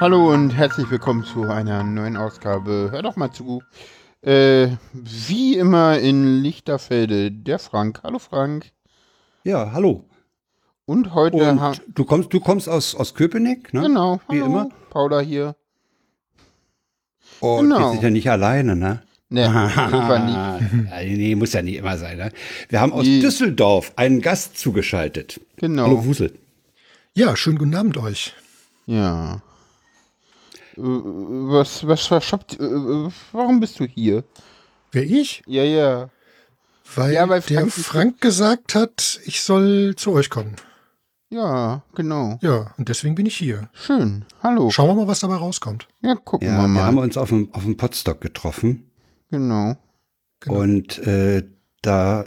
Hallo und herzlich willkommen zu einer neuen Ausgabe. Hör doch mal zu. Äh, wie immer in Lichterfelde, der Frank. Hallo Frank. Ja, hallo. Und heute Und haben. du kommst, du kommst aus, aus Köpenick, ne? Genau, Wie hallo, immer. Paula hier. Und Genau. wir sind ja nicht alleine, ne? Ne. Ah, nee, muss ja nicht immer sein, ne? Wir haben aus Nee. Düsseldorf einen Gast zugeschaltet. Genau. Hallo Wusel. Ja, schönen guten Abend euch. Ja. Äh, Was, was verschoppt, äh, warum bist du hier? Wer ich? Ja, ja. Weil, Ja, weil der Frank- Frank gesagt hat, ich soll zu euch kommen. Ja, genau. Ja, und deswegen bin ich hier. Schön. Hallo. Schauen wir mal, was dabei rauskommt. Ja, gucken Ja, wir wir mal. haben uns auf dem, auf dem Potstock getroffen genau. Genau. und äh, da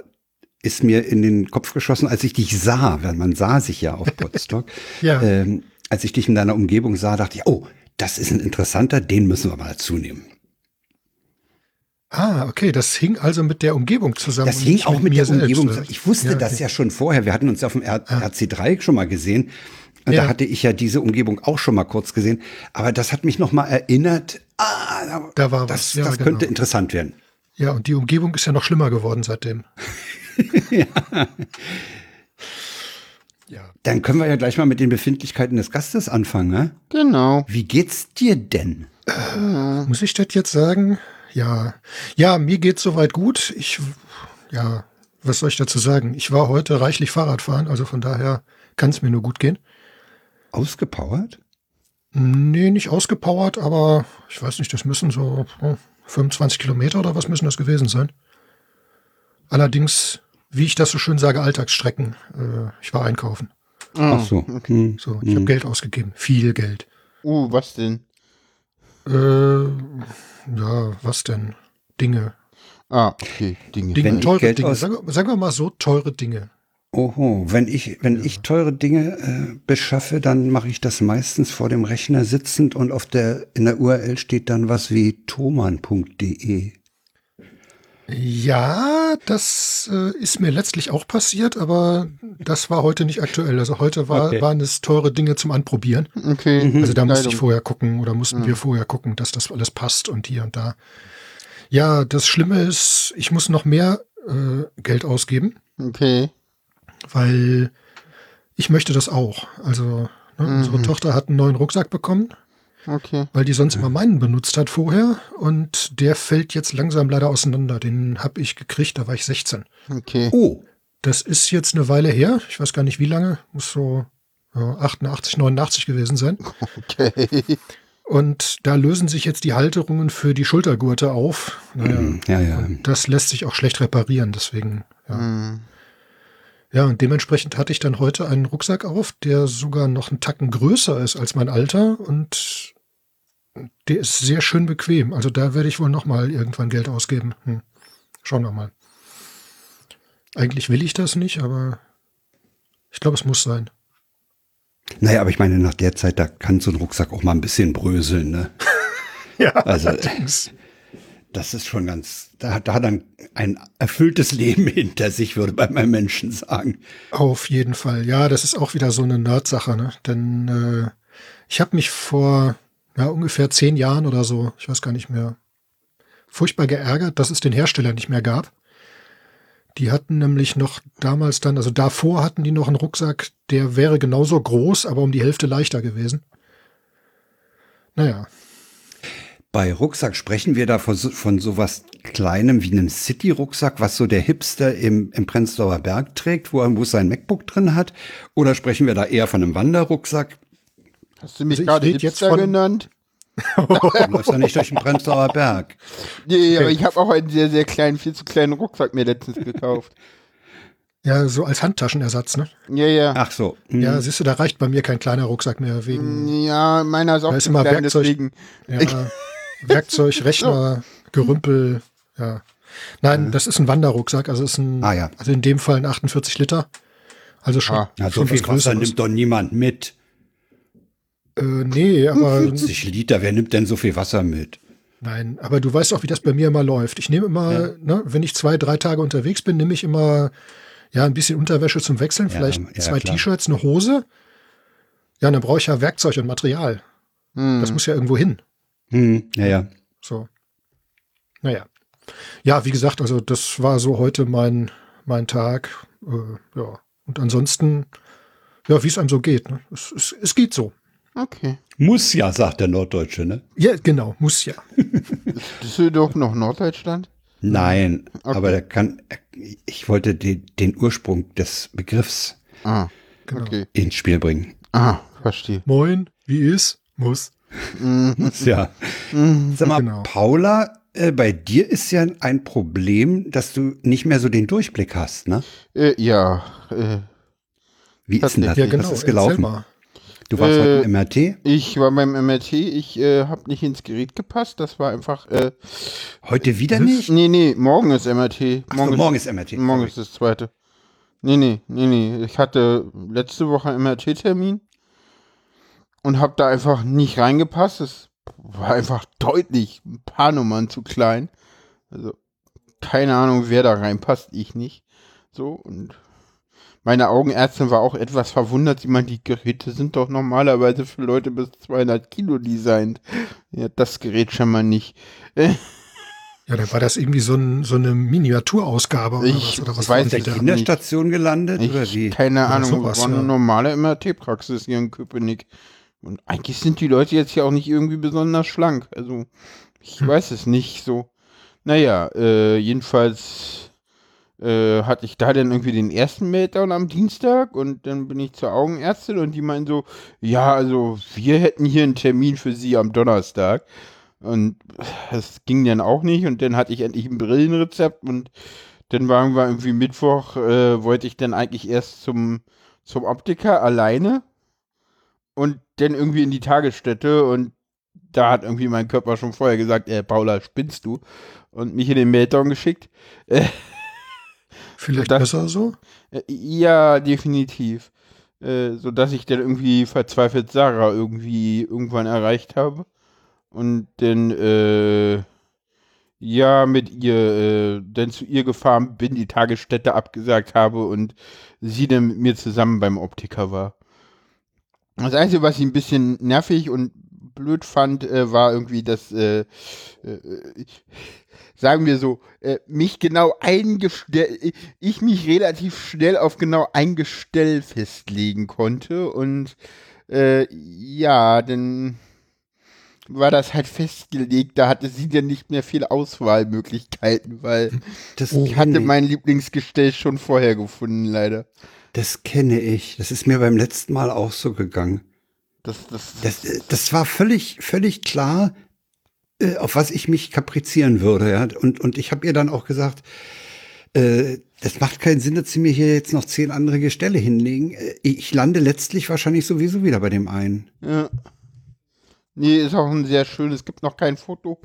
ist mir in den Kopf geschossen, als ich dich sah, weil man sah sich ja auf Potstock, Ja. ähm, als ich dich in deiner Umgebung sah, dachte ich, oh, das ist ein interessanter, den müssen wir mal dazu nehmen. Ah, okay, das hing also mit der Umgebung zusammen. Das hing auch mit mir der Umgebung. zusammen. Ich wusste Ja, das okay. ja schon vorher. Wir hatten uns ja auf dem R RC3 schon mal gesehen. Und Ja. da hatte ich ja diese Umgebung auch schon mal kurz gesehen. Aber das hat mich noch mal erinnert. Ah, Da war das, was, ja, das genau. könnte interessant werden. Ja, und die Umgebung ist ja noch schlimmer geworden seitdem. ja. Dann können wir ja gleich mal mit den Befindlichkeiten des Gastes anfangen. Ne? Genau. Wie geht's dir denn? Muss ich das jetzt sagen? Ja. Ja, mir geht's soweit gut. Ich, ja, was soll ich dazu sagen? Ich war heute reichlich Fahrradfahren, also von daher kann es mir nur gut gehen. Ausgepowert? Nee, nicht ausgepowert, aber ich weiß nicht, das müssen so hm, 25 Kilometer oder was müssen das gewesen sein. Allerdings, wie ich das so schön sage, Alltagsstrecken. Äh, ich war einkaufen. Ah, Ach so. Hm. So, ich habe Geld ausgegeben. Viel Geld. Uh, was denn? Äh, ja, was denn? Dinge. Ah, okay. Dinge. Dinge, Wenn ich teure Geld Dinge. Sagen, wir- sagen wir mal so, teure Dinge. Oho, wenn ich, wenn ich teure Dinge äh, beschaffe, dann mache ich das meistens vor dem Rechner sitzend und auf der, in der URL steht dann was wie thoman.de. Ja, das äh, ist mir letztlich auch passiert, aber das war heute nicht aktuell. Also heute war, Okay. waren es teure Dinge zum Anprobieren. Okay. Also da musste ich vorher gucken oder mussten wir vorher gucken, dass das alles passt und hier und da. Ja, das Schlimme ist, ich muss noch mehr äh, Geld ausgeben, Okay. weil ich möchte das auch. Also ne, unsere Tochter hat einen neuen Rucksack bekommen, Okay. weil die sonst immer meinen benutzt hat vorher und der fällt jetzt langsam leider auseinander. Den habe ich gekriegt, da war ich 16. Okay. Oh, Das ist jetzt eine Weile her. Ich weiß gar nicht wie lange. Muss so ja, 88, 89 gewesen sein. Okay. Und da lösen sich jetzt die Halterungen für die Schultergurte auf. Naja, Hm, ja, ja. das lässt sich auch schlecht reparieren. Deswegen, ja. Ja, und dementsprechend hatte ich dann heute einen Rucksack auf, der sogar noch einen Tacken größer ist als mein Alter und der ist sehr schön bequem. Also da werde ich wohl noch mal irgendwann Geld ausgeben. Hm. Schauen wir mal. Eigentlich will ich das nicht, aber ich glaube, es muss sein. Naja, aber ich meine, nach der Zeit, da kann so ein Rucksack auch mal ein bisschen bröseln, ne? Ja, Also, allerdings. Das ist schon ganz, da hat da hat dann ein erfülltes Leben hinter sich, würde bei Menschen sagen. Auf jeden Fall. Ja, das ist auch wieder so eine Nerd-Sache, ne? Denn äh, ich habe mich vor ja, ungefähr zehn Jahren oder so, ich weiß gar nicht mehr, furchtbar geärgert, dass es den Hersteller nicht mehr gab. Die hatten nämlich noch damals dann, also davor hatten die noch einen Rucksack, der wäre genauso groß, aber um die Hälfte leichter gewesen. Naja, Bei Rucksack sprechen wir da von, so- von sowas Kleinem wie einem City-Rucksack, was so der Hipster im, im Prenzlauer Berg trägt, wo er wo sein MacBook drin hat? Oder sprechen wir da eher von einem Wanderrucksack? Hast du mich Also gerade jetzt Hipster von- genannt? Du läufst ja nicht durch den Prenzlauer Berg. Nee, aber ich habe auch einen sehr, sehr kleinen, viel zu kleinen Rucksack mir letztens gekauft. ja, so als Handtaschenersatz, ne? Ja, ja. Ach so. hm. Ja, siehst du, da reicht bei mir kein kleiner Rucksack mehr wegen Ja, meiner ist auch Da ist immer klein, Werkzeug- deswegen. Ja, Werkzeug, Rechner, Gerümpel, ja. Nein, das ist ein Wanderrucksack, also ist ein, Ah, ja. also in dem Fall ein 48 Liter. Also schon, Ah, Ja, so schon viel was Wasser nimmt doch niemand mit. Äh, nee, aber 50 Liter, wer nimmt denn so viel Wasser mit? nein, aber du weißt auch, wie das bei mir immer läuft. Ich nehme immer, ne, wenn ich zwei, drei Tage unterwegs bin, nehme ich immer ja ein bisschen Unterwäsche zum Wechseln, Ja, vielleicht ja, zwei. T-Shirts, eine Hose. Ja, dann brauche ich ja Werkzeug und Material. Das muss ja irgendwo hin. Hm, ja, ja. So. Naja. Ja, wie gesagt, also das war so heute mein, mein Tag. Äh, ja. Und ansonsten, ja, wie es einem so geht. Ne? Es, es, es geht so. Okay. Muss ja, sagt der Norddeutsche, ne? Ja, genau, muss ja. Düsseldorf noch Norddeutschland? Nein, Okay. aber der kann, ich wollte den, den Ursprung des Begriffs Ah, Genau. okay. ins Spiel bringen. Ah, verstehe. Moin, wie ist? Muss. Ja. Sag mal, Genau. Paula, äh, bei dir ist ja ein Problem, dass du nicht mehr so den Durchblick hast, ne? Äh, ja, äh, Wie ist denn das? Ja, genau. Was ist gelaufen? Du warst Äh, heute im MRT? ich war beim MRT, ich äh, habe nicht ins Gerät gepasst, das war einfach, äh, Heute wieder nicht? nee, nee, morgen ist MRT. Ach so, morgen ist MRT. Morgen ist das zweite. Nee, nee, nee, nee. Ich hatte letzte Woche MRT-Termin und habe da einfach nicht reingepasst. Es war einfach deutlich ein paar Nummern zu klein. Also keine Ahnung, wer da reinpasst, ich nicht. So und meine Augenärztin war auch etwas verwundert. Sie meinte, die Geräte sind doch normalerweise für Leute bis 200 Kilo designt. Ja, das Gerät schon mal nicht. Ja, dann war das irgendwie so, ein, so eine Miniaturausgabe oder Ich was? Oder was weiß In der. Kinderstation gelandet oder Ich, wie? keine Ja, Ahnung, sowas, war eine ja. normale MRT-Praxis hier in Köpenick. Und eigentlich sind die Leute jetzt ja auch nicht irgendwie besonders schlank. Also, ich Hm. weiß es nicht so. Naja, äh, jedenfalls äh, hatte ich da dann irgendwie den ersten Meltdown am Dienstag und dann bin ich zur Augenärztin und die meinen so, ja, also wir hätten hier einen Termin für Sie am Donnerstag. Und das ging dann auch nicht und dann hatte ich endlich ein Brillenrezept und dann waren wir irgendwie Mittwoch, äh, wollte ich dann eigentlich erst zum, zum Optiker alleine und dann irgendwie in die Tagesstätte und da hat irgendwie mein Körper schon vorher gesagt, äh, Paula, spinnst du? Und mich in den Meltdown geschickt. Äh, Vielleicht Das- besser so? äh, ja, definitiv. Äh, so dass ich dann irgendwie verzweifelt Sarah irgendwie irgendwann erreicht habe. Und dann, äh, ja, mit ihr, äh, dann zu ihr gefahren bin, die Tagesstätte abgesagt habe und sie dann mit mir zusammen beim Optiker war. Das Einzige, was ich ein bisschen nervig und blöd fand, äh, war irgendwie, dass, äh, äh, sagen wir so, äh, mich genau eingestellt, ich mich relativ schnell auf genau ein Gestell festlegen konnte und äh, ja, dann war das halt festgelegt, da hatte sie dann nicht mehr viel Auswahlmöglichkeiten, weil Das ich hatte mein Lieblingsgestell schon vorher gefunden, leider. Das kenne ich. Das ist mir beim letzten Mal auch so gegangen. Das, das, Das, äh, das war völlig, völlig klar, äh, auf was ich mich kaprizieren würde. Ja? Und, und ich habe ihr dann auch gesagt, äh, das macht keinen Sinn, dass sie mir hier jetzt noch zehn andere Gestelle hinlegen. Äh, Ich lande letztlich wahrscheinlich sowieso wieder bei dem einen. Ja. Nee, ist auch ein sehr schönes, es gibt noch kein Foto.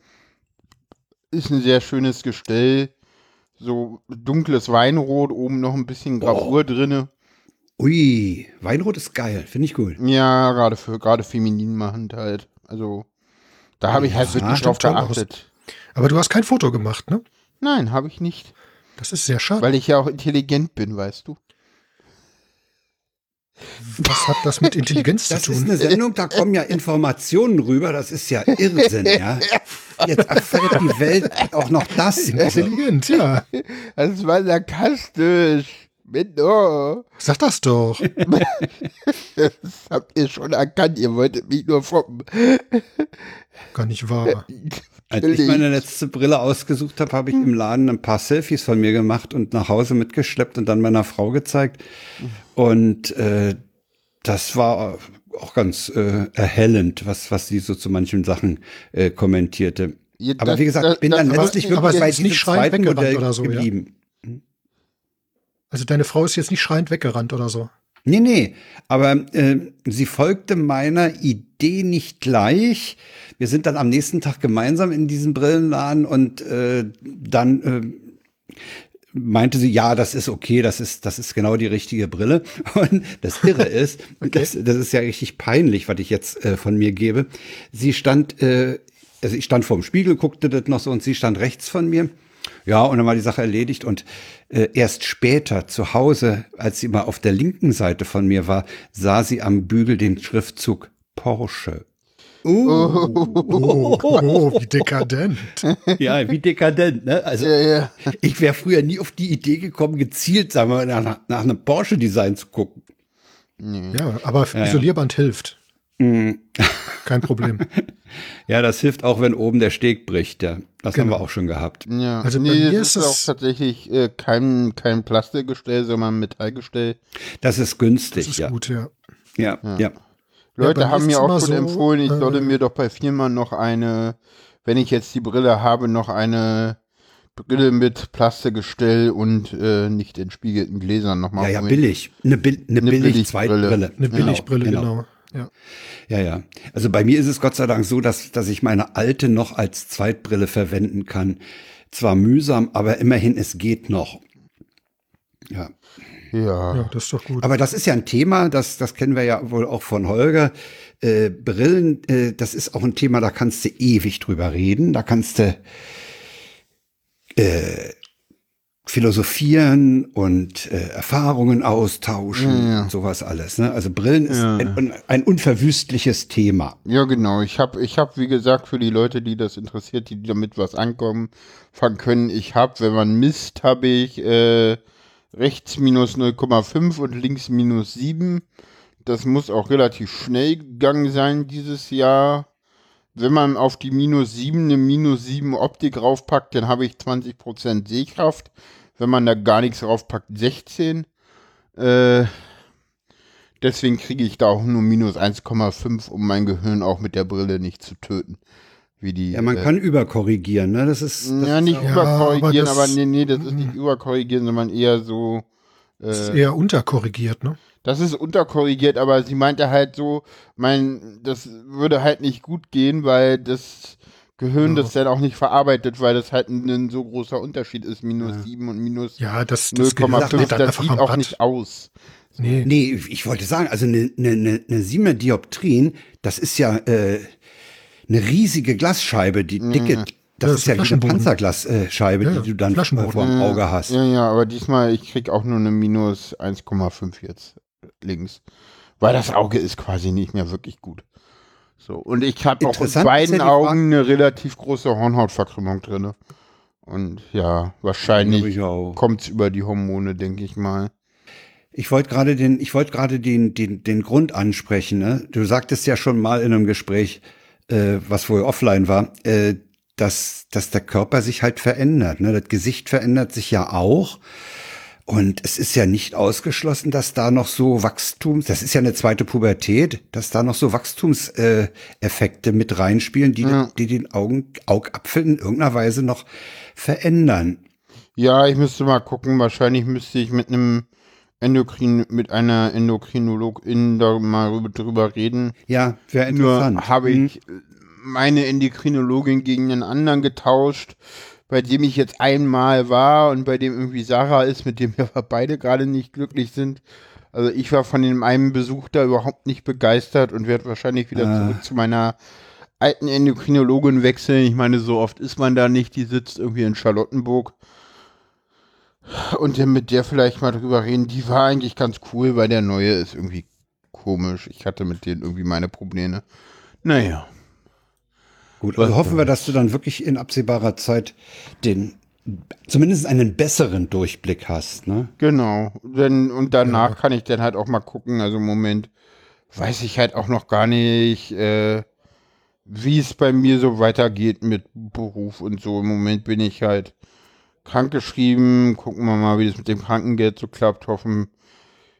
Ist ein sehr schönes Gestell. So dunkles Weinrot, oben noch ein bisschen Gravur drinne. Ui, Weinrot ist geil, finde ich gut. Ja, gerade für gerade feminin machend halt. Also da habe ich halt Ja, wirklich stimmt drauf toll aus. geachtet. Aber du hast kein Foto gemacht, ne? Nein, habe ich nicht. Das ist sehr schade. Weil ich ja auch intelligent bin, weißt du. Was hat das mit Intelligenz Das zu ist tun? eine Sendung, da kommen ja Informationen rüber, das ist ja Irrsinn, ja. Jetzt erfährt die Welt auch noch das. Intelligent, ja. Das war sarkastisch. Menno. Sag das doch. Das habt ihr schon erkannt, ihr wolltet mich nur foppen. Gar nicht wahr. als ich meine letzte Brille ausgesucht habe, habe ich im Laden ein paar Selfies von mir gemacht und nach Hause mitgeschleppt und dann meiner Frau gezeigt. Und äh, das war auch ganz äh, erhellend, was, was sie so zu manchen Sachen äh, kommentierte. Ja, Aber das- wie gesagt, ich bin das- dann letztlich aber wirklich bei diesem zweiten Modell oder so, ja? Also deine Frau ist jetzt nicht schreiend weggerannt oder so. Nee, nee, aber äh, sie folgte meiner Idee nicht gleich. Wir sind dann am nächsten Tag gemeinsam in diesem Brillenladen und äh, dann äh, meinte sie, ja, das ist okay, das ist, das ist genau die richtige Brille. Und das Irre ist, das, das ist ja richtig peinlich, was ich jetzt äh, von mir gebe. Sie stand, äh, also ich stand vorm Spiegel, guckte das noch so und sie stand rechts von mir. Ja, und dann war die Sache erledigt und äh, erst später zu Hause, als sie mal auf der linken Seite von mir war, sah sie am Bügel den Schriftzug Porsche. Oh. Oh, oh, wie dekadent. Ja, wie dekadent, ne? Also Ja, ja. ich wäre früher nie auf die Idee gekommen, gezielt, sagen wir mal, nach, nach einem Porsche-Design zu gucken. Ja, aber Isolierband hilft. Mhm. Kein Problem. Ja, das hilft auch, wenn oben der Steg bricht. Ja. Das haben Genau. wir auch schon gehabt. Ja, Also bei nee, mir das ist ist auch es- tatsächlich äh, kein, kein Plastikgestell, sondern Metallgestell. Das ist günstig, Das ist ja. gut, ja. ja. Ja, Leute bei mir haben mir es auch schon so, empfohlen, ich äh, solle mir doch bei Firma noch eine, wenn ich jetzt die Brille habe, noch eine Brille mit Plastikgestell und äh, nicht entspiegelten Gläsern nochmal ja, ja, billig. Eine, eine, Eine billig Billigbrille. Zweitbrille. Eine Billigbrille, genau. Ja. Ja, ja. Also bei mir ist es Gott sei Dank so, dass, dass ich meine alte noch als Zweitbrille verwenden kann. Zwar mühsam, aber immerhin, es geht noch. Ja. Ja. ja, das ist doch gut. Aber das ist ja ein Thema, das, das kennen wir ja wohl auch von Holger. Äh, Brillen, äh, das ist auch ein Thema, da kannst du ewig drüber reden. Da kannst du äh, philosophieren und äh, Erfahrungen austauschen und sowas alles. Ne? Also Brillen ist ein, ein unverwüstliches Thema. Ja, genau. Ich habe, ich hab, wie gesagt, für die Leute, die das interessiert, die damit was ankommen, fangen können, ich habe, wenn man misst, habe ich äh, rechts minus 0,5 und links minus 7. Das muss auch relativ schnell gegangen sein dieses Jahr. Wenn man auf die minus 7 eine minus 7 Optik raufpackt, dann habe ich 20% Sehkraft. Wenn man da gar nichts raufpackt, 16. Äh, deswegen kriege ich da auch nur minus 1,5, um mein Gehirn auch mit der Brille nicht zu töten. Wie die, Ja, man äh, kann überkorrigieren. Ne? Das ist, das ja, nicht Ja, überkorrigieren, aber aber, das- nee, nee, das ist nicht überkorrigieren, sondern eher so. das ist Äh, eher unterkorrigiert, ne? Das ist unterkorrigiert, aber sie meinte halt so, mein, das würde halt nicht gut gehen, weil das Gehirn das dann auch nicht verarbeitet, weil das halt ein, ein so großer Unterschied ist, minus 7 und minus Ja, das, das Gehirn 0,5, dreht dann das einfach sieht auch Rad. nicht aus. Nee, Nee, ich wollte sagen, also eine, eine, eine, eine Siemer Dioptrien, das ist ja äh, eine riesige Glasscheibe, die dicke, das, Ja, ist ja wie eine Flaschenboden. Panzerglasscheibe, Ja, die du dann Flaschenboden. vor dem Auge hast. Ja, ja, aber diesmal, ich krieg auch nur eine minus 1,5 jetzt links. Weil das Auge ist quasi nicht mehr wirklich gut. So, und ich habe auch in ja beiden Frage- Augen eine relativ große Hornhautverkrümmung drin. Und ja, wahrscheinlich auch. kommt's über die Hormone, denke ich mal. Ich wollte gerade den, ich wollte gerade den, den, den Grund ansprechen. Ne? Du sagtest ja schon mal in einem Gespräch, äh, was wohl offline war, äh, dass, dass der Körper sich halt verändert. Ne? Das Gesicht verändert sich ja auch. Und es ist ja nicht ausgeschlossen, dass da noch so Wachstums, das ist ja eine zweite Pubertät, dass da noch so Wachstumseffekte Effekte mit reinspielen, die, Ja. die den Augen, Augapfel in irgendeiner Weise noch verändern. Ja, ich müsste mal gucken. Wahrscheinlich müsste ich mit einem Endokrin, mit einer Endokrinologin da mal rüber- drüber reden. Ja, wäre Nur interessant. habe Hm. ich meine Endokrinologin gegen einen anderen getauscht, bei dem ich jetzt einmal war und bei dem irgendwie Sarah ist, mit dem wir beide gerade nicht glücklich sind. Also ich war von dem einen Besuch da überhaupt nicht begeistert und werde wahrscheinlich wieder Ah. zurück zu meiner alten Endokrinologin wechseln. Ich meine, so oft ist man da nicht, die sitzt irgendwie in Charlottenburg. Und dann mit der vielleicht mal drüber reden. Die war eigentlich ganz cool, weil der neue ist irgendwie komisch. Ich hatte mit denen irgendwie meine Probleme. Naja. Gut, also hoffen wir, dass du dann wirklich in absehbarer Zeit den zumindest einen besseren Durchblick hast, ne? Genau. Denn, und danach kann ich dann halt auch mal gucken. Also im Moment weiß ich halt auch noch gar nicht, äh, wie es bei mir so weitergeht mit Beruf und so. Im Moment bin ich halt krankgeschrieben. Gucken wir mal, wie das mit dem Krankengeld so klappt. Hoffen.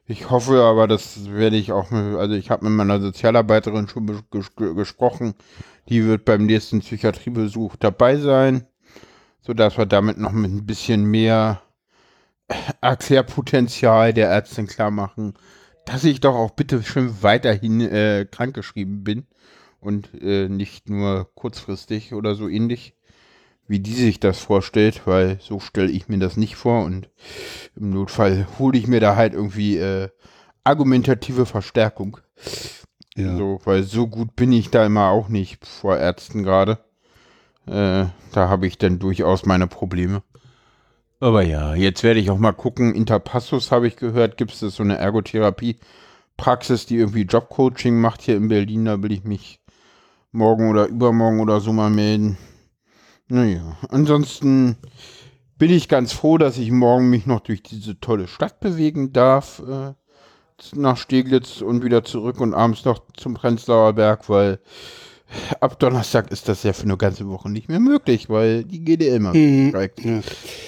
Ich hoffe aber, das werde ich auch also ich habe mit meiner Sozialarbeiterin schon ges gesprochen. Die wird beim nächsten Psychiatriebesuch dabei sein, sodass wir damit noch mit ein bisschen mehr Erklärpotenzial der Ärztin klar machen, dass ich doch auch bitte schon weiterhin äh, krankgeschrieben bin und äh, nicht nur kurzfristig oder so ähnlich, wie die sich das vorstellt, weil so stelle ich mir das nicht vor und im Notfall hole ich mir da halt irgendwie äh, argumentative Verstärkung. Ja. So, weil so gut bin ich da immer auch nicht vor Ärzten gerade. Äh, da habe ich dann durchaus meine Probleme. Aber ja, jetzt werde ich auch mal gucken. Interpassus habe ich gehört, gibt es so eine Ergotherapie-Praxis, die irgendwie Jobcoaching macht hier in Berlin. Da will ich mich morgen oder übermorgen oder so mal melden. Naja, ansonsten bin ich ganz froh, dass ich morgen mich noch durch diese tolle Stadt bewegen darf. Äh, nach Steglitz und wieder zurück und abends noch zum Prenzlauer Berg, weil ab Donnerstag ist das ja für eine ganze Woche nicht mehr möglich, weil die GDL Mhm. streikt. Ja.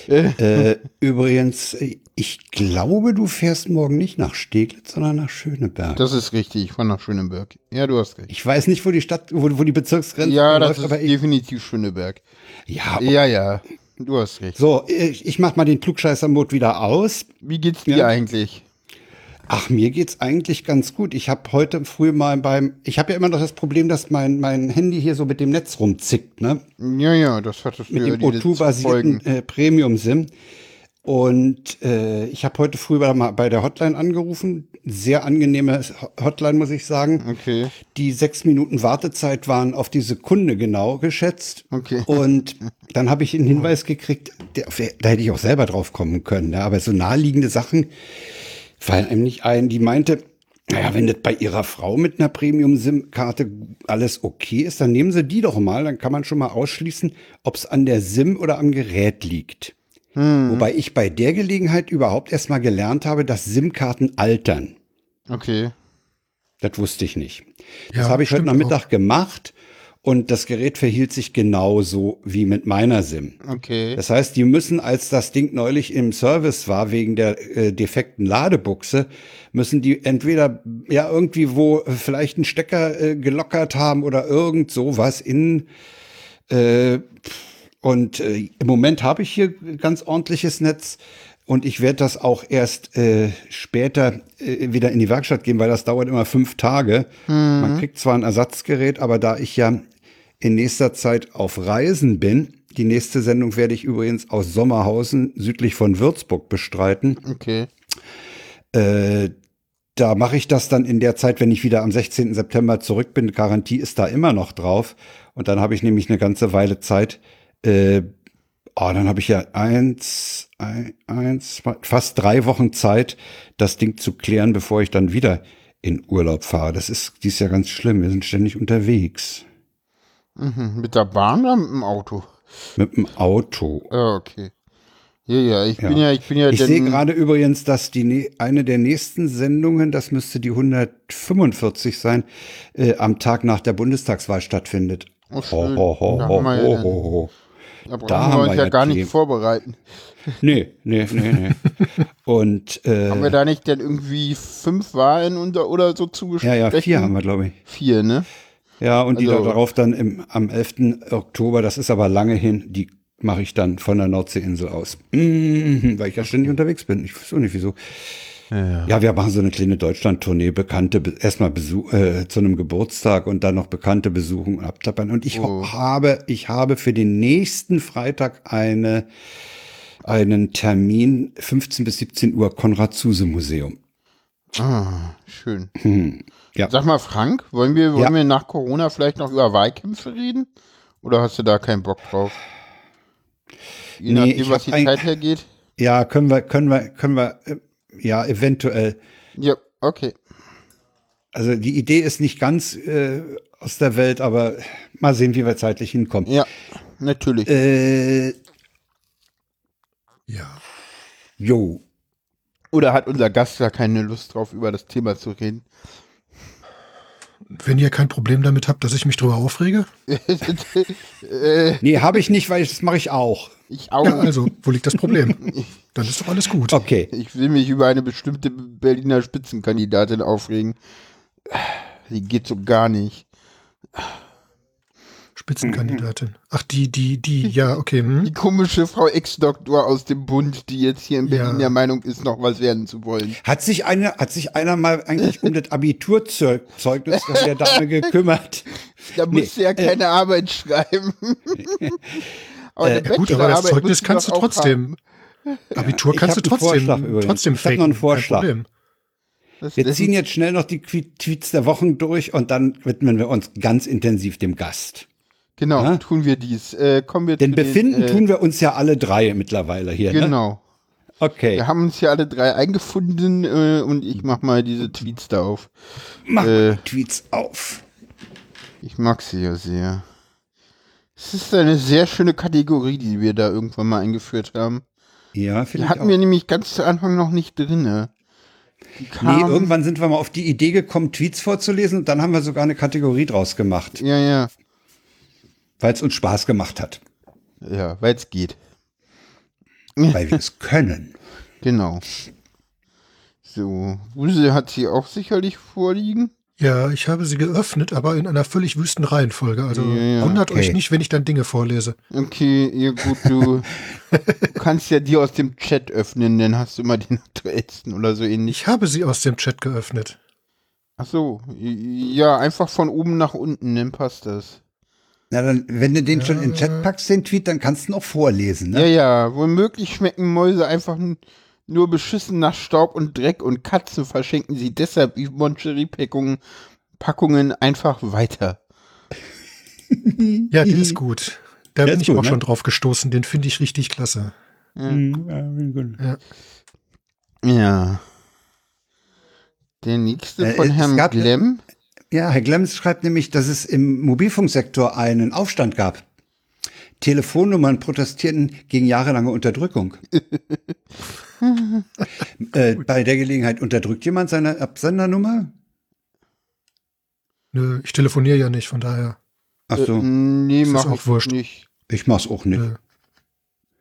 Äh, übrigens, ich glaube, du fährst morgen nicht nach Steglitz, sondern nach Schöneberg. Das ist richtig, von nach Schöneberg. Ja, du hast recht. ich weiß nicht, wo die Stadt, wo, wo die Bezirksgrenze Ja, das läuft, ist aber ich, definitiv Schöneberg. ja, Ja, ja, du hast recht. so, ich, ich mach mal den Klugscheißer-Mode wieder aus. Wie geht's dir Ja. eigentlich? Ach, mir geht's eigentlich ganz gut. Ich habe heute früh mal beim, ich habe ja immer noch das Problem, dass mein, mein Handy hier so mit dem Netz rumzickt, ne? Ja, ja, das hattest du Mit dem die letzten O2-basierten Folgen. äh, Premium-SIM. Und äh, ich habe heute früh mal bei der Hotline angerufen. Sehr angenehme Hotline, muss ich sagen. Okay, Die sechs Minuten Wartezeit waren auf die Sekunde genau geschätzt. Okay. Und dann habe ich einen Hinweis gekriegt, der, da hätte ich auch selber drauf kommen können. Ja, aber so naheliegende Sachen fallen einem nicht ein. Die meinte, naja, wenn das bei ihrer Frau mit einer Premium-SIM-Karte alles okay ist, dann nehmen Sie die doch mal. Dann kann man schon mal ausschließen, ob es an der SIM oder am Gerät liegt. Wobei ich bei der Gelegenheit überhaupt erst mal gelernt habe, dass SIM-Karten altern. okay. Das wusste ich nicht. Das Ja, habe ich heute Nachmittag gemacht und das Gerät verhielt sich genauso wie mit meiner SIM. Okay. Das heißt, die müssen, als das Ding neulich im Service war wegen der äh, defekten Ladebuchse, müssen die entweder ja irgendwie wo äh, vielleicht einen Stecker äh, gelockert haben oder irgend sowas in äh, und äh, im Moment habe ich hier ganz ordentliches Netz und ich werde das auch erst äh, später äh, wieder in die Werkstatt geben, weil das dauert immer fünf Tage. Man kriegt zwar ein Ersatzgerät, aber da ich ja in nächster Zeit auf Reisen bin, die nächste Sendung werde ich übrigens aus Sommerhausen südlich von Würzburg bestreiten. Okay. Äh, da mache ich das dann in der Zeit, wenn ich wieder am 16. September zurück bin. Garantie ist da immer noch drauf. Und dann habe ich nämlich eine ganze Weile Zeit. Äh, oh, dann habe ich ja eins, ein, eins, zwei, fast drei Wochen Zeit, das Ding zu klären, bevor ich dann wieder in Urlaub fahre. Das ist dies Jahr ganz schlimm. Wir sind ständig unterwegs. Mhm. Mit der Bahn oder mit dem Auto? Mit dem Auto. Ah, okay. Ja, ja, ich Ja. bin ja, ich bin ja Ich sehe gerade übrigens, dass die ne eine der nächsten Sendungen, das müsste die 145 sein, äh, am Tag nach der Bundestagswahl stattfindet. Oh, schön. Ho, ho, ho, Da ho, haben wir ja ho, ho. Da brauchen Da wir haben uns wir ja ja gar nicht vorbereiten. Nee, nee, nee, nee. Und Haben wir äh, da nicht denn irgendwie fünf Wahlen unter oder so ja, zugesprochen? ja, vier haben wir, glaube ich. Vier, ne? Ja, und die Also- da darauf dann im, am 11. Oktober, das ist aber lange hin, die mache ich dann von der Nordseeinsel aus. Mhm, weil ich ja ständig unterwegs bin. Ich weiß auch nicht wieso. Ja, wir machen so eine kleine Deutschland-Tournee, Bekannte, be- erstmal Besuch, äh, zu einem Geburtstag und dann noch Bekannte besuchen und abklappern. Und ich Oh. habe, ich habe für den nächsten Freitag eine, einen Termin, 15 bis 17 Uhr, Konrad-Zuse-Museum. Ah, schön. Hm, ja. Sag mal, Frank, wollen wir, wollen Ja. wir nach Corona vielleicht noch über Wahlkämpfe reden? Oder hast du da keinen Bock drauf? Je Nee, nachdem, was die Zeit hergeht. Ja, können wir, können wir, können wir, äh, ja, eventuell. Ja, okay. Also die Idee ist nicht ganz äh, aus der Welt, aber mal sehen, wie wir zeitlich hinkommen. Ja, natürlich. Äh, Ja. jo. Oder hat unser Gast da keine Lust drauf, über das Thema zu reden? Wenn ihr kein Problem damit habt, dass ich mich drüber aufrege, Nee, habe ich nicht, weil das mache ich auch. ich auch. ja, also, wo liegt das Problem? Dann ist doch alles gut. Okay. Ich will mich über eine bestimmte Berliner Spitzenkandidatin aufregen. Die geht so gar nicht. Spitzenkandidatin. Ach, die, die, die, ja, okay. Hm? Die komische Frau Ex-Doktor aus dem Bund, die jetzt hier in Berlin Ja. der Meinung ist, noch was werden zu wollen. Hat sich einer, hat sich einer mal eigentlich um das Abiturzeugnis von der Dame gekümmert? Da muss sie ja keine Arbeit schreiben. aber eine Äh, Gut, aber das Zeugnis kannst du trotzdem. Abitur Ich kannst du trotzdem, trotzdem Ich hab noch faken. einen Vorschlag. Haben. Das, Wir ziehen jetzt schnell noch die Tweets der Wochen durch und dann widmen wir uns ganz intensiv dem Gast. Genau, Ja? tun wir dies. Äh, kommen wir Denn zu den, befinden äh, tun wir uns ja alle drei mittlerweile hier. Ne? Genau. Okay. Wir haben uns hier alle drei eingefunden äh, und ich mach mal diese Tweets da auf. Mach Äh. die Tweets auf. Ich mag sie ja sehr. Es ist eine sehr schöne Kategorie, die wir da irgendwann mal eingeführt haben. Ja, Die vielleicht hatten auch. wir nämlich ganz zu Anfang noch nicht drinne. Die Nee, irgendwann sind wir mal auf die Idee gekommen, Tweets vorzulesen und dann haben wir sogar eine Kategorie draus gemacht, Ja, ja. Weil es uns Spaß gemacht hat, Ja, weil es geht. weil wir es können. Genau. So, Wuse hat sie auch sicherlich vorliegen. Ja, ich habe sie geöffnet, aber in einer völlig wüsten Reihenfolge. Also Ja, ja, wundert okay. euch nicht, wenn ich dann Dinge vorlese. Okay, ja gut, du, du kannst ja die aus dem Chat öffnen, dann hast du immer den aktuellsten oder so ähnlich. Ich habe sie aus dem Chat geöffnet. Ach so, ja, einfach von oben nach unten, dann passt das. Na dann, wenn du den schon in den Chat packst, den Tweet, dann kannst du ihn auch vorlesen, ne? Ja, ja, womöglich schmecken Mäuse einfach nur beschissen nach Staub und Dreck und Katzen verschenken sie deshalb die Moncherie-Packungen Packungen einfach weiter. Ja, der ist gut. Da Der bin ich gut, auch ne? schon drauf gestoßen. Den finde ich richtig klasse. Ja. Der nächste Äh, von Herrn gab- Glemm. Ja, Herr Glems schreibt nämlich, dass es im Mobilfunksektor einen Aufstand gab. Telefonnummern protestierten gegen jahrelange Unterdrückung. äh, bei der Gelegenheit unterdrückt jemand seine Absendernummer? Nö, ich telefoniere ja nicht, von daher. Ach so, Äh, nee, mach auch ich wurscht. nicht. ich mach's auch nicht. Nö.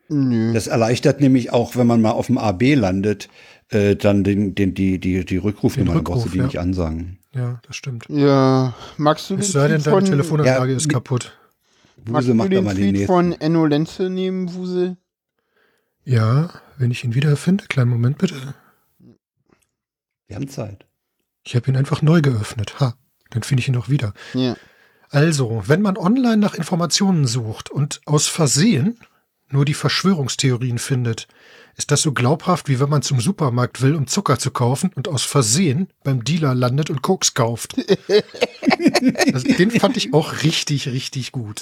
Nö. Das erleichtert nämlich auch, wenn man mal auf dem AB landet, äh, dann den, den, die, die, die Rückrufnummer, Den dann brauchst du Rückruf, die ja. nicht ansagen. Ja, das stimmt. Ja, magst du den Es sei denn, deine von, Telefonanlage Ja, ist kaputt. magst Wuse du macht da den mal den Tweet von Enno Lenze nehmen, Wuse? Ja, wenn ich ihn wiederfinde, kleinen Moment bitte. Wir haben Zeit. Ich habe ihn einfach neu geöffnet. Ha, dann finde ich ihn auch wieder. Ja. Also, wenn man online nach Informationen sucht und aus Versehen nur die Verschwörungstheorien findet, ist das so glaubhaft, wie wenn man zum Supermarkt will, um Zucker zu kaufen und aus Versehen beim Dealer landet und Koks kauft. also, den fand ich auch richtig, richtig gut.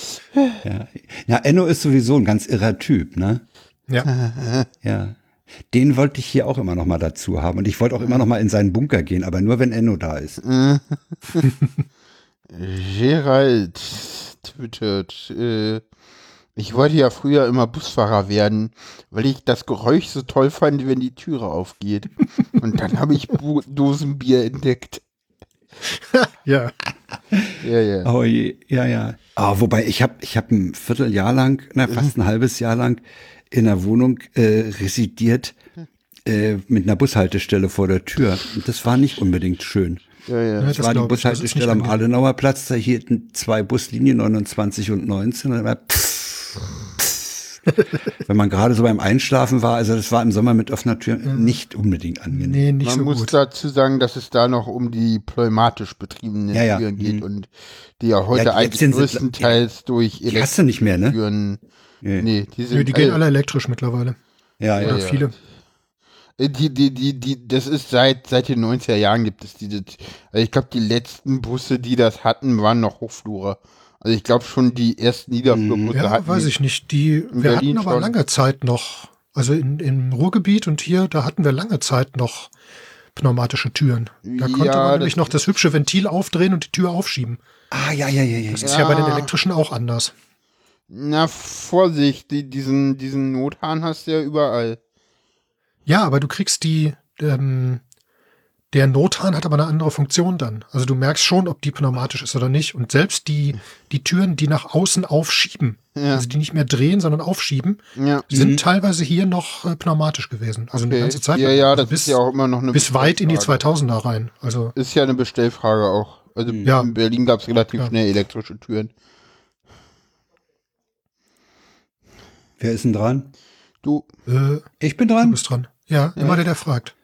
Ja. ja, Enno ist sowieso ein ganz irrer Typ, ne? Ja, Ja. Den wollte ich hier auch immer noch mal dazu haben. Und ich wollte auch immer noch mal in seinen Bunker gehen, aber nur wenn Enno da ist. Gerald twittert, äh, ich wollte ja früher immer Busfahrer werden, weil ich das Geräusch so toll fand, wenn die Türe aufgeht. Und dann habe ich Bu Dosenbier entdeckt. ja. Ja, ja. Oh je, ja, ja. Ah, wobei ich habe ich hab ein Vierteljahr lang, na, fast ein halbes Jahr lang in einer Wohnung äh, residiert äh, mit einer Bushaltestelle vor der Tür. Und das war nicht unbedingt schön. ja, ja. Ja, Das, war die Bushaltestelle am angenehm. Adenauer Platz, da hielten zwei Buslinien 29 und 19. Und da war Wenn man gerade so beim Einschlafen war, also das war im Sommer mit offener Tür nicht unbedingt angenehm. Nee, nicht Man so muss gut. dazu sagen, dass es da noch um die pneumatisch betriebenen Ja, ja. Türen geht Mhm. und die ja heute Ja, eigentlich sind größtenteils durch Die hast du nicht mehr, ne? Elektrotüren. Nee. Nee, die sind Nö, die gehen alle elektrisch mittlerweile. Ja, ja. Oder ja. viele. Äh, Die, die, die, die, das ist seit, seit den 90er Jahren gibt es diese, also ich glaube, die letzten Busse, die das hatten, waren noch Hochflure. Also ich glaube schon, die ersten Niederflurbusse Ja, hatten. weiß ich nicht. Die, wir Berlin hatten aber schon. lange Zeit noch, also in, im Ruhrgebiet und hier, da hatten wir lange Zeit noch pneumatische Türen. Da konnte Ja, man nämlich noch das hübsche Ventil aufdrehen und die Tür aufschieben. Ah, ja, ja, ja, ja. Das ist ja bei den Ja. elektrischen auch anders. Na, Vorsicht, die, diesen, diesen Nothahn hast du ja überall. Ja, aber du kriegst die, ähm, der Nothahn hat aber eine andere Funktion dann. Also du merkst schon, ob die pneumatisch ist oder nicht. Und selbst die, die Türen, die nach außen aufschieben, Ja. also die nicht mehr drehen, sondern aufschieben, Ja. sind teilweise hier noch äh, pneumatisch gewesen. Also eine Okay. ganze Zeit Ja, ja, also das bis, ist ja auch immer noch eine bis weit in die Bestellfrage. 2000er rein. Also Ist ja eine Bestellfrage auch. Also Ja. in Berlin gab es relativ Ja. schnell elektrische Türen. Wer ist denn dran? Du, äh, Ich bin du dran. bist dran. Ja, immer der, der fragt.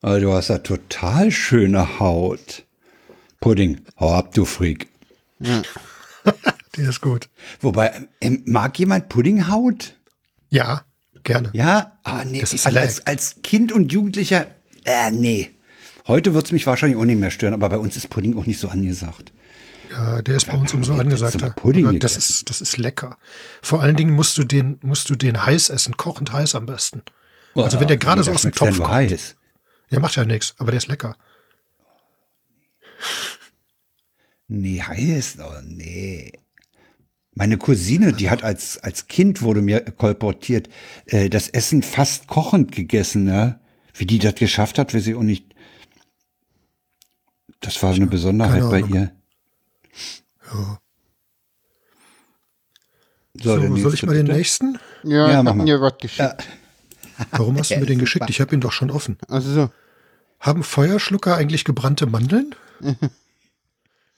Also, du hast ja total schöne Haut. Pudding, hau ab, du Freak. Der ist gut. Wobei, ähm, mag jemand Puddinghaut? Ja, gerne. Ja? Ah, nee. Das ist also als, als Kind und Jugendlicher, äh, nee. Heute wird's mich wahrscheinlich auch nicht mehr stören, aber bei uns ist Pudding auch nicht so angesagt. Ja, der ist bei uns umso angesagter. Pudding Aber das ist, das ist lecker. Vor allen Dingen musst du den, musst du den heiß essen, kochend heiß am besten. Also wenn der gerade so aus dem ja Topf kommt. heiß. Ja, macht ja nichts, aber der ist lecker. Nee, heiß, oh, nee. Meine Cousine, die hat als, als Kind, wurde mir kolportiert, äh, das Essen fast kochend gegessen, ne? Wie die das geschafft hat, weiß ich auch nicht. Das war eine Besonderheit bei ihr. Ja. So, So, der soll ich mal den nächsten? Ja, Ja, ich mach mal. mir was geschickt. Warum hast du mir den geschickt? Ich habe ihn doch schon offen. Also so. Haben Feuerschlucker eigentlich gebrannte Mandeln?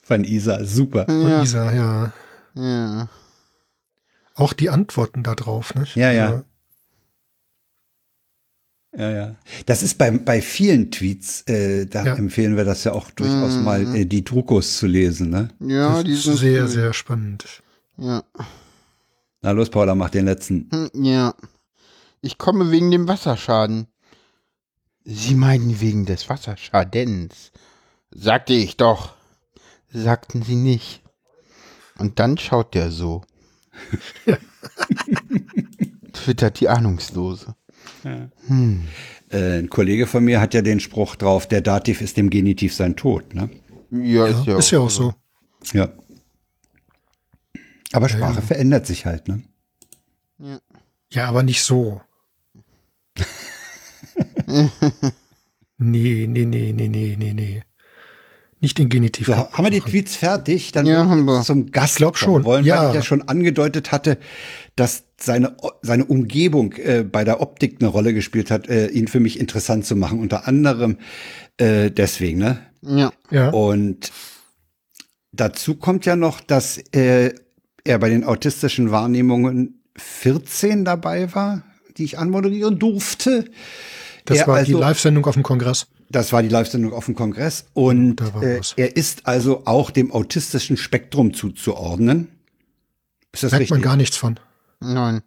Von Isa, super. Von Ja. Isa, ja. Ja. Auch die Antworten da drauf, nicht? Ja, ja. Also, Ja, ja. Das ist bei, bei vielen Tweets, äh, da Ja. empfehlen wir das ja auch durchaus mal, äh, die Druckos zu lesen, ne? Ja, das die ist sind sehr, cool. sehr spannend. Ja. Na los, Paula, mach den letzten. Hm, Ja. Ich komme wegen dem Wasserschaden. Sie meinen wegen des Wasserschadens. Sagte ich doch. Sagten Sie nicht. Und dann schaut der so. Twittert die Ahnungslose. Hm. Äh, ein Kollege von mir hat ja den Spruch drauf, der Dativ ist dem Genitiv sein Tod, ne? Ja, Ja, ist ja ist ja auch so. Ja. Aber Sprache verändert sich halt, ne? Ja, aber nicht so. nee, nee, nee, nee, nee, nee, nee. Nicht den Genitiv. So, haben wir die Tweets fertig? Dann Ja, haben wir. zum Gast glaub schon. wollen, Ja. weil ich ja schon angedeutet hatte, dass seine, seine Umgebung äh, bei der Optik eine Rolle gespielt hat, äh, ihn für mich interessant zu machen. Unter anderem äh, deswegen, ne? Ja. Ja, Und dazu kommt ja noch, dass äh, er bei den autistischen Wahrnehmungen 14 dabei war, die ich anmoderieren durfte. das er war die also- Live-Sendung auf dem Kongress. Das war die Live-Sendung auf dem Kongress. Und äh, er ist also auch dem autistischen Spektrum zuzuordnen. Ist das Merkt richtig? man gar nichts von. Nein.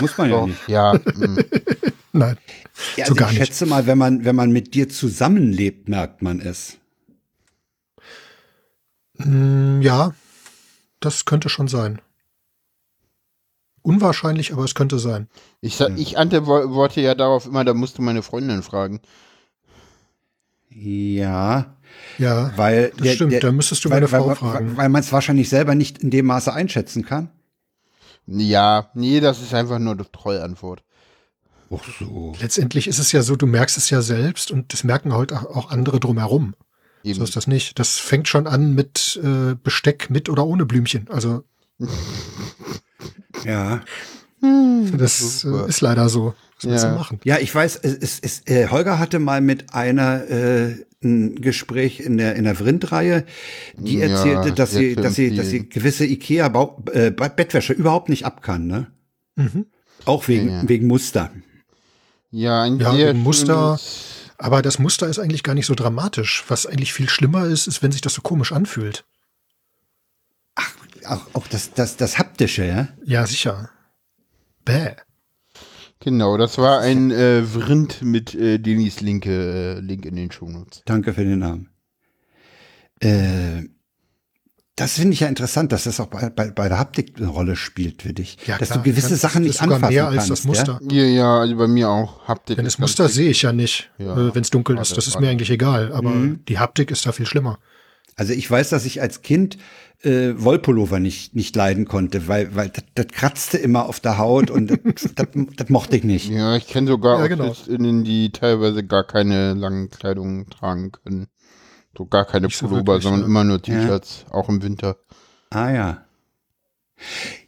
Muss man ja Doch. nicht. Ja. hm. Nein. Ja, so also gar ich nicht. schätze mal, wenn man, wenn man mit dir zusammenlebt, merkt man es. Mm, ja, das könnte schon sein. Unwahrscheinlich, aber es könnte sein. Ich, sa- ich antworte ja darauf immer, da musst du meine Freundin fragen. Ja, Ja, weil das stimmt. da müsstest du meine weil, Frau weil, fragen. Weil man es wahrscheinlich selber nicht in dem Maße einschätzen kann. Ja, nee, das ist einfach nur eine Trollantwort. Ach so. Letztendlich ist es ja so, du merkst es ja selbst und das merken halt auch auch andere drumherum. Eben. So ist das nicht. Das fängt schon an mit äh, Besteck mit oder ohne Blümchen. Also Ja. das Super. äh, ist leider so. Was Ja. du machen? Ja, ich weiß, es, es, es, äh, Holger hatte mal mit einer äh, ein Gespräch in der in der Vrind-Reihe, die Ja, erzählte, dass sehr sie, dass sie, dass sie gewisse Ikea Bau, äh, Bettwäsche überhaupt nicht ab kann, ne? Mhm. Auch wegen Ja, ja. wegen Muster. Ja, ein Ja, wegen Muster. Aber das Muster ist eigentlich gar nicht so dramatisch. Was eigentlich viel schlimmer ist, ist, wenn sich das so komisch anfühlt. Auch, auch das, das, das haptische, ja. Ja, sicher. Bäh. Genau, das war ein äh, Vrind mit äh, Denis linke äh, Link in den Shownotes. Danke für den Namen. Äh, das finde ich ja interessant, dass das auch bei, bei, bei der Haptik eine Rolle spielt für dich. Ja, dass klar. du gewisse Das- Sachen das nicht ist sogar anfassen mehr als kannst. das Muster. Ja, ja, also bei mir auch. Haptik. Denn das Muster sehe ich ja nicht, Ja. äh, wenn es dunkel ist. Warte, Das ist mir eigentlich egal. Aber Mhm. die Haptik ist da viel schlimmer. Also ich weiß, dass ich als Kind äh, Wollpullover nicht, nicht leiden konnte, weil, weil das, das kratzte immer auf der Haut und das, das, das mochte ich nicht. Ja, ich kenne sogar Ja, genau. AutistInnen, die teilweise gar keine langen Kleidung tragen können. So gar keine Nicht so Pullover, wirklich, sondern ne? immer nur T-Shirts, auch im Winter. Ah ja.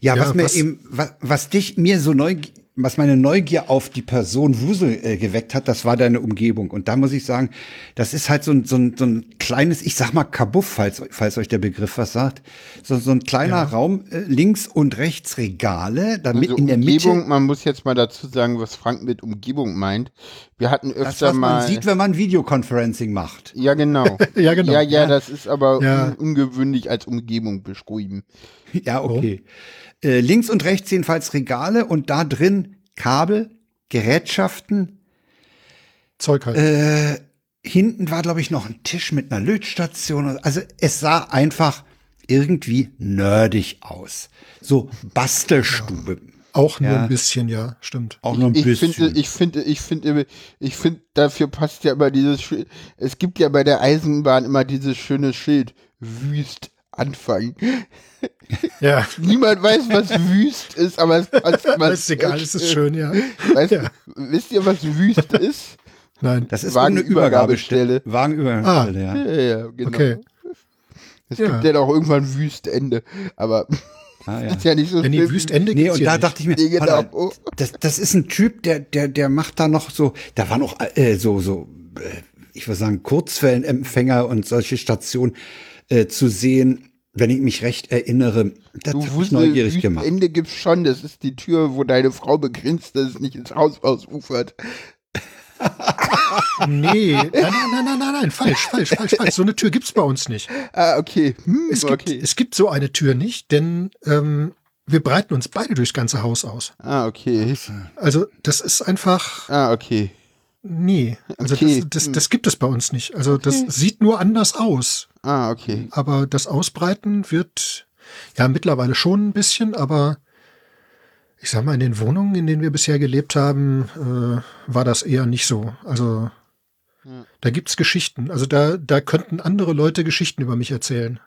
Ja, Ja, was mir was- eben, was, was dich mir so neu, was meine Neugier auf die Person Wusel äh, geweckt hat, das war deine Umgebung. Und da muss ich sagen, das ist halt so ein, so ein, so ein kleines, ich sag mal Kabuff, falls, falls euch der Begriff was sagt. So, so ein kleiner Ja. Raum, äh, links und rechts Regale, damit Also in der Umgebung, Mitte. man muss jetzt mal dazu sagen, was Frank mit Umgebung meint. Wir hatten Das, öfter was man mal. sieht, wenn man Videoconferencing macht. ja, genau. Ja, genau. Ja, ja, Ja. das ist aber Ja. un ungewöhnlich als Umgebung beschrieben. Ja, okay. Äh, links und rechts jedenfalls Regale und da drin Kabel, Gerätschaften, Zeug halt. Äh, hinten war, glaube ich, noch ein Tisch mit einer Lötstation. Also es sah einfach irgendwie nerdig aus. So Bastelstube. Auch nur ja. ein bisschen, ja, stimmt. Auch nur ein ich bisschen. finde, ich finde, ich finde, ich finde, dafür passt ja immer dieses, schö- es gibt ja bei der Eisenbahn immer dieses schöne Schild, wüst anfangen. Ja. Niemand weiß, was wüst ist, aber es passt immer. ist egal, es ist schön, ja. Weißt, Ja. Wisst ihr, was wüst ist? Nein. Das ist Wagenübergabestelle. Wagenübergabestelle, ja. Ja, ja, genau. Okay. Es Ja. gibt ja auch irgendwann Wüstende, aber Ah, ja. ist ja nicht so Wenn die schlimm. Wüstende Nee, und da nicht. dachte ich mir, Nee, genau. warte, das, das ist ein Typ, der, der, der macht da noch so, da waren noch äh, so, so, äh, ich würde sagen, Kurzwellenempfänger und solche Stationen äh, zu sehen, wenn ich mich recht erinnere. Das Du hat mich neugierig gemacht. Wüstende gibt's schon. Das ist die Tür, wo deine Frau begrinst, dass es nicht ins Haus ausufert. Nee, nein, nein, nein, nein, nein, nein, falsch, falsch, falsch, falsch. So eine Tür gibt's bei uns nicht. Ah, okay. Hm, Es gibt, okay. es gibt so eine Tür nicht, denn ähm, wir breiten uns beide durchs ganze Haus aus. Ah, okay. Also das ist einfach Ah, okay. nee. Also Okay. das, das, das gibt es bei uns nicht. Also das sieht nur anders aus. Ah, okay. Aber das Ausbreiten wird ja mittlerweile schon ein bisschen, aber ich sag mal, in den Wohnungen, in denen wir bisher gelebt haben, äh, war das eher nicht so. Also Ja. da gibt's Geschichten. Also da, da könnten andere Leute Geschichten über mich erzählen.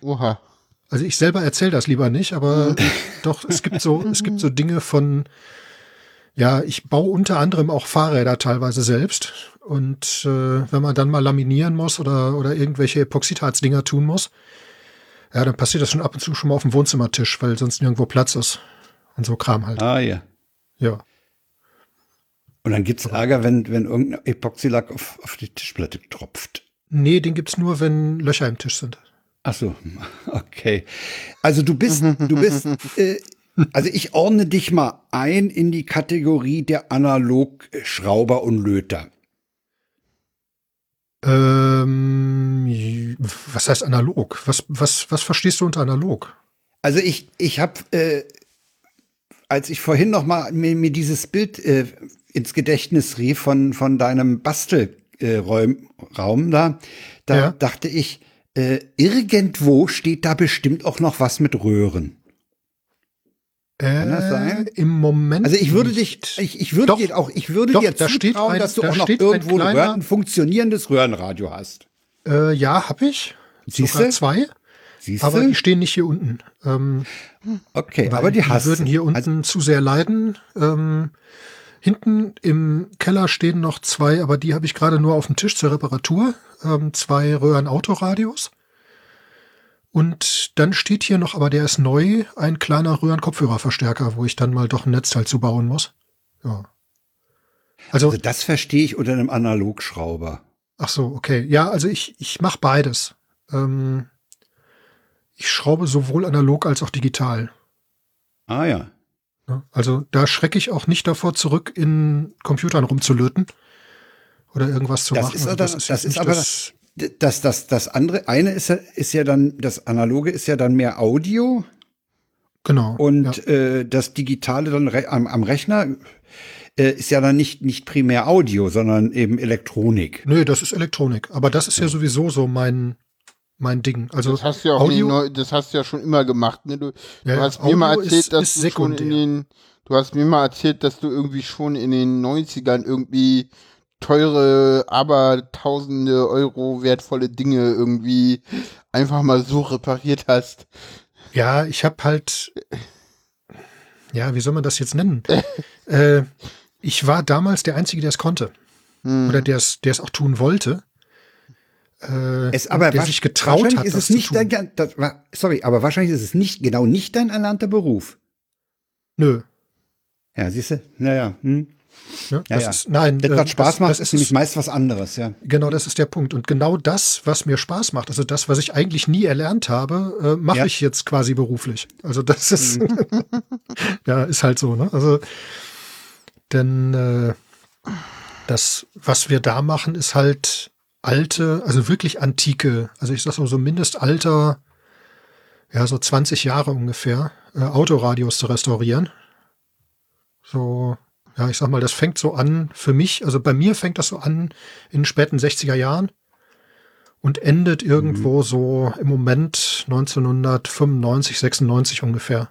Oha. Also ich selber erzähle das lieber nicht, aber doch, es gibt so, es gibt so Dinge von, ja, ich baue unter anderem auch Fahrräder teilweise selbst. Und äh, wenn man dann mal laminieren muss oder, oder irgendwelche Epoxidharzdinger tun muss, ja, dann passiert das schon ab und zu schon mal auf dem Wohnzimmertisch, weil sonst nirgendwo Platz ist. Und so Kram halt. Ah, ja. Ja. Und dann gibt's Ärger, wenn, wenn irgendein Epoxylack auf, auf die Tischplatte tropft. Nee, den gibt's nur, wenn Löcher im Tisch sind. Ach so, okay. Also du bist, du bist, äh, also ich ordne dich mal ein in die Kategorie der Analogschrauber und Löter. Ähm, was heißt analog? Was, was, was verstehst du unter analog? Also ich, ich habe, äh, als ich vorhin noch mal mir, mir dieses Bild äh, ins Gedächtnis rief von von deinem Bastelraum äh, da, da Ja. dachte ich, äh, irgendwo steht da bestimmt auch noch was mit Röhren. Kann das sein? Im Moment. Also ich würde nicht. dich, ich, ich würde Doch. dir auch, ich würde Doch, dir da zutrauen, ein- dass du da auch noch irgendwo ein, kleiner- ein funktionierendes Röhrenradio hast. Äh, ja, hab ich. Siehste? Sogar zwei. Siehst Aber du? die stehen nicht hier unten. Ähm, Okay, aber die hast würden du. hier unten Also, zu sehr leiden. Ähm, hinten im Keller stehen noch zwei, aber die habe ich gerade nur auf dem Tisch zur Reparatur. Ähm, zwei Röhren-Autoradios. Und dann steht hier noch, aber der ist neu, ein kleiner Röhren-Kopfhörerverstärker, wo ich dann mal doch ein Netzteil zubauen muss. Ja. Also, also das verstehe ich unter einem Analogschrauber. Ach so, okay. Ja, also ich, ich mache beides. Ähm, ich schraube sowohl analog als auch digital. Ah ja. Also da schrecke ich auch nicht davor zurück, in Computern rumzulöten oder irgendwas zu Das machen. ist Also das jetzt ist nicht aber- Das, das, das andere, eine ist ja, ist ja dann, das Analoge ist ja dann mehr Audio genau. und ja. äh, das Digitale dann re am, am Rechner äh, ist ja dann nicht, nicht primär Audio, sondern eben Elektronik. Nö, das ist Elektronik. Aber das ist ja sowieso so mein, mein Ding. Also Das hast du ja auch Audio, Neu das hast du ja schon immer gemacht, ne? Du, Ja, du ja, hast mir mal Audio erzählt, ist- dass ist du schon in den du hast mir mal erzählt, dass du irgendwie schon in den 90ern irgendwie teure, aber tausende Euro wertvolle Dinge irgendwie einfach mal so repariert hast. Ja, ich habe halt, ja, wie soll man das jetzt nennen? äh, ich war damals der Einzige, der es konnte. Hm. Oder der es der es auch tun wollte. Äh, Es, aber der sich getraut wahrscheinlich hat, ist das es zu nicht tun. dein, das war, sorry, aber wahrscheinlich ist es nicht, genau nicht dein erlernter Beruf. Nö. Ja, siehst du? Naja, hm. Ne? Ja, das ja. ist, nein, Das, äh, was Spaß macht, das ist nämlich meist was anderes, ja. Genau, das ist der Punkt. Und genau das, was mir Spaß macht, also das, was ich eigentlich nie erlernt habe, äh, mache Ja. ich jetzt quasi beruflich. Also das ist, ja, ist halt so, ne? Also, denn äh, das, was wir da machen, ist halt alte, also wirklich antike, also ich sag mal so Mindestalter, ja, so 20 Jahre ungefähr, äh, Autoradios zu restaurieren. So, ja, ich sag mal, das fängt so an für mich, also bei mir fängt das so an in den späten 60er Jahren und endet irgendwo so im Moment 1995, 96 ungefähr.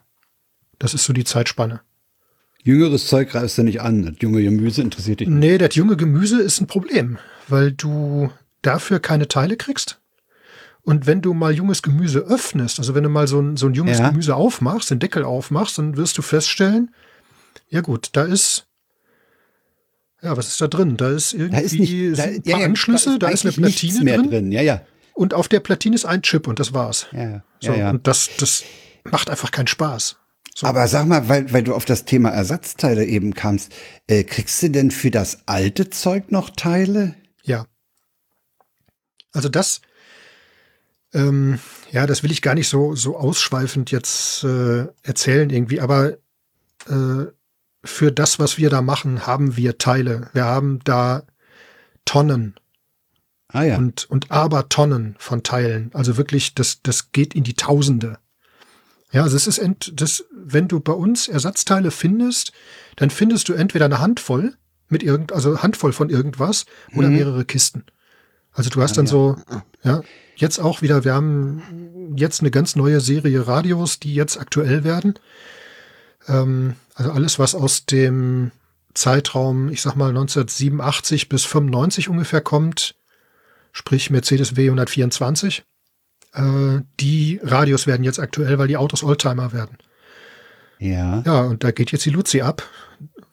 Das ist so die Zeitspanne. Jüngeres Zeug reißt du nicht an. Das junge Gemüse interessiert dich nicht. Nee, das junge Gemüse ist ein Problem, weil du dafür keine Teile kriegst Und wenn du mal junges Gemüse öffnest, also wenn du mal so ein, so ein junges Ja. Gemüse aufmachst, den Deckel aufmachst, dann wirst du feststellen, ja gut, da ist, ja, was ist da drin? Da ist irgendwie Da ist nicht, da, ein paar Anschlüsse, da ist, eine eigentlich nichts Platine mehr drin, drin. Ja, ja. und auf der Platine ist ein Chip und das war's. Ja, ja. So, ja, ja. Und das, das macht einfach keinen Spaß. So. Aber sag mal, weil, weil du auf das Thema Ersatzteile eben kamst, äh, kriegst du denn für das alte Zeug noch Teile? Ja. Also das, ähm, ja, das will ich gar nicht so, so ausschweifend jetzt äh, erzählen irgendwie, aber äh, für das, was wir da machen, haben wir Teile. Wir haben da Tonnen Ah ja. und, und Abertonnen von Teilen. Also wirklich, das, das geht in die Tausende. Ja, also es ist, ent, das, wenn du bei uns Ersatzteile findest, dann findest du entweder eine Handvoll mit irgend, also Handvoll von irgendwas oder Mhm. mehrere Kisten. Also du hast dann ja. so, ja, jetzt auch wieder, wir haben jetzt eine ganz neue Serie Radios, die jetzt aktuell werden. Ähm, also alles, was aus dem Zeitraum, ich sag mal 1987 bis 95 ungefähr kommt, sprich Mercedes W124. Äh, die Radios werden jetzt aktuell, weil die Autos Oldtimer werden. ja. Ja, und da geht jetzt die Luzi ab,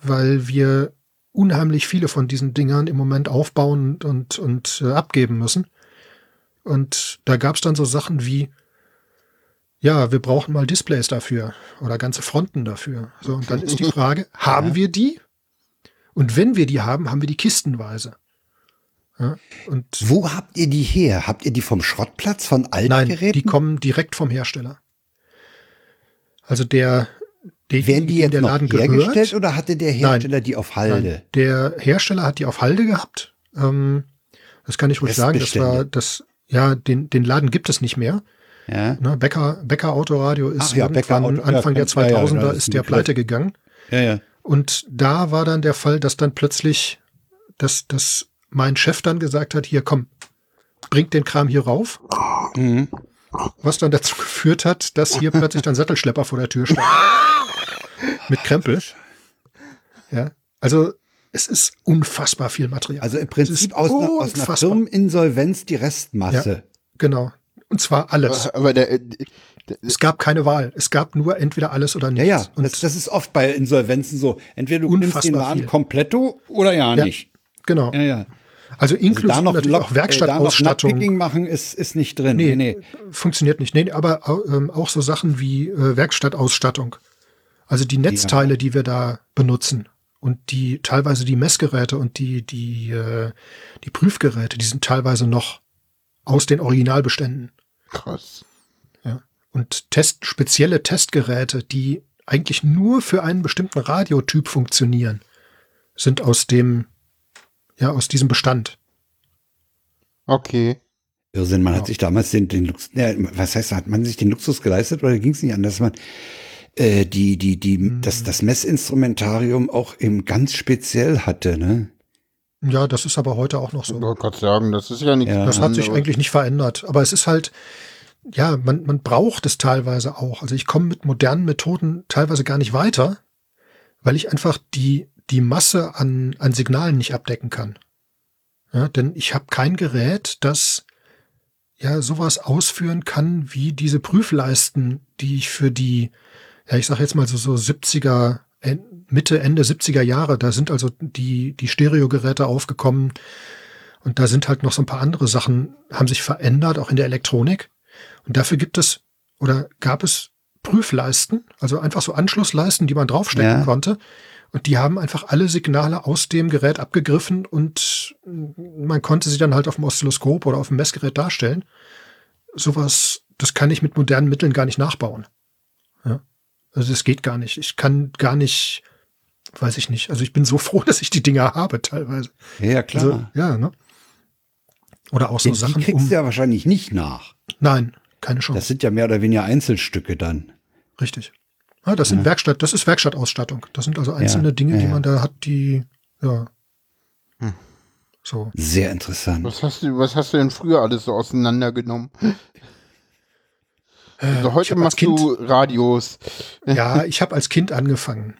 weil wir unheimlich viele von diesen Dingern im Moment aufbauen und, und äh, abgeben müssen. Und da gab es dann so Sachen wie, ja, wir brauchen mal Displays dafür oder ganze Fronten dafür. So, und dann ist die Frage, haben Ja. wir die? Und wenn wir die haben, haben wir die kistenweise. Ja, und Wo habt ihr die her? Habt ihr die vom Schrottplatz von alten Nein, Geräten? die kommen direkt vom Hersteller. Also der, der Werden die jetzt der Laden hergestellt gehört, oder hatte der Hersteller die auf Halde? Nein, der Hersteller hat die auf Halde gehabt. Ähm, das kann ich ruhig sagen. Das war das, ja, den, den Laden gibt es nicht mehr. Ja. Ne, Becker, Becker Autoradio ist Ach ja, Becker irgendwann Auto- ja, Anfang der ja, ja, 2000er das ist der pleite gegangen. Ja, ja. Und da war dann der Fall, dass dann plötzlich, dass, dass mein Chef dann gesagt hat, hier komm, bringt den Kram hier rauf. Mhm. Was dann dazu geführt hat, dass hier plötzlich dann Sattelschlepper vor der Tür stand. Mit Krempel. Ja. Also es ist unfassbar viel Material. Also im Prinzip aus einer, aus einer. Firmeninsolvenz die Restmasse. Genau. Und zwar alles. Aber der, äh, Es gab keine Wahl. Es gab nur entweder alles oder Ja, nichts. ja, Und das, das ist oft bei Insolvenzen so. Entweder du nimmst den Laden viel. kompletto oder ja, Ja, nicht. genau. Ja, ja. Also Also inklusive noch, natürlich Lock, auch äh, da noch Werkstattausstattung. Machen ist, ist nicht drin. Nee, Nee, nee. funktioniert nicht. Nee, aber ähm, auch so Sachen wie äh, Werkstattausstattung. Also die Netzteile, die wir da benutzen und die teilweise die Messgeräte und die die äh, die Prüfgeräte, die sind teilweise noch aus den Originalbeständen. Krass. Ja. Und Test spezielle Testgeräte, die eigentlich nur für einen bestimmten Radiotyp funktionieren, sind aus dem ja aus diesem Bestand. Okay. Irrsinn, man Ja. hat sich damals den, den Luxus, ja, was heißt, hat man sich den Luxus geleistet oder ging es nicht anders, dass man äh, die, die, die, Mhm. das, das Messinstrumentarium auch eben ganz speziell hatte, ne? Ja, das ist aber heute auch noch so. Ich wollte gerade sagen, das ist ja nichts Ja. Das hat sich eigentlich nicht verändert. Aber es ist halt, ja, man, man braucht es teilweise auch. Also ich komme mit modernen Methoden teilweise gar nicht weiter, weil ich einfach die, die Masse an, an Signalen nicht abdecken kann. Ja, denn ich habe kein Gerät, das ja sowas ausführen kann wie diese Prüfleisten, die ich für die, ja, ich sag jetzt mal so, so 70er, en- Mitte, Ende 70er Jahre, da sind also die, die Stereogeräte aufgekommen, und da sind halt noch so ein paar andere Sachen, haben sich verändert, auch in der Elektronik. Und dafür gibt es oder gab es Prüfleisten, also einfach so Anschlussleisten, die man draufstecken Ja. konnte. Und die haben einfach alle Signale aus dem Gerät abgegriffen und man konnte sie dann halt auf dem Oszilloskop oder auf dem Messgerät darstellen. Sowas, das kann ich mit modernen Mitteln gar nicht nachbauen. Ja. Also das geht gar nicht. Ich kann gar nicht, weiß ich nicht. Also ich bin so froh, dass ich die Dinger habe teilweise. Ja, ja klar. Also, ja, ne? Oder auch so die Sachen kriegst um. du ja wahrscheinlich nicht nach. Nein, keine Chance. Das sind ja mehr oder weniger Einzelstücke dann. Richtig. Ja, das sind Ja. Werkstatt, das ist Werkstattausstattung. Das sind also einzelne Ja, Dinge, ja, die ja. man da hat, die, ja. Hm. So. Sehr interessant. Was hast du, was hast du denn früher alles so auseinandergenommen? Also ich heute machst Kind, du Radios. ja, ich habe als Kind angefangen.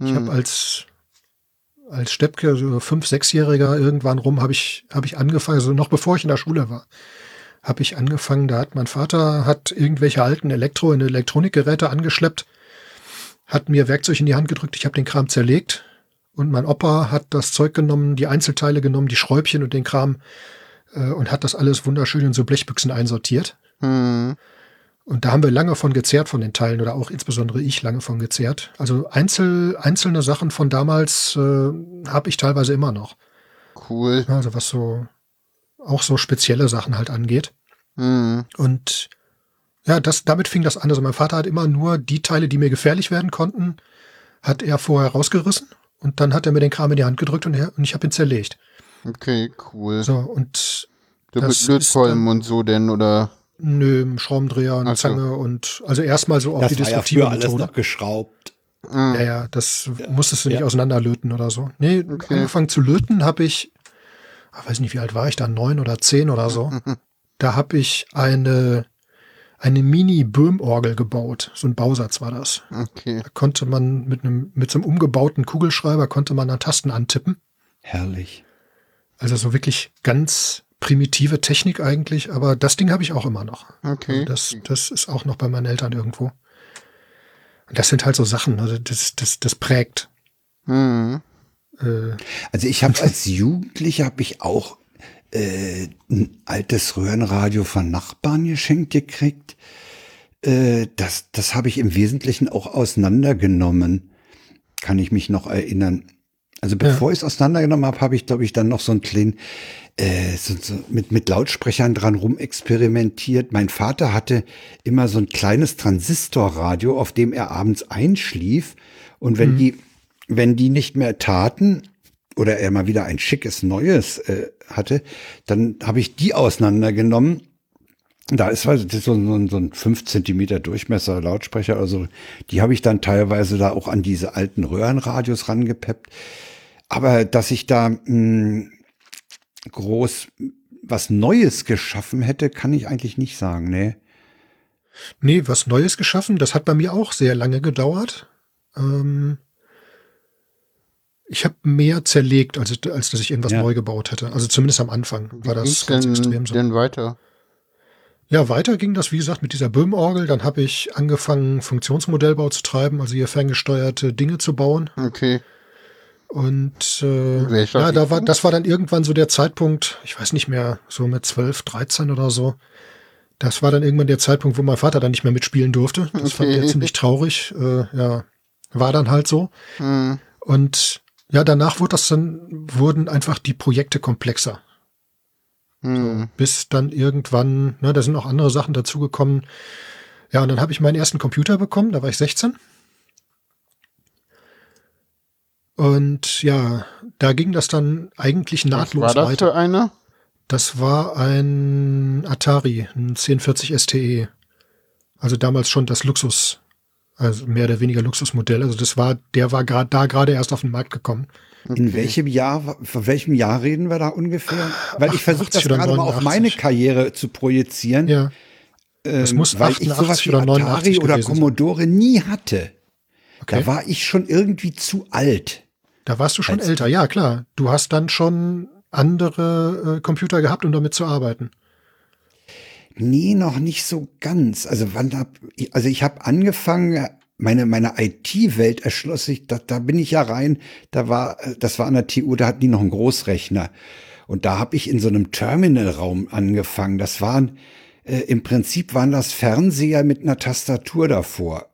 Ich Hm. habe als als Steppke, so fünf, sechsjähriger irgendwann rum, habe ich habe ich angefangen, also noch bevor ich in der Schule war, habe ich angefangen, da hat mein Vater hat irgendwelche alten Elektro- und Elektronikgeräte angeschleppt, hat mir Werkzeug in die Hand gedrückt, ich habe den Kram zerlegt und mein Opa hat das Zeug genommen, die Einzelteile genommen, die Schräubchen und den Kram äh, und hat das alles wunderschön in so Blechbüchsen einsortiert. Hm. Und da haben wir lange von gezehrt von den Teilen oder auch insbesondere ich lange von gezehrt. Also einzel, einzelne Sachen von damals äh, habe ich teilweise immer noch. Cool. Also was so auch so spezielle Sachen halt angeht. Hm. Und ja, das, damit fing das an. Also mein Vater hat immer nur die Teile, die mir gefährlich werden konnten, hat er vorher rausgerissen und dann hat er mir den Kram in die Hand gedrückt und, er, und ich habe ihn zerlegt. Okay, cool. So, und du das mit Lötkolben und so denn, oder? Nö, Schraubendreher und Ach so. Zange und also erstmal so auf die Das war ja destruktive alles Methode. noch geschraubt. Ja, ja, das musstest du nicht Ja. auseinanderlöten oder so. Nee, Okay. angefangen zu löten habe ich, ah, weiß nicht, wie alt war ich da, neun oder zehn oder so. da habe ich eine, eine Mini-Böhm-Orgel gebaut. So ein Bausatz war das. Okay. Da konnte man mit einem, mit so einem umgebauten Kugelschreiber konnte man an Tasten antippen. Herrlich. Also so wirklich ganz primitive Technik eigentlich, aber das Ding habe ich auch immer noch. Okay. Also das, das ist auch noch bei meinen Eltern irgendwo. Und das sind halt so Sachen, also das, das, das prägt. Hm. Äh, Also ich habe als Jugendlicher habe ich auch äh, ein altes Röhrenradio von Nachbarn geschenkt gekriegt. Äh, das das habe ich im Wesentlichen auch auseinandergenommen. Kann ich mich noch erinnern. Also bevor ich es auseinandergenommen habe, habe ich, glaube ich, dann noch so einen kleinen, äh, so, so mit, mit Lautsprechern dran rumexperimentiert. Mein Vater hatte immer so ein kleines Transistorradio, auf dem er abends einschlief. Und wenn die, wenn die nicht mehr taten, oder er mal wieder ein schickes neues äh, hatte, dann habe ich die auseinandergenommen. Da ist also das ist so, ein- so ein 5 Zentimeter Durchmesser Lautsprecher, also die habe ich dann teilweise da auch an diese alten Röhrenradios rangepeppt. Aber dass ich da mh, groß was Neues geschaffen hätte, kann ich eigentlich nicht sagen, ne? Nee, was Neues geschaffen. Das hat bei mir auch sehr lange gedauert. Ähm, ich habe mehr zerlegt, als, als dass ich irgendwas Ja. neu gebaut hätte. Also zumindest am Anfang war das Ging's ganz denn, extrem so. denn weiter? Ja, weiter ging das, wie gesagt, mit dieser Böhm-Orgel. Dann habe ich angefangen, Funktionsmodellbau zu treiben, also hier ferngesteuerte Dinge zu bauen. Okay. Und äh, ja, da war, das war dann irgendwann so der Zeitpunkt, ich weiß nicht mehr, so mit 12, 13 oder so. Das war dann irgendwann der Zeitpunkt, wo mein Vater dann nicht mehr mitspielen durfte. Das fand er Okay. ziemlich traurig. Äh, ja, war dann halt so. Hm. Und ja, danach wurde das dann, wurden einfach die Projekte komplexer. Hm. Bis dann irgendwann, ne, da sind auch andere Sachen dazugekommen. Ja, und dann habe ich meinen ersten Computer bekommen, da war ich 16. Und ja, da ging das dann eigentlich Was nahtlos war das weiter. für einer? Das war ein Atari, ein 1040 STE. Also damals schon das Luxus, also mehr oder weniger Luxusmodell. Also das war, der war gerade da gerade erst auf den Markt gekommen. In welchem Jahr, von welchem Jahr reden wir da ungefähr? Weil ich versuche das 88 oder gerade mal auf 89. meine Karriere zu projizieren. Ja, das muss weil ich 88 sowas wie oder Atari 89 oder gewesen sein. Commodore nie hatte. okay. Da war ich schon irgendwie zu alt. Da warst du schon älter, ja klar. Du hast dann schon andere äh, Computer gehabt, um damit zu arbeiten. Nee, noch nicht so ganz. Also wann hab ich, also ich habe angefangen, meine meine IT-Welt erschloss sich, da, da bin ich ja rein, da war äh, das war an der TU, da hatten die noch einen Großrechner und da habe ich in so einem Terminalraum angefangen. Das waren äh, im Prinzip waren das Fernseher mit einer Tastatur davor.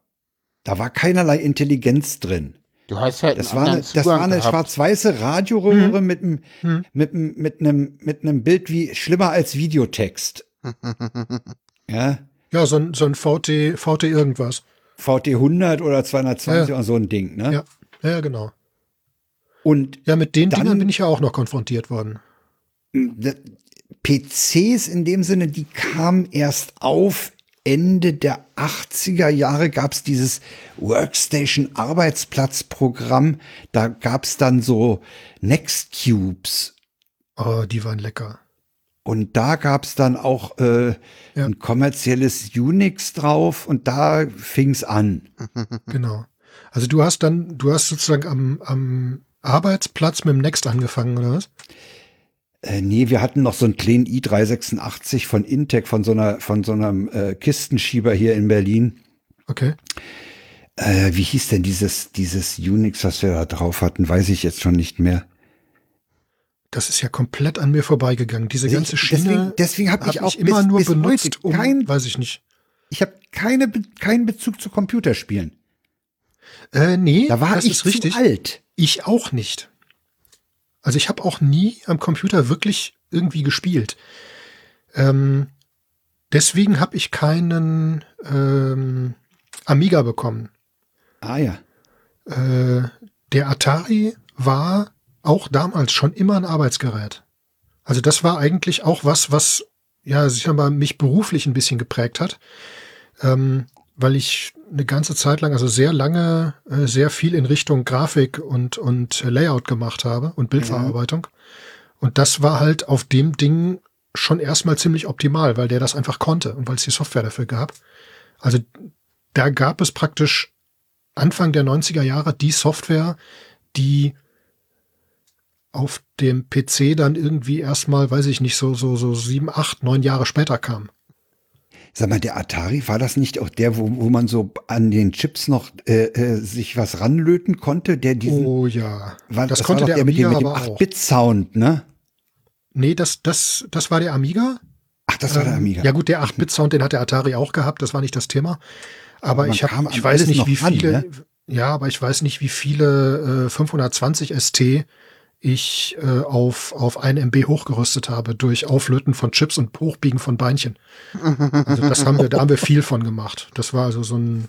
Da war keinerlei Intelligenz drin. Du hast halt Das war eine, das war eine schwarz-weiße Radioröhre Mhm. mit einem mit, einem- mit einem mit einem Bild wie schlimmer als Videotext. ja, Ja, so ein, so ein VT, VT irgendwas. VT 100 oder 220 Ja. oder so ein Ding, ne? Ja, ja, genau. Und Ja, mit den Dann- Dingern bin ich ja auch noch konfrontiert worden. d- PCs in dem Sinne, die kamen erst auf Ende der 80er Jahre gab's dieses Workstation-Arbeitsplatzprogramm. Da gab's dann so Nextcubes. Oh, die waren lecker. Und da gab's dann auch äh, Ja. ein kommerzielles Unix drauf und da fing's an. Genau. Also du hast dann, du hast sozusagen am, am Arbeitsplatz mit dem Next angefangen, oder was? Äh, nee, wir hatten noch so einen kleinen i386 von Intec, von so einer, von so einem äh, Kistenschieber hier in Berlin. Okay. Äh, wie hieß denn dieses, dieses Unix, was wir da drauf hatten, weiß ich jetzt schon nicht mehr. Das ist ja komplett an mir vorbeigegangen. Diese ganze Schiene. Deswegen, deswegen habe hab ich auch immer bis, nur bis benutzt, heute kein, um, weiß ich nicht. Ich habe keine, keinen Bezug zu Computerspielen. Äh, nee, Da war das ich ist richtig. alt. Ich auch nicht. Also ich habe auch nie am Computer wirklich irgendwie gespielt. Ähm, deswegen habe ich keinen ähm, Amiga bekommen. Ah ja. Äh, der Atari war auch damals schon immer ein Arbeitsgerät. Also das war eigentlich auch was, was ja sicher mal mich beruflich ein bisschen geprägt hat, ähm, weil ich eine ganze Zeit lang, also sehr lange, äh, sehr viel in Richtung Grafik und und Layout gemacht habe und Bildverarbeitung. Und das war halt auf dem Ding schon erstmal ziemlich optimal, weil der das einfach konnte und weil es die Software dafür gab. Also da gab es praktisch Anfang der 90er Jahre die Software, die auf dem PC dann irgendwie erstmal, weiß ich nicht, so, so, so sieben, acht, neun Jahre später kam. Sag mal, der Atari, war das nicht auch der, wo, wo man so an den Chips noch äh, äh, sich was ranlöten konnte? Der diesen, Oh ja. war, das, war konnte doch der der mit dem, Amiga mit dem aber auch. 8-Bit-Sound, ne? Nee, das, das, das war der Amiga. Ach, das war der Ähm, Amiga. Ja gut, der 8-Bit-Sound, den hat der Atari auch gehabt, das war nicht das Thema. Aber Man ich, hab, ich an weiß nicht, wie viele, ne? ja, aber ich weiß nicht, wie viele äh, 520 ST ich äh, auf, auf 1 MB hochgerüstet habe durch Auflöten von Chips und Hochbiegen von Beinchen. Also das haben wir, da haben wir viel von gemacht. Das war also so ein,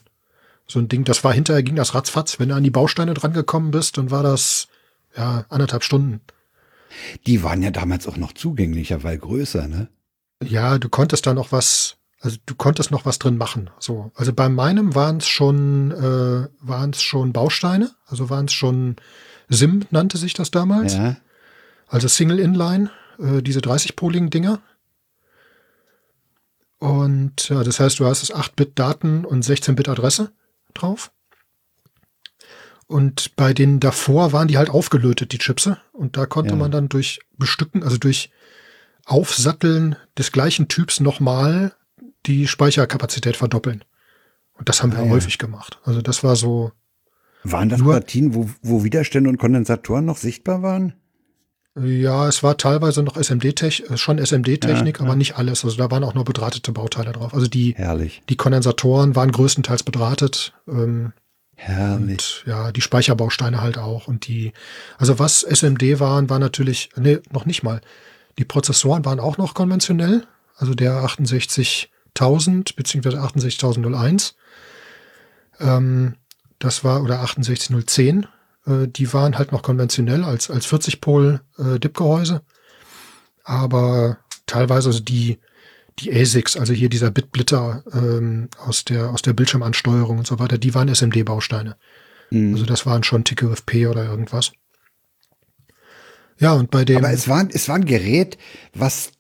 so ein Ding, das war hinterher ging das ratzfatz. Wenn du an die Bausteine dran gekommen bist, dann war das, ja, anderthalb Stunden. Die waren ja damals auch noch zugänglicher, weil größer, ne? Ja, du konntest da noch was, also du konntest noch was drin machen. So, also bei meinem waren es schon, äh, waren es schon Bausteine, also waren es schon SIM nannte sich das damals, Ja. also Single Inline, äh, diese 30-poligen Dinger. Und ja, das heißt, du hast es 8-Bit-Daten und 16-Bit-Adresse drauf. Und bei den davor waren die halt aufgelötet, die Chipse. Und da konnte Ja. man dann durch Bestücken, also durch Aufsatteln des gleichen Typs nochmal die Speicherkapazität verdoppeln. Und das haben wir Ah, ja. häufig gemacht. Also das war so, Waren das Nur- Platinen, wo, wo Widerstände und Kondensatoren noch sichtbar waren? ja, es war teilweise noch SMD-Technik, äh, schon SMD-Technik, Ja, aber ja. nicht alles. Also da waren auch noch bedrahtete Bauteile drauf. Also die, Herrlich. die Kondensatoren waren größtenteils bedrahtet. Ähm, Herrlich. Und ja, die Speicherbausteine halt auch. Und die, also was SMD waren, war natürlich, nee, noch nicht mal. Die Prozessoren waren auch noch konventionell. Also der 68000 beziehungsweise 68001. Ähm, das war, oder 68010. Äh, die waren halt noch konventionell als, als 40-Pol äh, DIP-Gehäuse. Aber teilweise also die, die ASICs, also hier dieser Bitblitter ähm, aus der aus der Bildschirmansteuerung und so weiter, die waren SMD-Bausteine. Mhm. Also das waren schon Ticket with P oder irgendwas. Ja, und bei dem Aber es war, es war ein Gerät, was,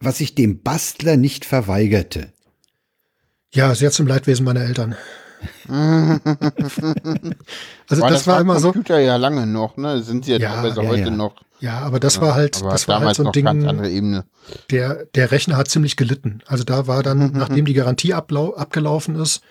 was sich dem Bastler nicht verweigerte. ja sehr zum Leidwesen meiner Eltern. also War das war immer so. Computer ja lange noch, ne? Sind sie ja, Ja, teilweise ja, heute ja. noch. Ja, aber das war halt, das war halt damals so ein Ding. andere Ebene. der, der Rechner hat ziemlich gelitten. Also da war dann, nachdem die Garantie abgelaufen ist,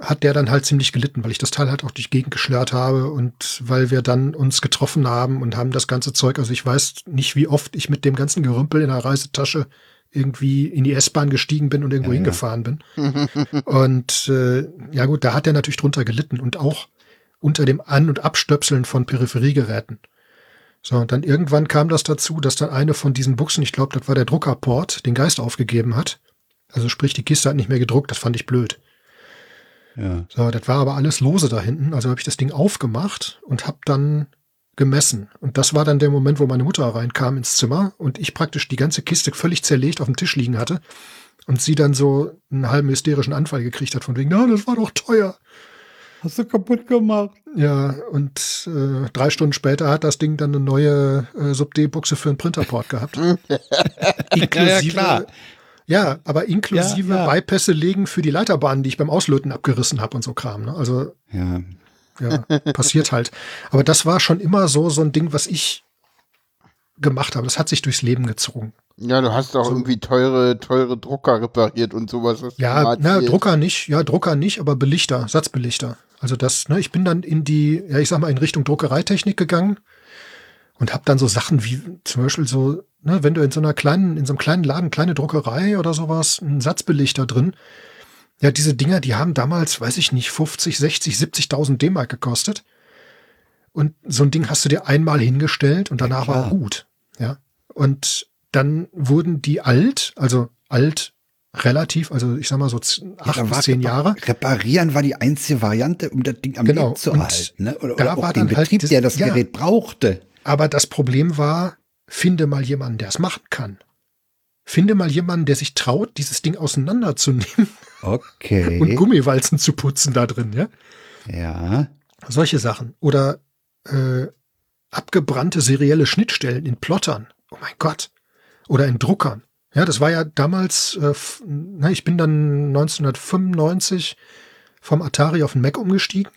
hat der dann halt ziemlich gelitten, weil ich das Teil halt auch durch Gegend geschlört habe und weil wir dann uns getroffen haben und haben das ganze Zeug, also ich weiß nicht, wie oft ich mit dem ganzen Gerümpel in der Reisetasche irgendwie in die S-Bahn gestiegen bin und irgendwo Ja, ja. hingefahren bin. und äh, ja gut, da hat er natürlich drunter gelitten und auch unter dem An- und Abstöpseln von Peripheriegeräten. So, und dann irgendwann kam das dazu, dass dann eine von diesen Buchsen, ich glaube, das war der Druckerport, den Geist aufgegeben hat. Also sprich, die Kiste hat nicht mehr gedruckt, das fand ich blöd. Ja. So, das war aber alles lose da hinten. Also habe ich das Ding aufgemacht und habe dann gemessen. Und das war dann der Moment, wo meine Mutter reinkam ins Zimmer und ich praktisch die ganze Kiste völlig zerlegt auf dem Tisch liegen hatte und sie dann so einen halben hysterischen Anfall gekriegt hat von wegen, na, das war doch teuer. Hast du kaputt gemacht? Ja, und äh, drei Stunden später hat das Ding dann eine neue äh, Sub-D-Buchse für einen Printerport gehabt. inklusive, klar. Ja, aber inklusive Ja, ja. Beipässe legen für die Leiterbahnen, die ich beim Auslöten abgerissen habe und so Kram. Ne? Also Ja. Ja, passiert halt. Aber das war schon immer so so ein Ding, was ich gemacht habe. Das hat sich durchs Leben gezogen. Ja, du hast auch So. irgendwie teure, teure Drucker repariert und sowas. Ja, na. Drucker nicht, ja, Drucker nicht, aber Belichter, Satzbelichter. Also das, ne, ich bin dann in die, ja, ich sag mal, in Richtung Druckereitechnik gegangen und habe dann so Sachen wie zum Beispiel so, ne, wenn du in so einer kleinen, in so einem kleinen Laden, kleine Druckerei oder sowas, einen Satzbelichter drin. Ja, diese Dinger, die haben damals, weiß ich nicht, 50, 60, 70.000 D-Mark gekostet. Und so ein Ding hast du dir einmal hingestellt und danach war klar. gut. Ja. Und dann wurden die alt, also alt relativ, also ich sag mal so acht bis war zehn Jahre. Reparieren war die einzige Variante, um das Ding am Genau, Leben zu und halten. Ne? Oder, da oder auch war den dann halt Betrieb, das- der das ja. Gerät brauchte. Aber das Problem war, finde mal jemanden, der es machen kann. Finde mal jemanden, der sich traut, dieses Ding auseinanderzunehmen Okay. und Gummiwalzen zu putzen da drin, ja. ja. Solche Sachen. Oder äh, abgebrannte serielle Schnittstellen in Plottern. Oh mein Gott. Oder in Druckern. Ja, das war ja damals, äh, na, ich bin dann 1995 vom Atari auf den Mac umgestiegen.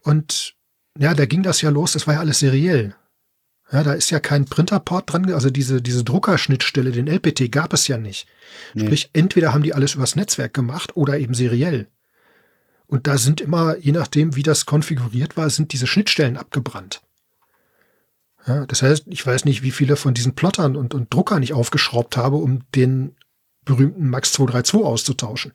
Und ja, da ging das ja los, das war ja alles seriell. Ja, da ist ja kein Printerport dran, also diese, diese Druckerschnittstelle, den LPT gab es ja nicht. Nee. Sprich, entweder haben die alles übers Netzwerk gemacht oder eben seriell. Und da sind immer, je nachdem, wie das konfiguriert war, sind diese Schnittstellen abgebrannt. Ja, das heißt, ich weiß nicht, wie viele von diesen Plottern und, und Druckern ich aufgeschraubt habe, um den berühmten Max 232 auszutauschen.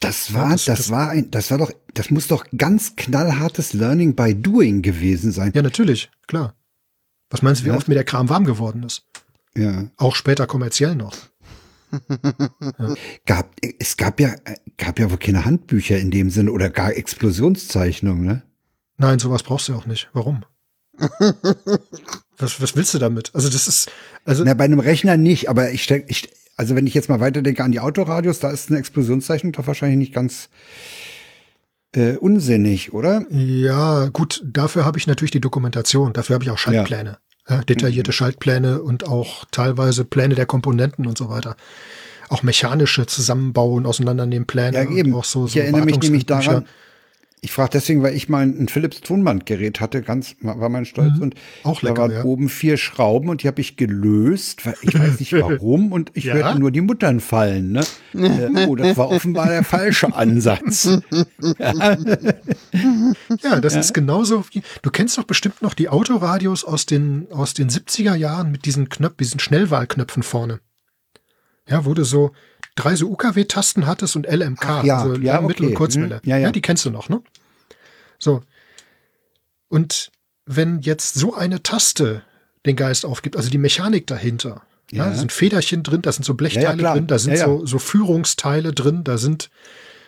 Das war, Ja, das, das- das- war ein, das war doch, das muss doch ganz knallhartes Learning by Doing gewesen sein. Ja, natürlich, klar. Was meinst du, wie Ja. oft mir der Kram warm geworden ist? Ja. Auch später kommerziell noch. Gab, es gab ja, gab ja wohl keine Handbücher in dem Sinne oder gar Explosionszeichnungen, ne? Nein, sowas brauchst du ja auch nicht. Warum? was, was willst du damit? Also das ist, also Na, bei einem Rechner nicht, aber ich ich, also wenn ich jetzt mal weiterdenke an die Autoradios, da ist eine Explosionszeichnung doch wahrscheinlich nicht ganz äh, unsinnig, oder? Ja, gut, dafür habe ich natürlich die Dokumentation, dafür habe ich auch Schaltpläne. Ja, detaillierte Schaltpläne und auch teilweise Pläne der Komponenten und so weiter. Auch mechanische Zusammenbauen, Auseinandernehmen Pläne. Ja, eben. Auch so, ich so erinnere mich nämlich daran, ich frage deswegen, weil ich mal ein Philips Tonbandgerät hatte, ganz war mein Stolz Mhm. und Auch da lecker, waren ja. oben vier Schrauben und die habe ich gelöst, weil ich weiß nicht warum und ich Ja? hörte nur die Muttern fallen. Ne? äh, oh, das war offenbar der falsche Ansatz. Ja, das ist genauso wie, du kennst doch bestimmt noch die Autoradios aus den, aus den 70er Jahren mit diesen Knöpfen, diesen Schnellwahlknöpfen vorne. Ja, wo du so drei so UKW-Tasten hattest und LMK, Ach ja, also ja, Lang-, Mittel- und okay. Kurzwelle. Mhm. Ja, ja. die kennst du noch, ne? So. Und wenn jetzt so eine Taste den Geist aufgibt, also die Mechanik dahinter, ja. Ja. da sind Federchen drin, da sind so Blechteile Ja, ja, drin, da sind Ja, ja. So, so Führungsteile drin, da sind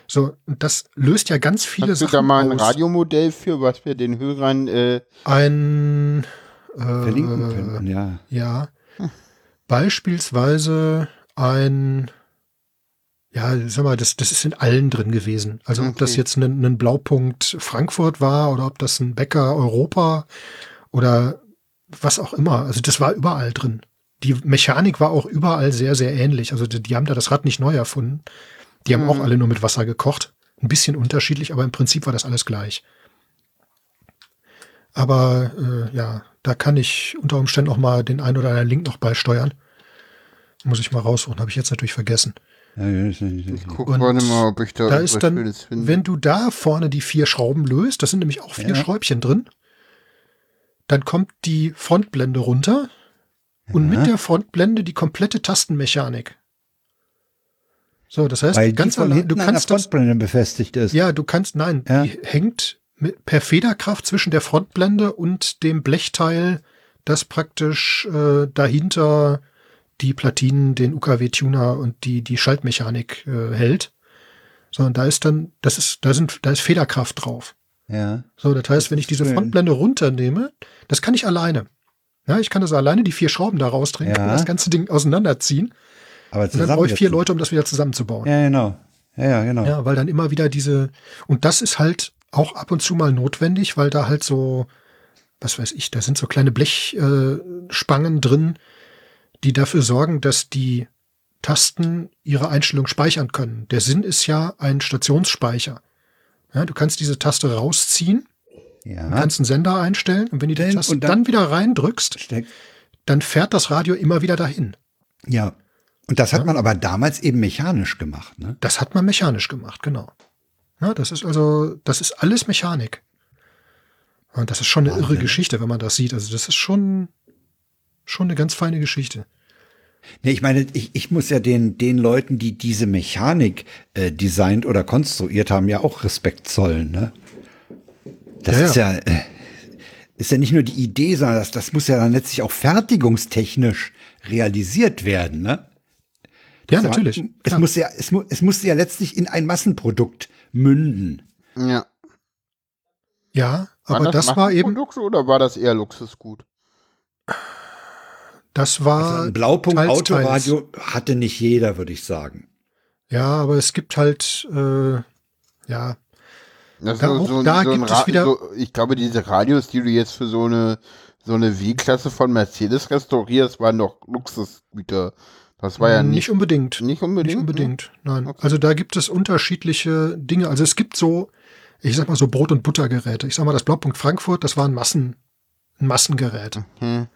so, und das löst ja ganz viele Hast du Sachen da mal ein aus. Radiomodell für, was wir den Hörern äh, Ein Verlinken äh, könnten, ja. Ja. Beispielsweise ein, ja, sag mal, das, das ist in allen drin gewesen. Also ob das Okay. jetzt ein, ein Blaupunkt Frankfurt war oder ob das ein Bäcker Europa oder was auch immer. Also das war überall drin. Die Mechanik war auch überall sehr, sehr ähnlich. Also die, die haben da das Rad nicht neu erfunden. Die haben Mhm. auch alle nur mit Wasser gekocht. Ein bisschen unterschiedlich, aber im Prinzip war das alles gleich. Aber äh, ja, da kann ich unter Umständen auch mal den ein oder anderen Link noch beisteuern. Muss ich mal raussuchen, habe ich jetzt natürlich vergessen. Ja, ja, ja, ja. Ich guck Und gerade mal, ob ich da, Da ist dann, Schönes finde. wenn du da vorne die vier Schrauben löst, das sind nämlich auch vier Ja. Schräubchen drin, dann kommt die Frontblende runter und mit der Frontblende die komplette Tastenmechanik. So, das heißt, Weil die ganz von allein, du an der kannst das, Frontblende befestigt ist. ja, du kannst, nein, Ja. die hängt mit, per Federkraft zwischen der Frontblende und dem Blechteil, das praktisch äh, dahinter die Platinen, den UKW-Tuner und die, die Schaltmechanik äh, hält. Sondern da ist dann, das ist, da sind, da ist Federkraft drauf. Ja. So, das heißt, wenn ich diese. Frontblende runternehme, das kann ich alleine. Ja, ich kann das alleine, die vier Schrauben da rausdrehen, Ja. kann das ganze Ding auseinanderziehen. Aber Und dann brauche ich vier. Leute, um das wieder zusammenzubauen. Ja, genau. Ja, ja, genau. Ja, weil dann immer wieder diese, und das ist halt auch ab und zu mal notwendig, weil da halt so, was weiß ich, da sind so kleine Blechspangen äh, drin, die dafür sorgen, dass die Tasten ihre Einstellung speichern können. Der Sinn ist ja ein Stationsspeicher. Ja, du kannst diese Taste rausziehen, Ja. kannst einen Sender einstellen und wenn du die Denn- Taste dann- dann, wieder reindrückst, Steck- dann fährt das Radio immer wieder dahin. Ja. Und das hat ja. man aber damals eben mechanisch gemacht, ne? Das hat man mechanisch gemacht, genau. Ja, das ist also, das ist alles Mechanik. Und das ist schon eine Wahnsinn. irre Geschichte, wenn man das sieht. Also das ist schon, schon eine ganz feine Geschichte. Nee, ich meine, ich, ich muss ja den, den Leuten, die diese Mechanik äh, designt oder konstruiert haben, ja auch Respekt zollen, ne? Das ja, ist ja, äh, ist ja nicht nur die Idee, sondern das, das muss ja dann letztlich auch fertigungstechnisch realisiert werden, ne? Ja, natürlich. Ja, es muss ja, es, mu es muss ja letztlich in ein Massenprodukt münden. Ja. Ja, aber das, das war eben. Produkt oder war das eher Luxusgut? Das war. Also ein Blaupunkt-Autoradio hatte nicht jeder, würde ich sagen. Ja, aber es gibt halt, äh, ja. Das da, so, so, da so gibt es wieder. ich glaube, diese Radios, die du jetzt für so eine so eine W-Klasse von Mercedes restaurierst, waren doch Luxusgüter. Das war ja nicht, nicht unbedingt. Nicht unbedingt. Nicht unbedingt. Ne? Nein. Okay. Also da gibt es unterschiedliche Dinge. Also es gibt so, ich sag mal so Brot- und Buttergeräte. Ich sag mal, das Blaupunkt Frankfurt, das war ein Massen, ein Massengerät. Mhm.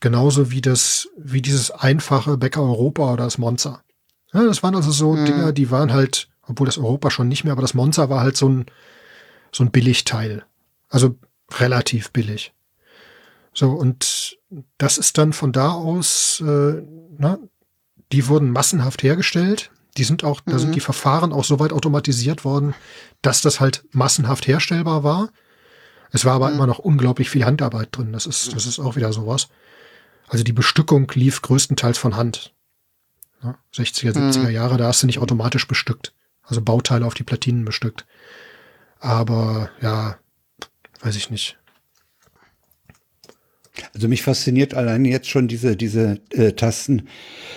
Genauso wie das, wie dieses einfache Bäcker Europa oder das Monza. Ja, das waren also so mhm. Dinger, die waren halt, obwohl das Europa schon nicht mehr, aber das Monza war halt so ein, so ein Billigteil. Also relativ billig. So, und das ist dann von da aus, äh, na, die wurden massenhaft hergestellt. Die sind auch, mhm. da sind mhm. die Verfahren auch so weit automatisiert worden, dass das halt massenhaft herstellbar war. Es war aber mhm. immer noch unglaublich viel Handarbeit drin. Das ist, das ist auch wieder sowas. Also die Bestückung lief größtenteils von Hand. Ja, 60er, 70er mhm. Jahre, da hast du nicht automatisch bestückt. Also Bauteile auf die Platinen bestückt. Aber ja, weiß ich nicht. Also mich fasziniert allein jetzt schon diese, diese äh, Tasten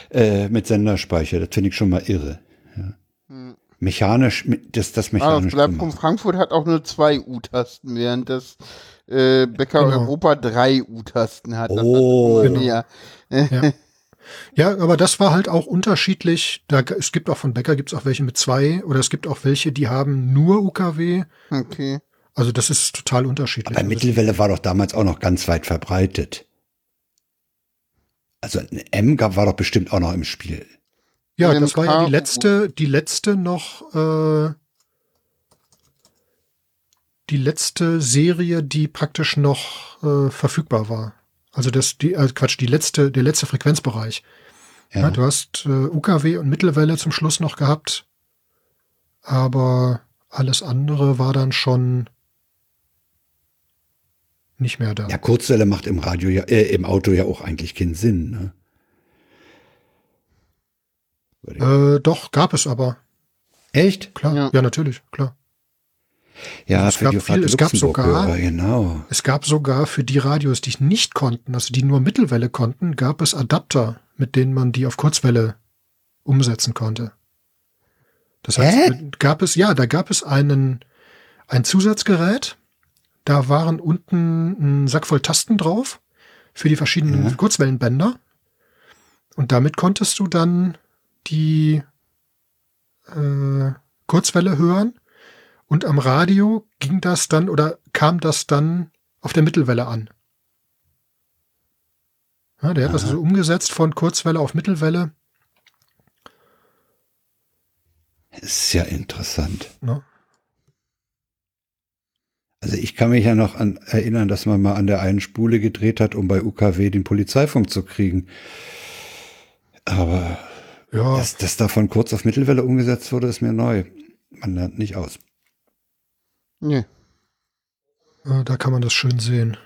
äh, mit Senderspeicher. Das finde ich schon mal irre. Ja. Hm. Mechanisch, das, das mechanisch. Ah, das Frankfurt hat auch nur zwei U-Tasten, während das äh, Bäcker genau. Europa drei U-Tasten hat. oh, genau. ja. ja. aber das war halt auch unterschiedlich. Da, es gibt auch von Bäcker gibt es auch welche mit zwei oder es gibt auch welche, die haben nur UKW. Okay. Also das ist total unterschiedlich. Aber Mittelwelle war doch damals auch noch ganz weit verbreitet. Also ein M gab war doch bestimmt auch noch im Spiel. Ja, das war ja die letzte, die letzte noch äh, die letzte Serie, die praktisch noch äh, verfügbar war. Also das, die, äh, Quatsch, die letzte, der letzte Frequenzbereich. Ja. ja du hast äh, UKW und Mittelwelle zum Schluss noch gehabt, aber alles andere war dann schon nicht mehr da. Ja, Kurzwelle macht im Radio ja, äh, im Auto ja auch eigentlich keinen Sinn. Ne? Äh, doch, gab es aber. Echt? Klar, ja, ja natürlich, klar. Ja, es gab viel, es gab sogar, genau. es gab sogar für die Radios, die nicht konnten, also die nur Mittelwelle konnten, gab es Adapter, mit denen man die auf Kurzwelle umsetzen konnte. Das heißt, Hä? gab es, ja, da gab es einen, ein Zusatzgerät, da waren unten ein Sack voll Tasten drauf für die verschiedenen ja. Kurzwellenbänder. Und damit konntest du dann die äh, Kurzwelle hören und am Radio ging das dann oder kam das dann auf der Mittelwelle an. Ja, der hat Aha. das also umgesetzt von Kurzwelle auf Mittelwelle. Ist ja interessant. Ne? Also ich kann mich ja noch an erinnern, dass man mal an der einen Spule gedreht hat, um bei UKW den Polizeifunk zu kriegen. Aber ja. dass das davon kurz auf Mittelwelle umgesetzt wurde, ist mir neu. Man lernt nicht aus. Nee. Da kann man das schön sehen.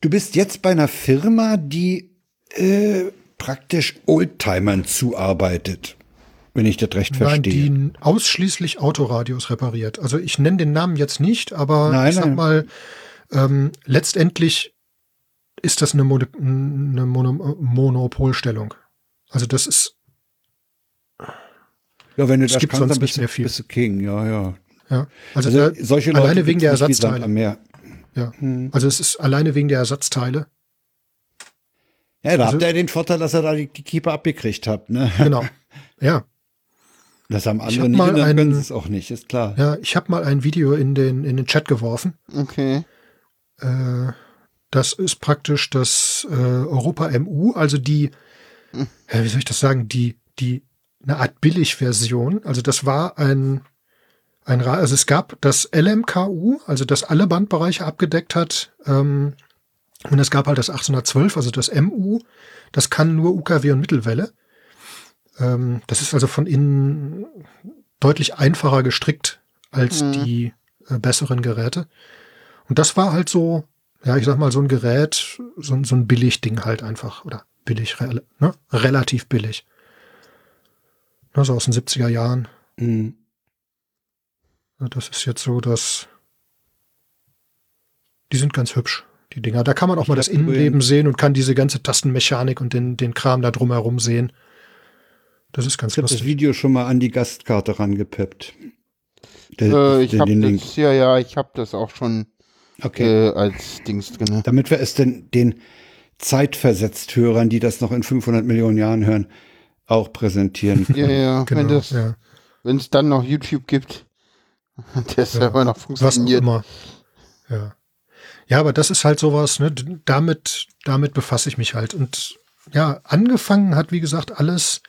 Du bist jetzt bei einer Firma, die äh, praktisch Oldtimern zuarbeitet, wenn ich das recht nein, verstehe. Nein, die ausschließlich Autoradios repariert. Also ich nenne den Namen jetzt nicht, aber nein, ich sag nein. mal, ähm, letztendlich ist das eine, Mon eine Mono Monopolstellung. Also das ist ja, wenn du es das gibt kannst, sonst nicht mehr viel. Bist du King, ja, ja. Ja, also, also da, solche Leute alleine wegen der Ersatzteile. Mehr. Ja, hm. also es ist alleine wegen der Ersatzteile. Ja, da also, habt ihr den Vorteil, dass ihr da die, die Keeper abgekriegt habt, ne? Genau, ja. Das haben andere nicht, dann einen, können es auch nicht, ist klar. Ja, ich habe mal ein Video in den, in den Chat geworfen. Okay. Äh, Das ist praktisch das äh, Europa MU, also die, Hm. ja, wie soll ich das sagen, die, die, eine Art Billigversion. Also das war ein, ein, also es gab das LMKU, also das alle Bandbereiche abgedeckt hat. Ähm, und es gab halt das 1812, also das MU. Das kann nur UKW und Mittelwelle. Ähm, das ist also von innen deutlich einfacher gestrickt als Mhm. die äh, besseren Geräte. Und das war halt so, ja, ich sag mal, so ein Gerät, so, ein- so ein Billigding halt einfach. Oder billig, ne? relativ billig. Ne, so aus den 70er Jahren. Mhm. Das ist jetzt so, dass die sind ganz hübsch, die Dinger. Da kann man auch Ich mal das Innenleben sehen und kann diese ganze Tastenmechanik und den, den Kram da drumherum sehen. Das ist ganz Ich habe das lustig. Video schon mal an die Gastkarte rangepeppt. Der- Äh, ich den- habe den Link. das, ja, ja, ich habe das auch schon Okay. äh, als Dings drin. Damit wir es denn den zeitversetzt Hörern, die das noch in 500 Millionen Jahren hören, auch präsentieren. Ja, ja, wenn Genau, ja. wenn es dann noch YouTube gibt, der Server noch Was auch funktioniert. immer. Ja. Ja, aber das ist halt sowas, ne? Damit, damit befasse ich mich halt. Und ja, angefangen hat, wie gesagt, alles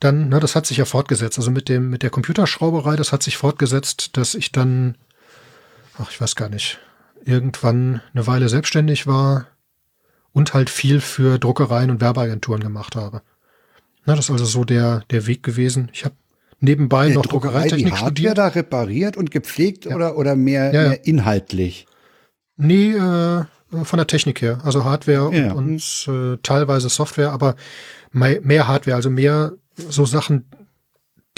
dann, ne, das hat sich ja fortgesetzt. Also mit dem, mit der Computerschrauberei, das hat sich fortgesetzt, dass ich dann, ach, ich weiß gar nicht, irgendwann eine Weile selbstständig war und halt viel für Druckereien und Werbeagenturen gemacht habe. Na, das ist also so der, der Weg gewesen. Ich habe nebenbei noch Druckerei, die Druckereitechnik Hardware studiert. da repariert und gepflegt Ja. oder, oder mehr, Ja, ja. mehr inhaltlich? Nee, äh, von der Technik her. Also Hardware und, und äh, teilweise Software, aber mehr Hardware, also mehr so Sachen,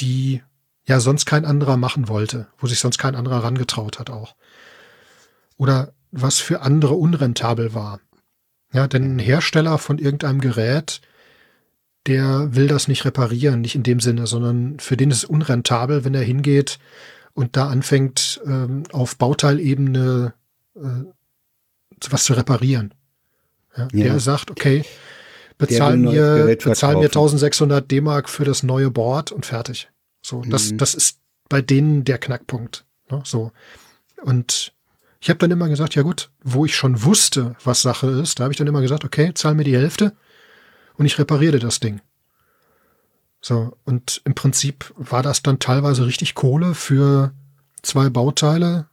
die ja sonst kein anderer machen wollte, wo sich sonst kein anderer rangetraut hat auch. Oder was für andere unrentabel war. Ja, denn ein Hersteller von irgendeinem Gerät, der will das nicht reparieren, nicht in dem Sinne, sondern für den ist es unrentabel, wenn er hingeht und da anfängt, ähm, auf Bauteilebene äh, was zu reparieren. Ja, Ja. Der sagt, okay, bezahl mir, bezahl mir verkaufen. 1600 D-Mark für das neue Board und fertig. So, das, Mhm. das ist bei denen der Knackpunkt. Ne? So. Und ich habe dann immer gesagt, ja gut, wo ich schon wusste, was Sache ist, da habe ich dann immer gesagt, okay, zahl mir die Hälfte und ich repariere das Ding. So, und im Prinzip war das dann teilweise richtig Kohle für zwei Bauteile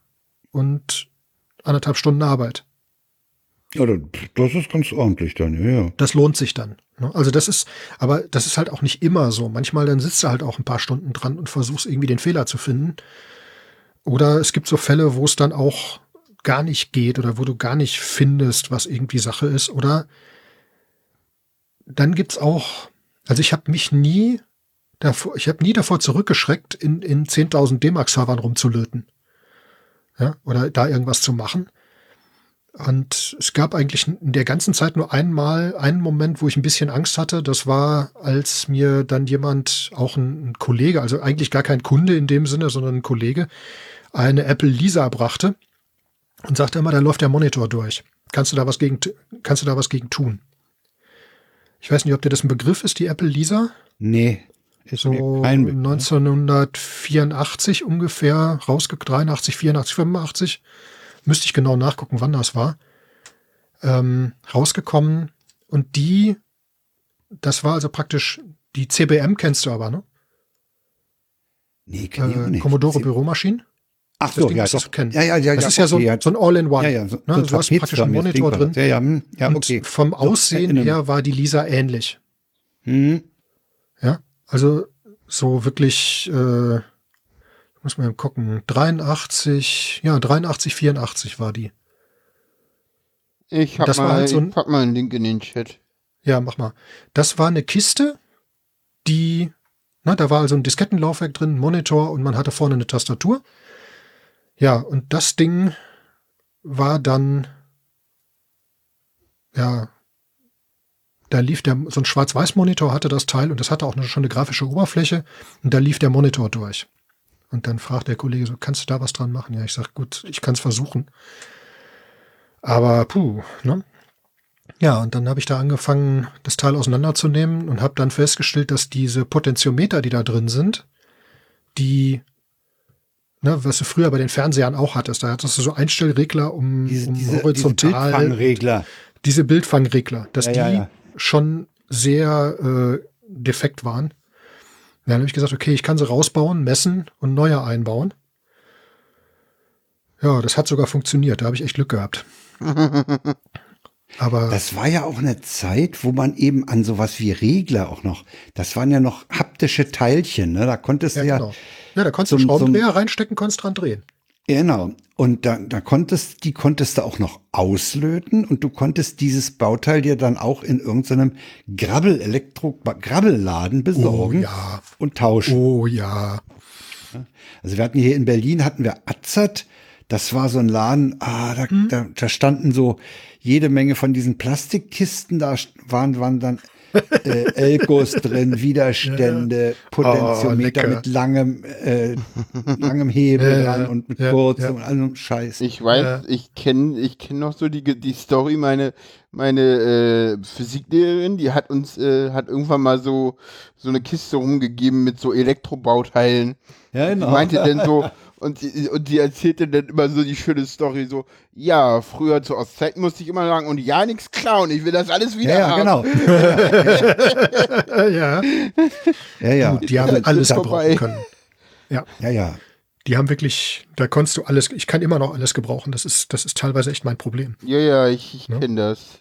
und anderthalb Stunden Arbeit. Ja, das ist ganz ordentlich dann, ja, ja. Das lohnt sich dann. ne? Also das ist, aber das ist halt auch nicht immer so. Manchmal dann sitzt du halt auch ein paar Stunden dran und versuchst irgendwie den Fehler zu finden. Oder es gibt so Fälle, wo es dann auch gar nicht geht oder wo du gar nicht findest, was irgendwie Sache ist. Oder dann gibt's auch, also ich habe mich nie davor, ich habe nie davor zurückgeschreckt, in, in 10.000 D-Mark-Servern rumzulöten. Ja, oder da irgendwas zu machen. Und es gab eigentlich in der ganzen Zeit nur einmal einen Moment, wo ich ein bisschen Angst hatte. Das war, als mir dann jemand, auch ein, ein Kollege, also eigentlich gar kein Kunde in dem Sinne, sondern ein Kollege, eine Apple Lisa brachte und sagte immer, da läuft der Monitor durch. Kannst du da was gegen, kannst du da was gegen tun? Ich weiß nicht, ob dir das ein Begriff ist, die Apple Lisa. Nee, ist So mir kein Begriff. 1984 ungefähr rausgekommen, 83, 84, 85. Müsste ich genau nachgucken, wann das war. Ähm, rausgekommen. Und die, das war also praktisch, die CBM kennst du aber, ne? Nee, kenn ich auch Äh, nicht. Commodore Büromaschinen. Ach das so, Ding ja, doch. kennen. Ja, ja, ja. Das ja, ist ja so, okay, ein- so ein All-in-One. Ja, ja, so, ne? so Du hast praktisch einen Monitor drin. das. Ja, ja, hm, ja, Und okay. vom Doch, Aussehen erinnere her war die Lisa ähnlich. Hm. Ja, also so wirklich, äh, muss man gucken, 83, ja, 83, 84 war die. Ich hab Das war mal, halt so ein- ich pack mal einen Link in den Chat. Ja, mach mal. Das war eine Kiste, die, na, da war also ein Diskettenlaufwerk drin, ein Monitor und man hatte vorne eine Tastatur. Ja, und das Ding war dann, ja, da lief der, so ein Schwarz-Weiß-Monitor hatte das Teil und das hatte auch eine, schon eine grafische Oberfläche und da lief der Monitor durch. Und dann fragt der Kollege so, kannst du da was dran machen? Ja, ich sag, gut, ich kann es versuchen. Aber puh, ne? Ja, und dann habe ich da angefangen, das Teil auseinanderzunehmen und habe dann festgestellt, dass diese Potentiometer, die da drin sind, die ne, was du früher bei den Fernsehern auch hattest. Da hattest du so Einstellregler, um, Diese, um diese, horizontal. diese Bildfangregler. diese Bildfangregler, dass Ja, die ja, ja. schon sehr äh, defekt waren. Dann habe ich gesagt, okay, ich kann sie rausbauen, messen und neue einbauen. Ja, das hat sogar funktioniert. Da habe ich echt Glück gehabt. Aber Das war ja auch eine Zeit, wo man eben an sowas wie Regler auch noch, das waren ja noch haptische Teilchen, ne? Da konntest ja, du ja, genau. Ja, da konntest du zum- einen Schraubendreher reinstecken, konntest dran drehen. genau. Und da, da konntest, die konntest du auch noch auslöten und du konntest dieses Bauteil dir dann auch in irgendeinem Grabbel, Elektro, Grabbelladen besorgen Oh, ja. und tauschen. Oh ja. Also wir hatten hier in Berlin hatten wir Azad. Das war so ein Laden, ah, da, Hm. da, da standen so jede Menge von diesen Plastikkisten, da waren, waren dann äh, Elkos drin, Widerstände, Potentiometer Oh, lecker. mit langem, äh, langem Hebel Ja, dran und mit ja, kurzem ja. und allem Scheiß. Ich weiß, Ja. ich kenne ich kenn noch so die, die Story, meine, meine äh, Physiklehrerin, die hat uns, äh, hat irgendwann mal so, so eine Kiste rumgegeben mit so Elektrobauteilen. ja, Die genau. meinte dann so, und, die- und die erzählte dann immer so die schöne Story, so, ja, früher zur Ostzeit musste ich immer sagen, und ja, nichts klauen, ich will das alles wieder ja, ja, haben. genau. Ja. Ja, ja. Gut, die haben Jetzt alles gebrauchen können. Ja, ja. Die haben wirklich, da konntest du alles, ich kann immer noch alles gebrauchen. Das ist, das ist teilweise echt mein Problem. Ja, ja, ich, ich Ne? kenne das.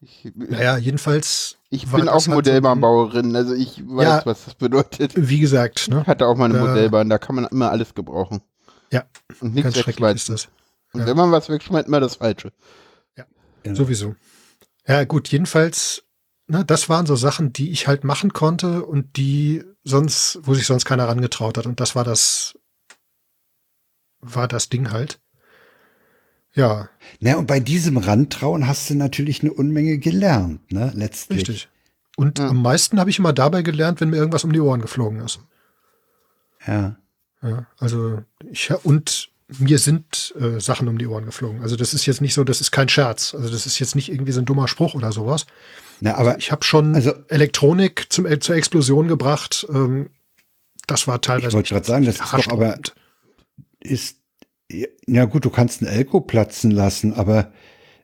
Ich, Naja, jedenfalls. Ich war bin auch halt Modellbahnbauerin, also ich weiß, Ja. was das bedeutet. Wie gesagt, ne? Ich hatte auch mal eine Da- Modellbahn, da kann man immer alles gebrauchen. Ja, Und nichts ganz schrecklich wegschmeißen. ist das. Und ja. wenn man was wegschmeißt, immer das Falsche. Ja. Sowieso. Ja, gut, jedenfalls, ne, das waren so Sachen, die ich halt machen konnte und die sonst, wo sich sonst keiner rangetraut hat. Und das war das, war das Ding halt. Ja, Na, und bei diesem Rantrauen hast du natürlich eine Unmenge gelernt, ne, letztlich. richtig. Und Ja. am meisten habe ich immer dabei gelernt, wenn mir irgendwas um die Ohren geflogen ist. Ja. Ja, also ich und mir sind äh, Sachen um die Ohren geflogen. Also das ist jetzt nicht so, das ist kein Scherz. Also das ist jetzt nicht irgendwie so ein dummer Spruch oder sowas. Na, aber Ich habe schon Also- Elektronik zum, äh, zur Explosion gebracht. Ähm, das war teilweise. Ich wollte gerade sagen, das ist doch aber- ist, ja gut, du kannst einen Elko platzen lassen, aber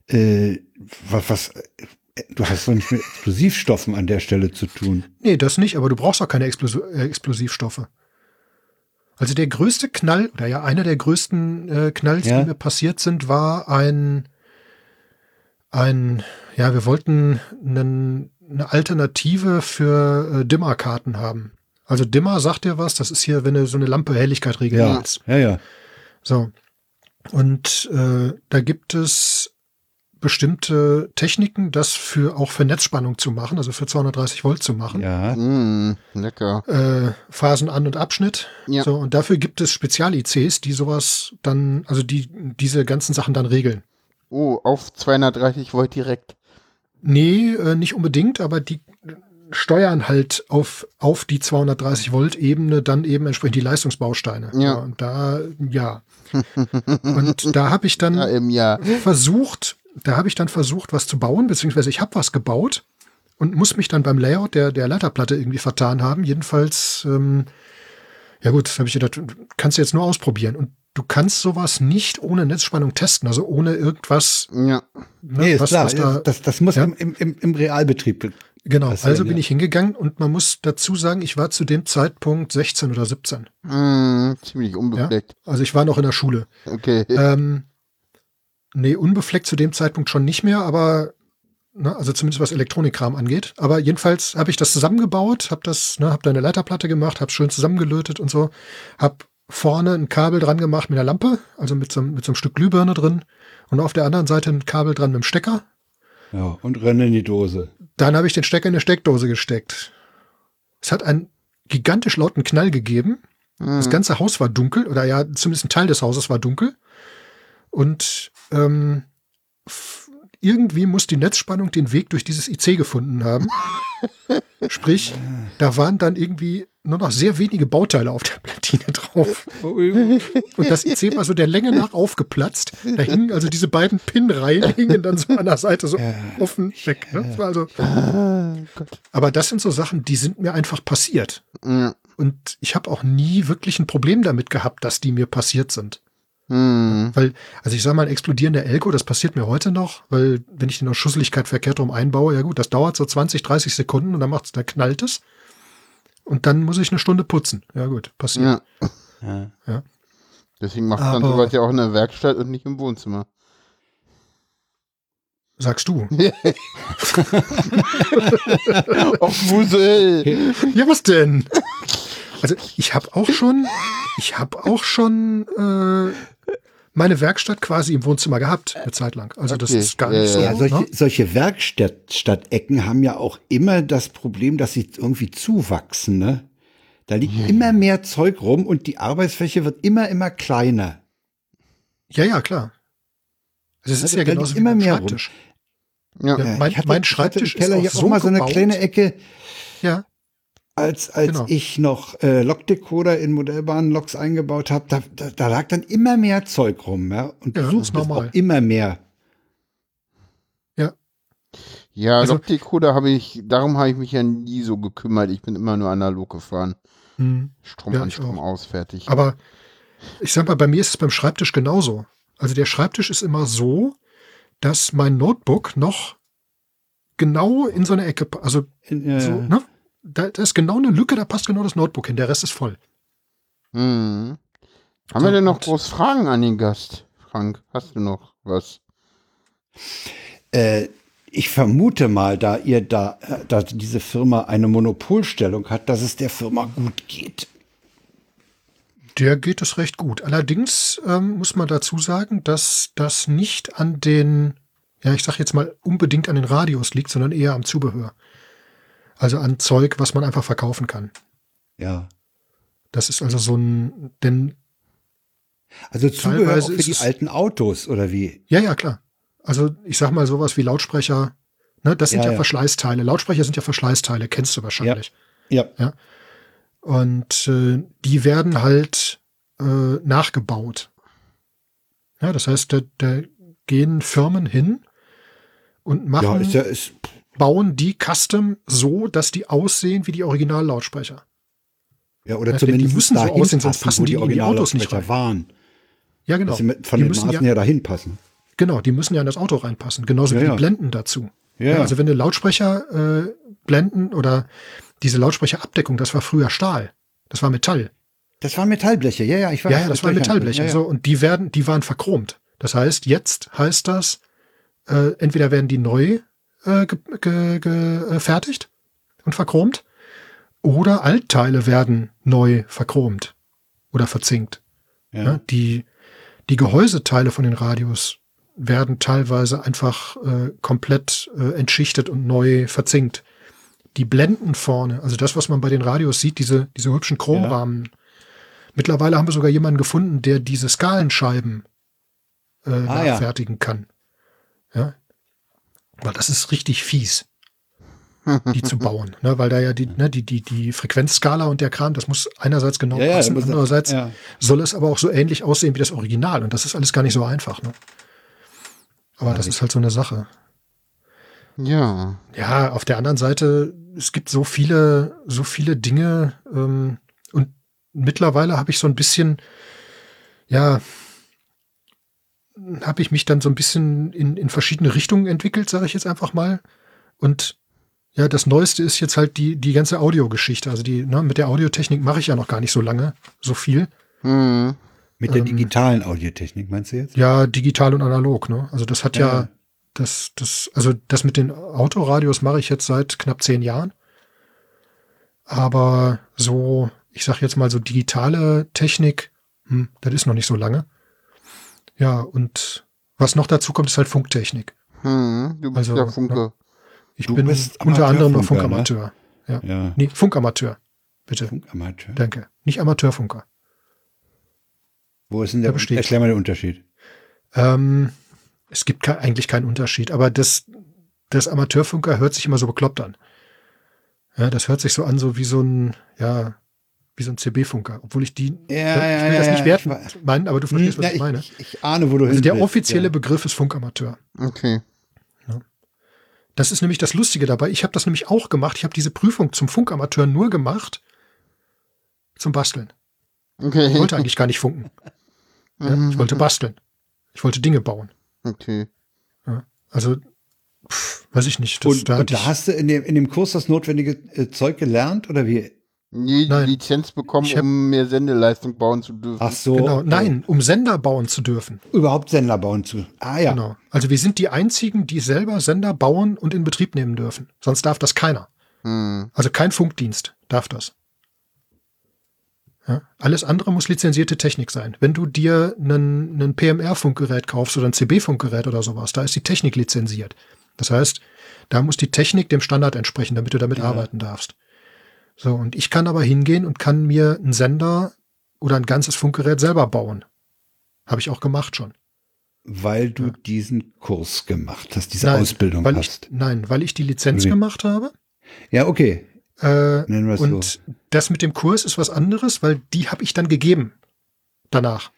äh, was, was, äh, du hast doch nicht mit Explosivstoffen an der Stelle zu tun. Nee, das nicht, aber du brauchst auch keine Explos äh, Explosivstoffe. Also der größte Knall, oder ja, einer der größten äh, Knalls, Ja. die mir passiert sind, war ein, ein, ja, wir wollten einen, eine Alternative für äh, Dimmerkarten haben. Also Dimmer sagt dir was, das ist hier, wenn du so eine Lampe Helligkeit regeln Ja, ja, ja. So. Und äh, da gibt es bestimmte Techniken, das für auch für Netzspannung zu machen, also für 230 Volt zu machen. Ja, Mm, lecker. Äh, Phasen an und Abschnitt. Ja. So, und dafür gibt es Spezial-ICs, die sowas dann, also die diese ganzen Sachen dann regeln. Oh, auf 230 Volt direkt. Nee, äh, nicht unbedingt, aber die steuern halt auf, auf die 230 Volt Ebene dann eben entsprechend die Leistungsbausteine. Ja. und da, ja. und da habe ich dann Ja, im Jahr. versucht, da habe ich dann versucht, was zu bauen, beziehungsweise ich habe was gebaut und muss mich dann beim Layout der, der Leiterplatte irgendwie vertan haben. Jedenfalls, ähm, ja gut, habe ich gedacht, kannst du jetzt nur ausprobieren. Und du kannst sowas nicht ohne Netzspannung testen, also ohne irgendwas. Ja. Ne, nee, ist was, klar. was da, das, das muss Ja. im, im, im, im Realbetrieb. Genau, passieren, also bin ja. ich hingegangen und man muss dazu sagen, ich war zu dem Zeitpunkt 16 oder 17. Mm, ziemlich unbefleckt. Also ich war noch in der Schule. Okay. Ähm, nee, unbefleckt zu dem Zeitpunkt schon nicht mehr, aber ne, also zumindest was Elektronikkram angeht. Aber jedenfalls habe ich das zusammengebaut, habe das, ne, habe da eine Leiterplatte gemacht, habe schön zusammengelötet und so, habe vorne ein Kabel dran gemacht mit einer Lampe, also mit so, einem- mit so einem Stück Glühbirne drin und auf der anderen Seite ein Kabel dran mit dem Stecker. Ja, und rennen in die Dose. Dann habe ich den Stecker in eine Steckdose gesteckt. Es hat einen gigantisch lauten Knall gegeben. Das Mm, ganze Haus war dunkel, oder ja, zumindest ein Teil des Hauses war dunkel. Und ähm, irgendwie muss die Netzspannung den Weg durch dieses IC gefunden haben. Sprich, da waren dann irgendwie nur noch sehr wenige Bauteile auf der Platine drauf. Und das IC war so der Länge nach aufgeplatzt. Da hingen also diese beiden Pinreihen hingen dann so an der Seite so offen weg. Ne? Das also, aber das sind so Sachen, die sind mir einfach passiert. Ja. Und ich habe auch nie wirklich ein Problem damit gehabt, dass die mir passiert sind. Hm. Weil, also ich sag mal, ein explodierender Elko, das passiert mir heute noch, weil wenn ich den aus Schusseligkeit verkehrt rum einbaue, ja gut, das dauert so 20, 30 Sekunden und dann macht's, dann knallt es. Und dann muss ich eine Stunde putzen. Ja gut, passiert. ja. Ja. Deswegen macht man sowas ja auch in der Werkstatt und nicht im Wohnzimmer. Sagst du. Och, Musel! Ja, was denn? Also ich habe auch schon, ich habe auch schon äh, meine Werkstatt quasi im Wohnzimmer gehabt, eine Zeit lang. Also das Okay, ist gar ja, nicht so. Ja, solche, ne? solche Werkstattecken haben ja auch immer das Problem, dass sie irgendwie zuwachsen. Ne? Da liegt immer mehr Zeug rum und die Arbeitsfläche wird immer, immer kleiner. Ja, ja, klar. Also es ist Da ja genauso immer mehr rum. Schreibtisch. Ja. Ja. Ja, mein- ich hatte, mein ich hatte Schreibtisch im Keller ist hier auch auch so mal so eine kleine Ecke, Ja, als, als Genau. ich noch äh, Lokdecoder in Modellbahnloks eingebaut habe, da, da, da lag dann immer mehr Zeug rum. Ja? Und Ja, du das suchst auch immer mehr. Ja, Also- Lokdecoder habe ich, darum habe ich mich ja nie so gekümmert. Ich bin immer nur analog gefahren. hm. Strom Ja, an, Strom auch. aus, fertig. aber ich sag mal, bei mir ist es beim Schreibtisch genauso. Also der Schreibtisch ist immer so, dass mein Notebook noch genau in so eine Ecke, also Äh, so, ne? Da, da ist genau eine Lücke, da passt genau das Notebook hin, der Rest ist voll. Hm. Haben So, wir denn noch groß Fragen an den Gast? Frank, hast du noch was? Äh, ich vermute mal, da ihr da, äh, da diese Firma eine Monopolstellung hat, dass es der Firma gut geht. Der geht es recht gut. Allerdings ähm, muss man dazu sagen, dass das nicht an den, ja, ich sag jetzt mal unbedingt an den Radios liegt, sondern eher am Zubehör. Also an Zeug, was man einfach verkaufen kann. Ja. Das ist also so ein, denn, Also Zubehör für die alten Autos oder wie? ja, ja, klar. Also ich sag mal sowas wie Lautsprecher, ne, das sind Ja, ja, ja. Verschleißteile. Lautsprecher sind ja Verschleißteile, kennst du wahrscheinlich. Ja. Und äh, die werden halt äh, nachgebaut. Ja, das heißt, da, da gehen Firmen hin und machen, Ja, ist ja, ist, bauen die custom so, dass die aussehen wie die Originallautsprecher. ja oder Ja, zumindest die müssen so aussehen, sonst passen, die in die Autos nicht Originallautsprecher waren. Ja, genau. Dass sie mit, von die den müssen Maßen ja, ja dahin passen. genau, die müssen ja in das Auto reinpassen, genauso Ja, wie die Blenden dazu. Ja, also wenn du Lautsprecher äh, blenden oder diese Lautsprecherabdeckung, das war früher Stahl. Das war Metall. Das waren Metallbleche, ja, ja, ich weiß. Ja, ja, das waren Metallbleche. Ja. So, und die werden, die waren verchromt. Das heißt, jetzt heißt das, äh, entweder werden die neu äh, ge, ge, ge, äh, und verchromt, oder Altteile werden neu verchromt oder verzinkt. Ja. Ja, die, die Gehäuseteile von den Radios werden teilweise einfach äh, komplett äh, entschichtet und neu verzinkt. Die Blenden vorne, also das, was man bei den Radios sieht, diese, diese hübschen Chromrahmen. Mittlerweile haben wir sogar jemanden gefunden, der diese Skalenscheiben äh, Ah, ja. nachfertigen kann. Ja. Weil das ist richtig fies, die zu bauen. Ne? Weil da ja die, ne, die, die, die Frequenzskala und der Kram, das muss einerseits genau Ja, ja, passen, muss- andererseits ja. soll es aber auch so ähnlich aussehen wie das Original. Und das ist alles gar nicht so einfach. Ne? Aber das ist halt so eine Sache. Ja. Ja, auf der anderen Seite, es gibt so viele, so viele Dinge ähm, und mittlerweile habe ich so ein bisschen, ja, habe ich mich dann so ein bisschen in, in verschiedene Richtungen entwickelt, sage ich jetzt einfach mal. Und ja, das Neueste ist jetzt halt die, die ganze Audiogeschichte. Also die, ne, mit der Audiotechnik mache ich ja noch gar nicht so lange, so viel. Hm. Mit der Ähm, digitalen Audiotechnik, meinst du jetzt? Ja, digital und analog, ne? Also das hat ja, Ja. das, das, also das mit den Autoradios mache ich jetzt seit knapp zehn Jahren. Aber so, ich sag jetzt mal so digitale Technik, hm, das ist noch nicht so lange. Ja, und was noch dazu kommt, ist halt Funktechnik. Hm. Du bist Also, ja Funke. Ich Du bin bist unter anderem noch Amateurfunker, Funkamateur. Ja. Nee, Funkamateur. Bitte. Funkamateur. Danke. Nicht Amateurfunker. Wo ist denn der besteht- Erklär mal den Unterschied. Ähm, es gibt ke eigentlich keinen Unterschied, aber das, das Amateurfunker hört sich immer so bekloppt an. Ja, das hört sich so an, so wie so ein, ja, wie so ein CB-Funker, obwohl ich die, Ja, ich will ja, das ja, nicht werten ich meinen, aber du verstehst, Hm, was ja, ich meine. Ich, ich ahne, wo du Also der offizielle. Begriff ist Funkamateur. Okay. Das ist nämlich das Lustige dabei. Ich habe das nämlich auch gemacht. Ich habe diese Prüfung zum Funkamateur nur gemacht zum Basteln. Okay. Ich wollte eigentlich gar nicht funken. Ich wollte basteln. Ich wollte Dinge bauen. Okay. Also, pff, weiß ich nicht. Das, Und, da und da ich, hast du in dem, in dem Kurs das notwendige äh, Zeug gelernt oder wie? Nie die Nein. Lizenz bekommen, hab- um mehr Sendeleistung bauen zu dürfen. Ach so. genau, äh, nein, um Sender bauen zu dürfen. Überhaupt Sender bauen zu. Ah ja. Genau. Also wir sind die einzigen, die selber Sender bauen und in Betrieb nehmen dürfen. Sonst darf das keiner. Hm. Also kein Funkdienst darf das. Ja, alles andere muss lizenzierte Technik sein. Wenn du dir einen, einen PMR-Funkgerät kaufst oder ein CB-Funkgerät oder sowas, da ist die Technik lizenziert. Das heißt, da muss die Technik dem Standard entsprechen, damit du damit arbeiten darfst. So, und ich kann aber hingehen und kann mir einen Sender oder ein ganzes Funkgerät selber bauen. Habe ich auch gemacht schon. Weil du diesen Kurs gemacht hast, diese Nein, Ausbildung weil hast. Ich, nein, weil ich die Lizenz Okay. gemacht habe. Ja, okay. Äh, Nennen wir und so. das mit dem Kurs ist was anderes, weil die habe ich dann gegeben. Danach.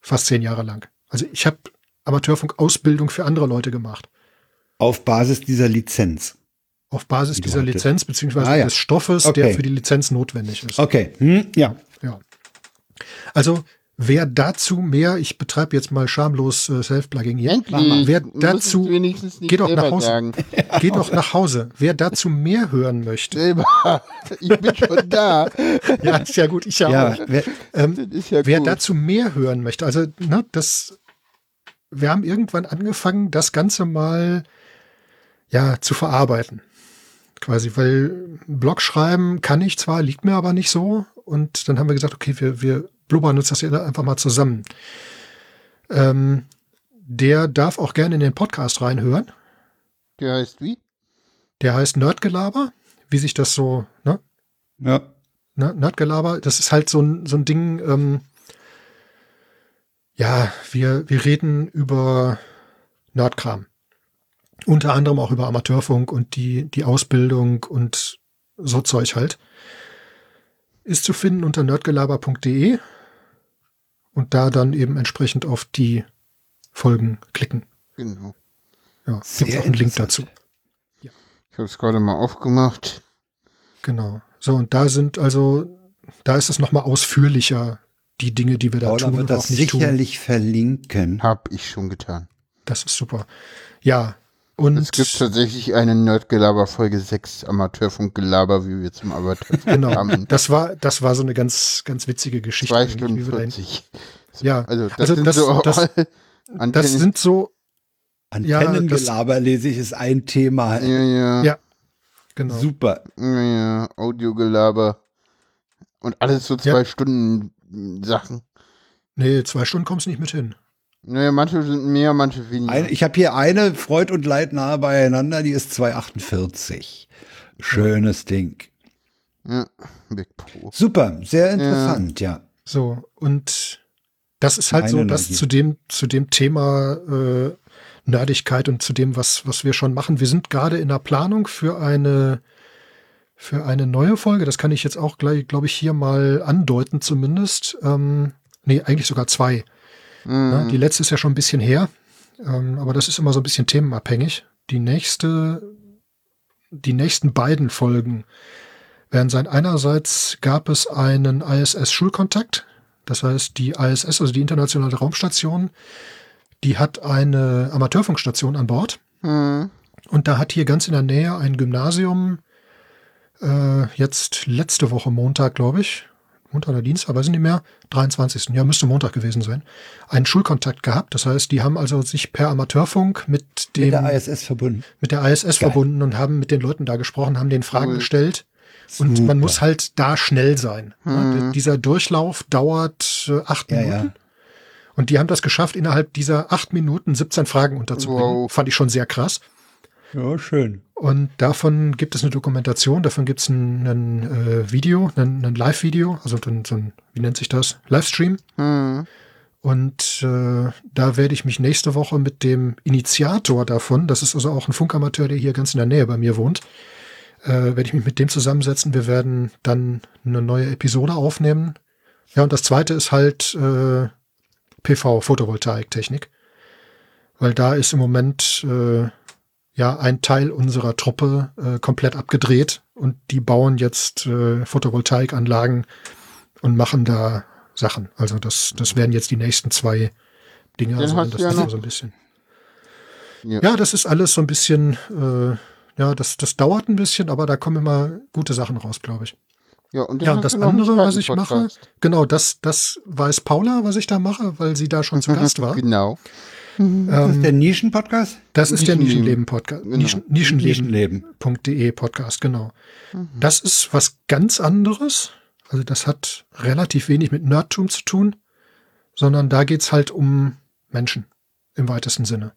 Fast zehn Jahre lang. Also ich habe Amateurfunk-Ausbildung für andere Leute gemacht. Auf Basis dieser Lizenz. Auf Basis Die dieser hattest. Lizenz, beziehungsweise Ah, ja. des Stoffes, Okay. der für die Lizenz notwendig ist. Okay. Hm, ja. Ja. Also, wer dazu mehr, ich betreibe jetzt mal schamlos äh, Self-Plugging hier. Endlich. Wer dazu, es wenigstens nicht geh doch nach Hause. Sagen. geht doch nach Hause. Wer dazu mehr hören möchte, Selber. Ich bin schon da. ja, ist ja gut, ich ja, Ja, auch. wer, Ähm, ja Wer dazu mehr hören möchte, also ne, das, wir haben irgendwann angefangen, das Ganze mal ja zu verarbeiten, quasi, weil Blog schreiben kann ich zwar, liegt mir aber nicht so, und dann haben wir gesagt, okay, wir wir blubbern uns das hier einfach mal zusammen. Ähm, der darf auch gerne in den Podcast reinhören. Der heißt wie? Der heißt Nerdgelaber, wie sich das so, ne? ja. ne, Nerdgelaber, das ist halt so ein, so ein Ding, ähm, ja, wir, wir reden über Nerdkram. Unter anderem auch über Amateurfunk und die, die Ausbildung und so Zeug halt. Ist zu finden unter nerdgelaber.de und da dann eben entsprechend auf die Folgen klicken. Genau. Ja, gibt auch einen Link dazu. Ich habe es gerade mal aufgemacht. Genau. So, und da sind also, da ist es nochmal ausführlicher, die Dinge, die wir da Paula tun wird und das auch nicht tun. sicherlich verlinken. Hab ich schon getan. Das ist super. Ja, und Es gibt tatsächlich eine Nerdgelaber Folge 6 Amateurfunkgelaber, wie wir zum Amateurfunk genau, kamen. das war, das war so eine ganz, ganz witzige Geschichte. Zwei Stunden wie wir dahin- 40. Ja, Also das also sind das, so das, das sind so, Antennengelaber lese ich, ist ein Thema. ja, ja, Ja. genau. Super. ja, ja, Audiogelaber. Und alles so Ja. zwei Stunden mm, Sachen. Nee, zwei Stunden kommst du nicht mit hin. Naja, manche sind mehr, manche weniger. Ein, ich habe hier eine Freud und Leid nahe beieinander, die ist 248. Schönes Ding. ja, Big Pro. Super, sehr interessant, ja. So, und das ist halt Meine so, dass zu dem, zu dem Thema äh, Nerdigkeit und zu dem, was, was wir schon machen. Wir sind gerade in der Planung für eine, für eine neue Folge. Das kann ich jetzt auch gleich, glaube ich, hier mal andeuten zumindest. Ähm, nee, eigentlich sogar zwei. Ja, Mhm. die letzte ist ja schon ein bisschen her, ähm, aber das ist immer so ein bisschen themenabhängig. Die nächste, die nächsten beiden Folgen werden sein. Einerseits gab es einen ISS-Schulkontakt, das heißt die ISS, also die internationale Raumstation, die hat eine Amateurfunkstation an Bord Mhm. und da hat hier ganz in der Nähe ein Gymnasium äh, jetzt letzte Woche Montag, glaube ich, Montag oder Dienstag, weiß ich nicht mehr, 23. Ja, müsste Montag gewesen sein, einen Schulkontakt gehabt. Das heißt, die haben also sich per Amateurfunk mit dem Mit der ISS verbunden. mit der ISS Geil. verbunden und haben mit den Leuten da gesprochen, haben den Fragen Cool. gestellt. Und Super. man muss halt da schnell sein. Ja, Mhm. dieser Durchlauf dauert äh, acht Ja, Minuten. ja. Und die haben das geschafft, innerhalb dieser acht Minuten 17 Fragen unterzubringen. Wow. Fand ich schon sehr krass. Ja, schön. Und davon gibt es eine Dokumentation, davon gibt es ein, ein äh, Video, ein, ein Live-Video, also ein, so ein, wie nennt sich das? Livestream. Mhm. Und äh, da werde ich mich nächste Woche mit dem Initiator davon, das ist also auch ein Funkamateur, der hier ganz in der Nähe bei mir wohnt, äh, werde ich mich mit dem zusammensetzen. Wir werden dann eine neue Episode aufnehmen. Ja, und das zweite ist halt äh, PV, Photovoltaiktechnik. Weil da ist im Moment äh, ja ein Teil unserer Truppe äh, komplett abgedreht und die bauen jetzt äh, Photovoltaikanlagen und machen da Sachen. Also das, das werden jetzt die nächsten zwei Dinge. Den Also das ja ist so ein bisschen. Ja. Ja, das ist alles so ein bisschen, äh, ja, das, das dauert ein bisschen, aber da kommen immer gute Sachen raus, glaube ich. Ja, und, Ja, das andere, was ich mache, genau, das, das weiß Paula, was ich da mache, weil sie da schon zu Gast war. Genau. Das ist Ähm, der Nischen-Podcast? das ist der Nischenleben. Nischenleben-Podcast. Genau. Nischen, Nischenleben. Nischenleben. Podcast, genau. Das ist was ganz anderes. Also das hat relativ wenig mit Nerdtum zu tun, sondern da geht's halt um Menschen im weitesten Sinne.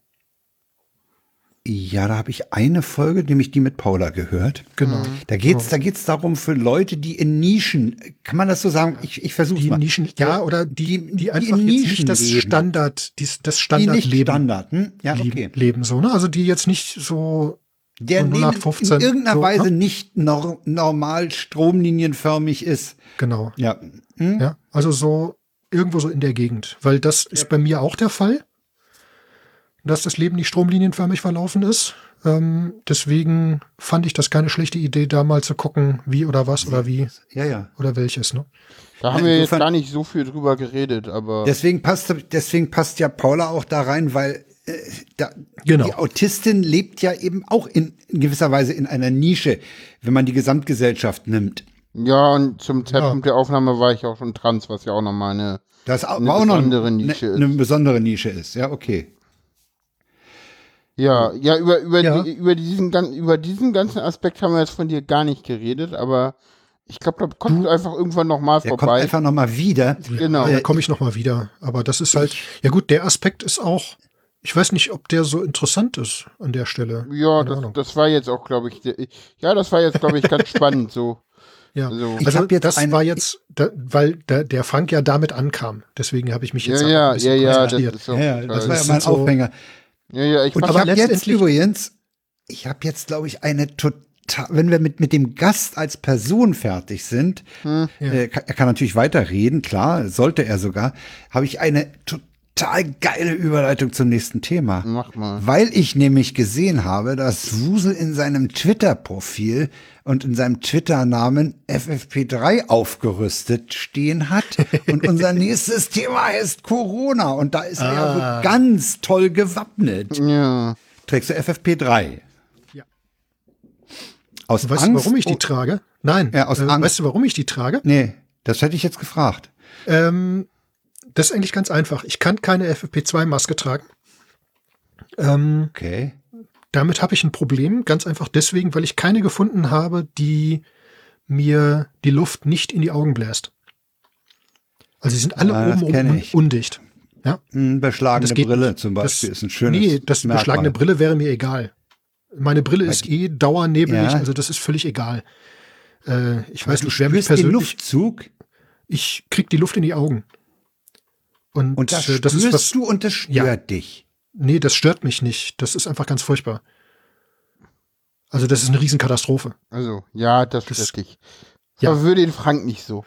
Ja, da habe ich eine Folge, nämlich die mit Paula gehört. Genau. Da geht's, da geht's darum für Leute, die in Nischen, kann man das so sagen? Ich, ich versuche Die mal. Nischen, ja, oder die, die- die, die einfach in jetzt Nischen nicht das leben. Standard, die, das die nicht Standardleben Standard, hm? Ja, leben, okay. leben, so, ne? Also die jetzt nicht so, Der so neben, 0815, in irgendeiner so, Weise ne? nicht nor normal stromlinienförmig ist. genau. Ja. Hm? Ja, also so irgendwo so in der Gegend, weil das ist bei mir auch der Fall, dass das Leben nicht stromlinienförmig verlaufen ist. Ähm, deswegen fand ich das keine schlechte Idee, da mal zu gucken, wie oder was oder wie Ja, ja. oder welches. Ne? Da haben wir jetzt gar nicht so viel drüber geredet, aber Deswegen passt, deswegen passt ja Paula auch da rein, weil äh, da, Genau. die Autistin lebt ja eben auch in, in gewisser Weise in einer Nische, wenn man die Gesamtgesellschaft nimmt. ja, und zum Zeitpunkt der Aufnahme war ich auch schon trans, was ja auch nochmal eine. Das auch, Eine auch noch besondere eine, Nische ist. eine besondere Nische ist. Ja, okay. Ja, ja, über, über, Ja. Die, über, diesen, gan- über diesen ganzen Aspekt haben wir jetzt von dir gar nicht geredet, aber ich glaube, da kommt einfach irgendwann nochmal Der kommt vorbei. einfach noch mal wieder. Genau. Da komme ich noch mal wieder. Aber das ist halt, ja gut, der Aspekt ist auch, ich weiß nicht, ob der so interessant ist an der Stelle. Ja, das, das war jetzt auch, glaube ich, ja, das war jetzt, glaube ich, ganz spannend so. Ja, Also- Ich also das eine- war jetzt, da, weil der, der Frank ja damit ankam. Deswegen habe ich mich jetzt Ja, auch ja, ein bisschen ja, ja, das auch Ja, das war ja mein sind so- Aufhänger. Ja, ja, ich Und fand ich habe jetzt letztendlich- übrigens, ich habe jetzt, glaube ich, eine total, wenn wir mit, mit dem Gast als Person fertig sind, Hm. äh, kann, er kann natürlich weiterreden, klar, sollte er sogar, habe ich eine total geile Überleitung zum nächsten Thema. Mach mal. Weil ich nämlich gesehen habe, dass Wusel in seinem Twitter-Profil und in seinem Twitter-Namen FFP3 aufgerüstet stehen hat. Und unser nächstes Thema heißt Corona. Und da ist er ja so ganz toll gewappnet. Ja. Trägst du FFP3? Ja. Aus Weißt Angst? du, warum ich die trage? Nein. Ja, aus äh, Angst. Weißt du, warum ich die trage? Nee, das hätte ich jetzt gefragt. Ähm, das ist eigentlich ganz einfach. Ich kann keine FFP2-Maske tragen. Ähm, Okay. damit habe ich ein Problem, ganz einfach deswegen, weil ich keine gefunden habe, die mir die Luft nicht in die Augen bläst. Also sie sind alle Ah, oben kenn un ich. undicht. Ja, Hm, beschlagene Brille nicht. zum Beispiel das, ist ein schönes Nee, das Merkmal. beschlagene Brille wäre mir egal. Meine Brille ist eh dauernebelig, Ja. also das ist völlig egal. Äh, ich weiß du nicht, wer mich den persönlich, Luftzug ich krieg die Luft in die Augen. Und, und das das ist was, du und das stört Ja. dich. nee, das stört mich nicht. Das ist einfach ganz furchtbar. Also das ist eine Riesenkatastrophe. Also, ja, das Das- stört dich. ja. Verwirre den Frank nicht so.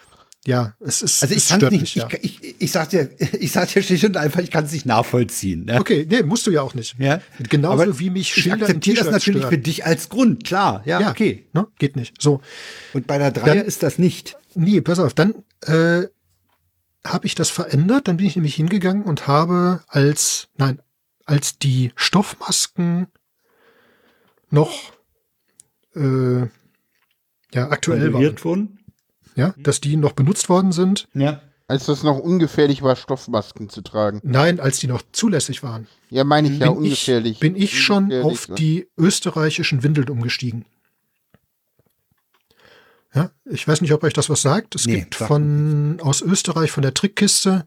Ja, es ist, Also ich kann nicht, mich, ja. ich, ich, ich sag dir, ich sag dir schlicht und einfach, ich kann es nicht nachvollziehen. Ne? Okay, nee, musst du ja auch nicht. Ja. Genauso Aber wie mich Ich Schilder im akzeptiere das natürlich stören. für dich als Grund, klar. Ja, Ja, okay. Ne? Geht nicht. So, Und bei der Dreier Dann- ist das nicht. nee, pass auf, dann äh, habe ich das verändert. Dann bin ich nämlich hingegangen und habe als, nein, als die Stoffmasken noch äh, ja, aktuell waren, wurden? ja, dass die noch benutzt worden sind. Ja. Als das noch ungefährlich war, Stoffmasken zu tragen. Nein, als die noch zulässig waren. Ja, meine ich ja, bin, ich, ungefährlich. bin ich schon Ungefährlich, auf die österreichischen Windeln umgestiegen. Ja, ich weiß nicht, ob euch das was sagt. Es Nee, gibt von aus Österreich von der Trickkiste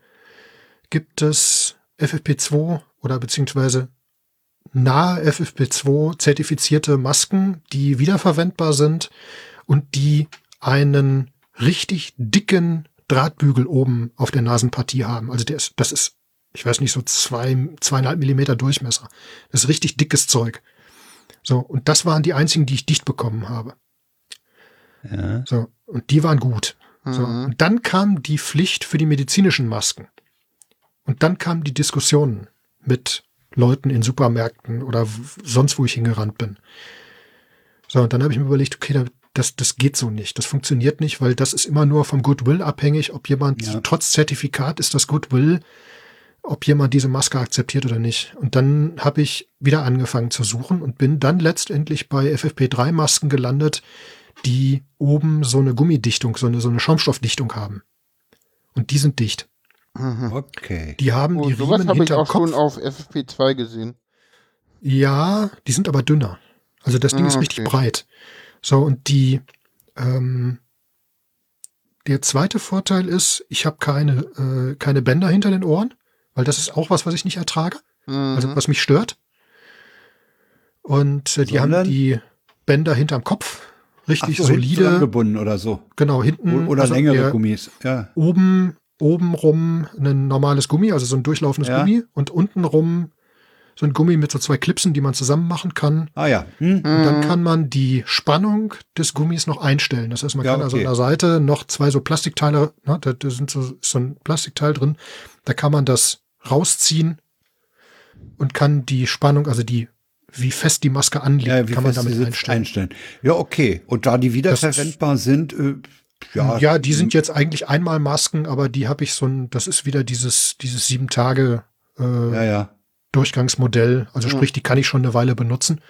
gibt es FFP2 oder beziehungsweise nahe FFP2 zertifizierte Masken, die wiederverwendbar sind und die einen richtig dicken Drahtbügel oben auf der Nasenpartie haben. Also der ist, das ist, ich weiß nicht, so zwei, zweieinhalb Millimeter Durchmesser. Das ist richtig dickes Zeug. So, und das waren die einzigen, die ich dicht bekommen habe. Ja. So, und die waren gut. So, Mhm. und dann kam die Pflicht für die medizinischen Masken. Und dann kamen die Diskussionen mit Leuten in Supermärkten oder sonst, wo ich hingerannt bin. So, und dann habe ich mir überlegt, okay, da- das, das geht so nicht. Das funktioniert nicht, weil das ist immer nur vom Goodwill abhängig, ob jemand, Ja. trotz Zertifikat ist das Goodwill, ob jemand diese Maske akzeptiert oder nicht. Und dann habe ich wieder angefangen zu suchen und bin dann letztendlich bei FFP3-Masken gelandet, die oben so eine Gummidichtung, so eine, so eine Schaumstoffdichtung haben. Und die sind dicht. Mhm. Okay. Die haben Oh, die sowas Riemen habe ich hinterm auch Kopf. schon auf FFP2 gesehen. Ja, die sind aber dünner. Also das Ding Ah, ist richtig okay. breit. So, und die, ähm, der zweite Vorteil ist, ich habe keine, äh, keine Bänder hinter den Ohren, weil das ist auch was, was ich nicht ertrage, Mhm. also was mich stört. Und äh, die Sondern? haben die Bänder hinterm Kopf, richtig Ach so, solide, zusammengebunden oder so. genau, hinten. O- Oder also längere Gummis. Ja. oben, oben rum ein normales Gummi, also so ein durchlaufendes Ja. Gummi und unten rum so ein Gummi mit so zwei Clipsen, die man zusammen machen kann. Ah ja. Hm. Und dann Mhm. kann man die Spannung des Gummis noch einstellen. Das heißt, man Ja, kann also an okay. der Seite noch zwei so Plastikteile, ne, da, da sind so, ist so ein Plastikteil drin, da kann man das rausziehen und kann die Spannung, also die, wie fest die Maske anliegt, Ja, wie kann man damit einstellen. einstellen. Ja, okay. Und da die wiederverwendbar sind, äh, ja. Ja, die sind jetzt eigentlich einmal Masken, aber die habe ich so ein, das ist wieder dieses, dieses sieben Tage äh, Ja, ja. Durchgangsmodell. Also sprich, die kann ich schon eine Weile benutzen.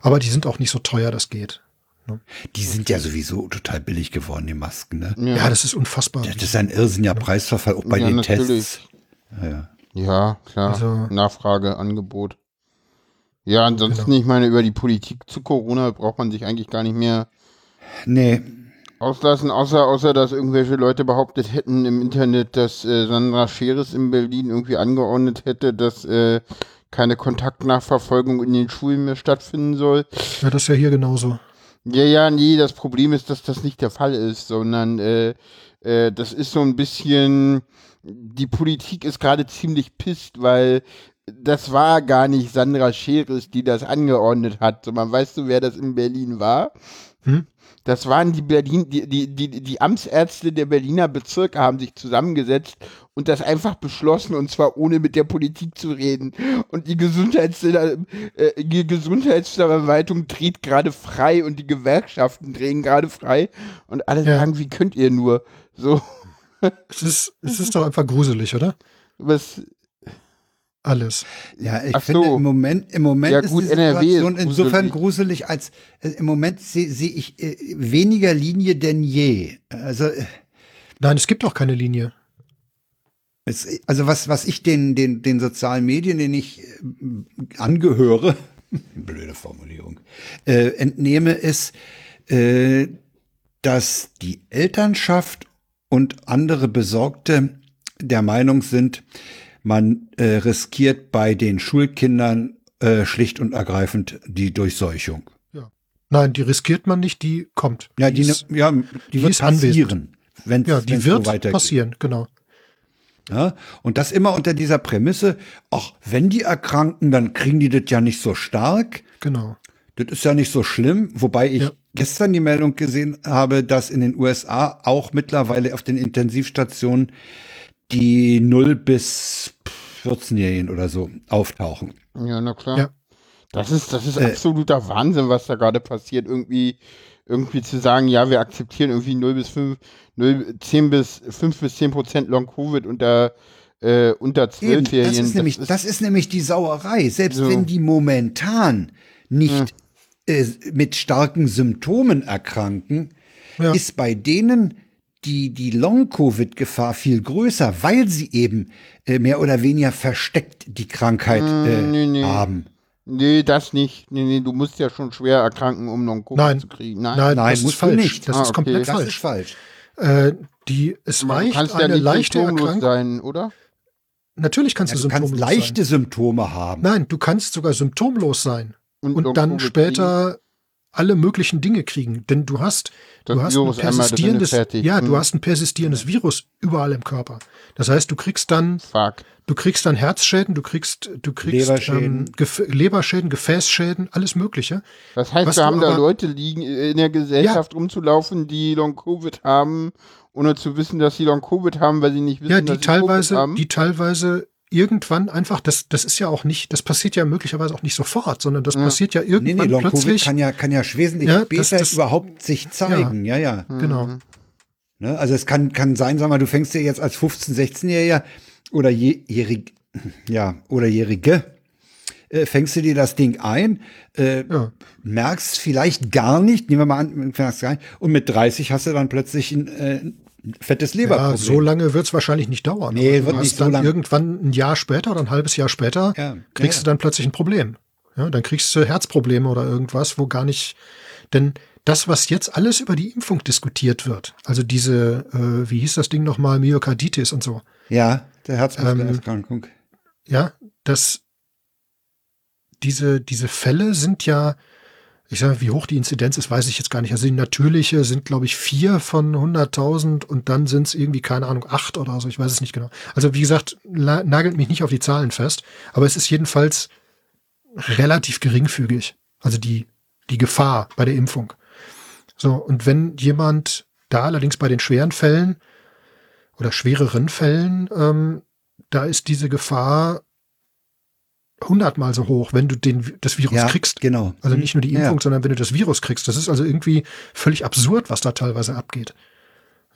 Aber die sind auch nicht so teuer, das geht. Die sind ja sowieso total billig geworden, die Masken, ne? Ja, Ja, das ist unfassbar. Das ist ein irrsinniger Preisverfall, auch bei Ja, den natürlich. Tests. Ja, ja. ja klar. Also- Nachfrage, Angebot. Ja, ansonsten, Genau. ich meine, über die Politik zu Corona braucht man sich eigentlich gar nicht mehr Nee, auslassen, außer, außer dass irgendwelche Leute behauptet hätten im Internet, dass äh, Sandra Scheres in Berlin irgendwie angeordnet hätte, dass äh, keine Kontaktnachverfolgung in den Schulen mehr stattfinden soll. Ja, das ist ja hier genauso. Ja, ja, nee, das Problem ist, dass das nicht der Fall ist, sondern äh, äh, das ist so ein bisschen, die Politik ist gerade ziemlich pisst, weil das war gar nicht Sandra Scheres, die das angeordnet hat, sondern weißt du, wer das in Berlin war? Hm? Das waren die Berlin, die, die, die, die Amtsärzte der Berliner Bezirke haben sich zusammengesetzt und das einfach beschlossen und zwar ohne mit der Politik zu reden. Und die, Gesundheits äh, die Gesundheitsverwaltung dreht gerade frei und die Gewerkschaften drehen gerade frei und alle Ja. sagen, wie könnt ihr nur? So, Es ist, es ist doch einfach gruselig, oder? was, Alles. ja, ich Ach finde so. im Moment, im Moment Ja, ist gut, die NRW ist Situation insofern gruselig. als äh, im Moment sehe seh ich äh, weniger Linie denn je. Also, äh, Nein, es gibt auch keine Linie. es, also was, was ich den, den, den sozialen Medien, denen ich äh, angehöre, blöde Formulierung, äh, entnehme, ist, äh, dass die Elternschaft und andere Besorgte der Meinung sind, man äh, riskiert bei den Schulkindern äh, schlicht und ergreifend die Durchseuchung. Nein, die riskiert man nicht, die kommt. Ja, die, ist, ja, die, die wird passieren. Wenn ja, die wird passieren, genau. Ja, und das immer unter dieser Prämisse, ach, wenn die erkranken, dann kriegen die das ja nicht so stark. Genau. Das ist ja nicht so schlimm, wobei ich Ja. gestern die Meldung gesehen habe, dass in den USA auch mittlerweile auf den Intensivstationen die 0 bis 14-Jährigen oder so auftauchen. ja, na klar. Ja. Das ist, das ist Äh, absoluter Wahnsinn, was da gerade passiert. Irgendwie, irgendwie zu sagen, ja, wir akzeptieren irgendwie 0 bis 5, 0, 10 bis 5 bis 10 Prozent Long Covid unter, äh, unter Zwölfjährigen. das, ist nämlich, das ist nämlich die Sauerei. Selbst So. wenn die momentan nicht äh, mit starken Symptomen erkranken, Ja. ist bei denen die, die Long-Covid-Gefahr viel größer, weil sie eben äh, mehr oder weniger versteckt die Krankheit äh, nee, nee. haben. Nee, das nicht. Nee, nee, du musst ja schon schwer erkranken, um Long Covid Nein. zu kriegen. Nein. Nein, Nein, das ist musst du falsch. nicht. Das Ah, ist okay. komplett Das ist falsch. falsch. Äh, die, es Du reicht kannst ja eine nicht leichte Erkrankung. sein, oder? Natürlich kannst Ja, du du kannst symptomlos leichte sein. Symptome haben. Nein, du kannst sogar symptomlos sein. Und Long dann später alle möglichen Dinge kriegen. Denn du hast, Das du hast Virus ein persistierendes, ja, du Hm. hast ein persistierendes Virus überall im Körper. Das heißt, du kriegst dann, Fuck. du kriegst dann Herzschäden, du kriegst, du kriegst Leberschäden. Ähm, Gef Leberschäden, Gefäßschäden, alles Mögliche. Das heißt, Was wir haben da aber- Leute liegen in der Gesellschaft rumzulaufen, die Long-Covid haben, ohne zu wissen, dass sie Long-Covid haben, weil sie nicht wissen, Ja, dass die sie Covid teilweise, haben. die teilweise irgendwann einfach, das, das ist ja auch nicht, das passiert ja möglicherweise auch nicht sofort, sondern das Ja. passiert ja Nee, irgendwann nee, Long-Covid plötzlich. kann ja, kann ja wesentlich Ja, das- das- überhaupt sich zeigen. Ja, ja. Genau. Ne? Also es kann, kann sein, sag mal, du fängst dir jetzt als 15-, 16-Jähriger oder je, jährig, ja, oder Jährige, äh, fängst du dir das Ding ein, äh, Ja. merkst vielleicht gar nicht, nehmen wir mal an, merkst gar nicht, und mit 30 hast du dann plötzlich ein, äh, ein fettes Leberproblem. Ja, so lange wird es wahrscheinlich nicht dauern. Nee, aber wird du nicht hast so dann lang. irgendwann ein Jahr später oder ein halbes Jahr später Ja, kriegst ja, du dann plötzlich ein Problem. Ja, dann kriegst du Herzprobleme oder irgendwas, wo gar nicht, denn das, was jetzt alles über die Impfung diskutiert wird, also diese, äh, wie hieß das Ding nochmal, Myokarditis und so, Ja, der Ähm, Herzmuskelerkrankung. ja, das, diese, diese Fälle sind ja, ich sage, wie hoch die Inzidenz ist, weiß ich jetzt gar nicht. Also die natürliche sind, glaube ich, vier von 100.000 und dann sind es irgendwie, keine Ahnung, acht oder so, ich weiß es nicht genau. Also wie gesagt, nagelt mich nicht auf die Zahlen fest, aber es ist jedenfalls relativ geringfügig. Also die, die Gefahr bei der Impfung. So, und wenn jemand da allerdings bei den schweren Fällen oder schwereren Fällen, ähm, da ist diese Gefahr hundertmal so hoch, wenn du den, das Virus Ja, kriegst. genau. Also nicht nur die Ja. Impfung, sondern wenn du das Virus kriegst. Das ist also irgendwie völlig absurd, was da teilweise abgeht.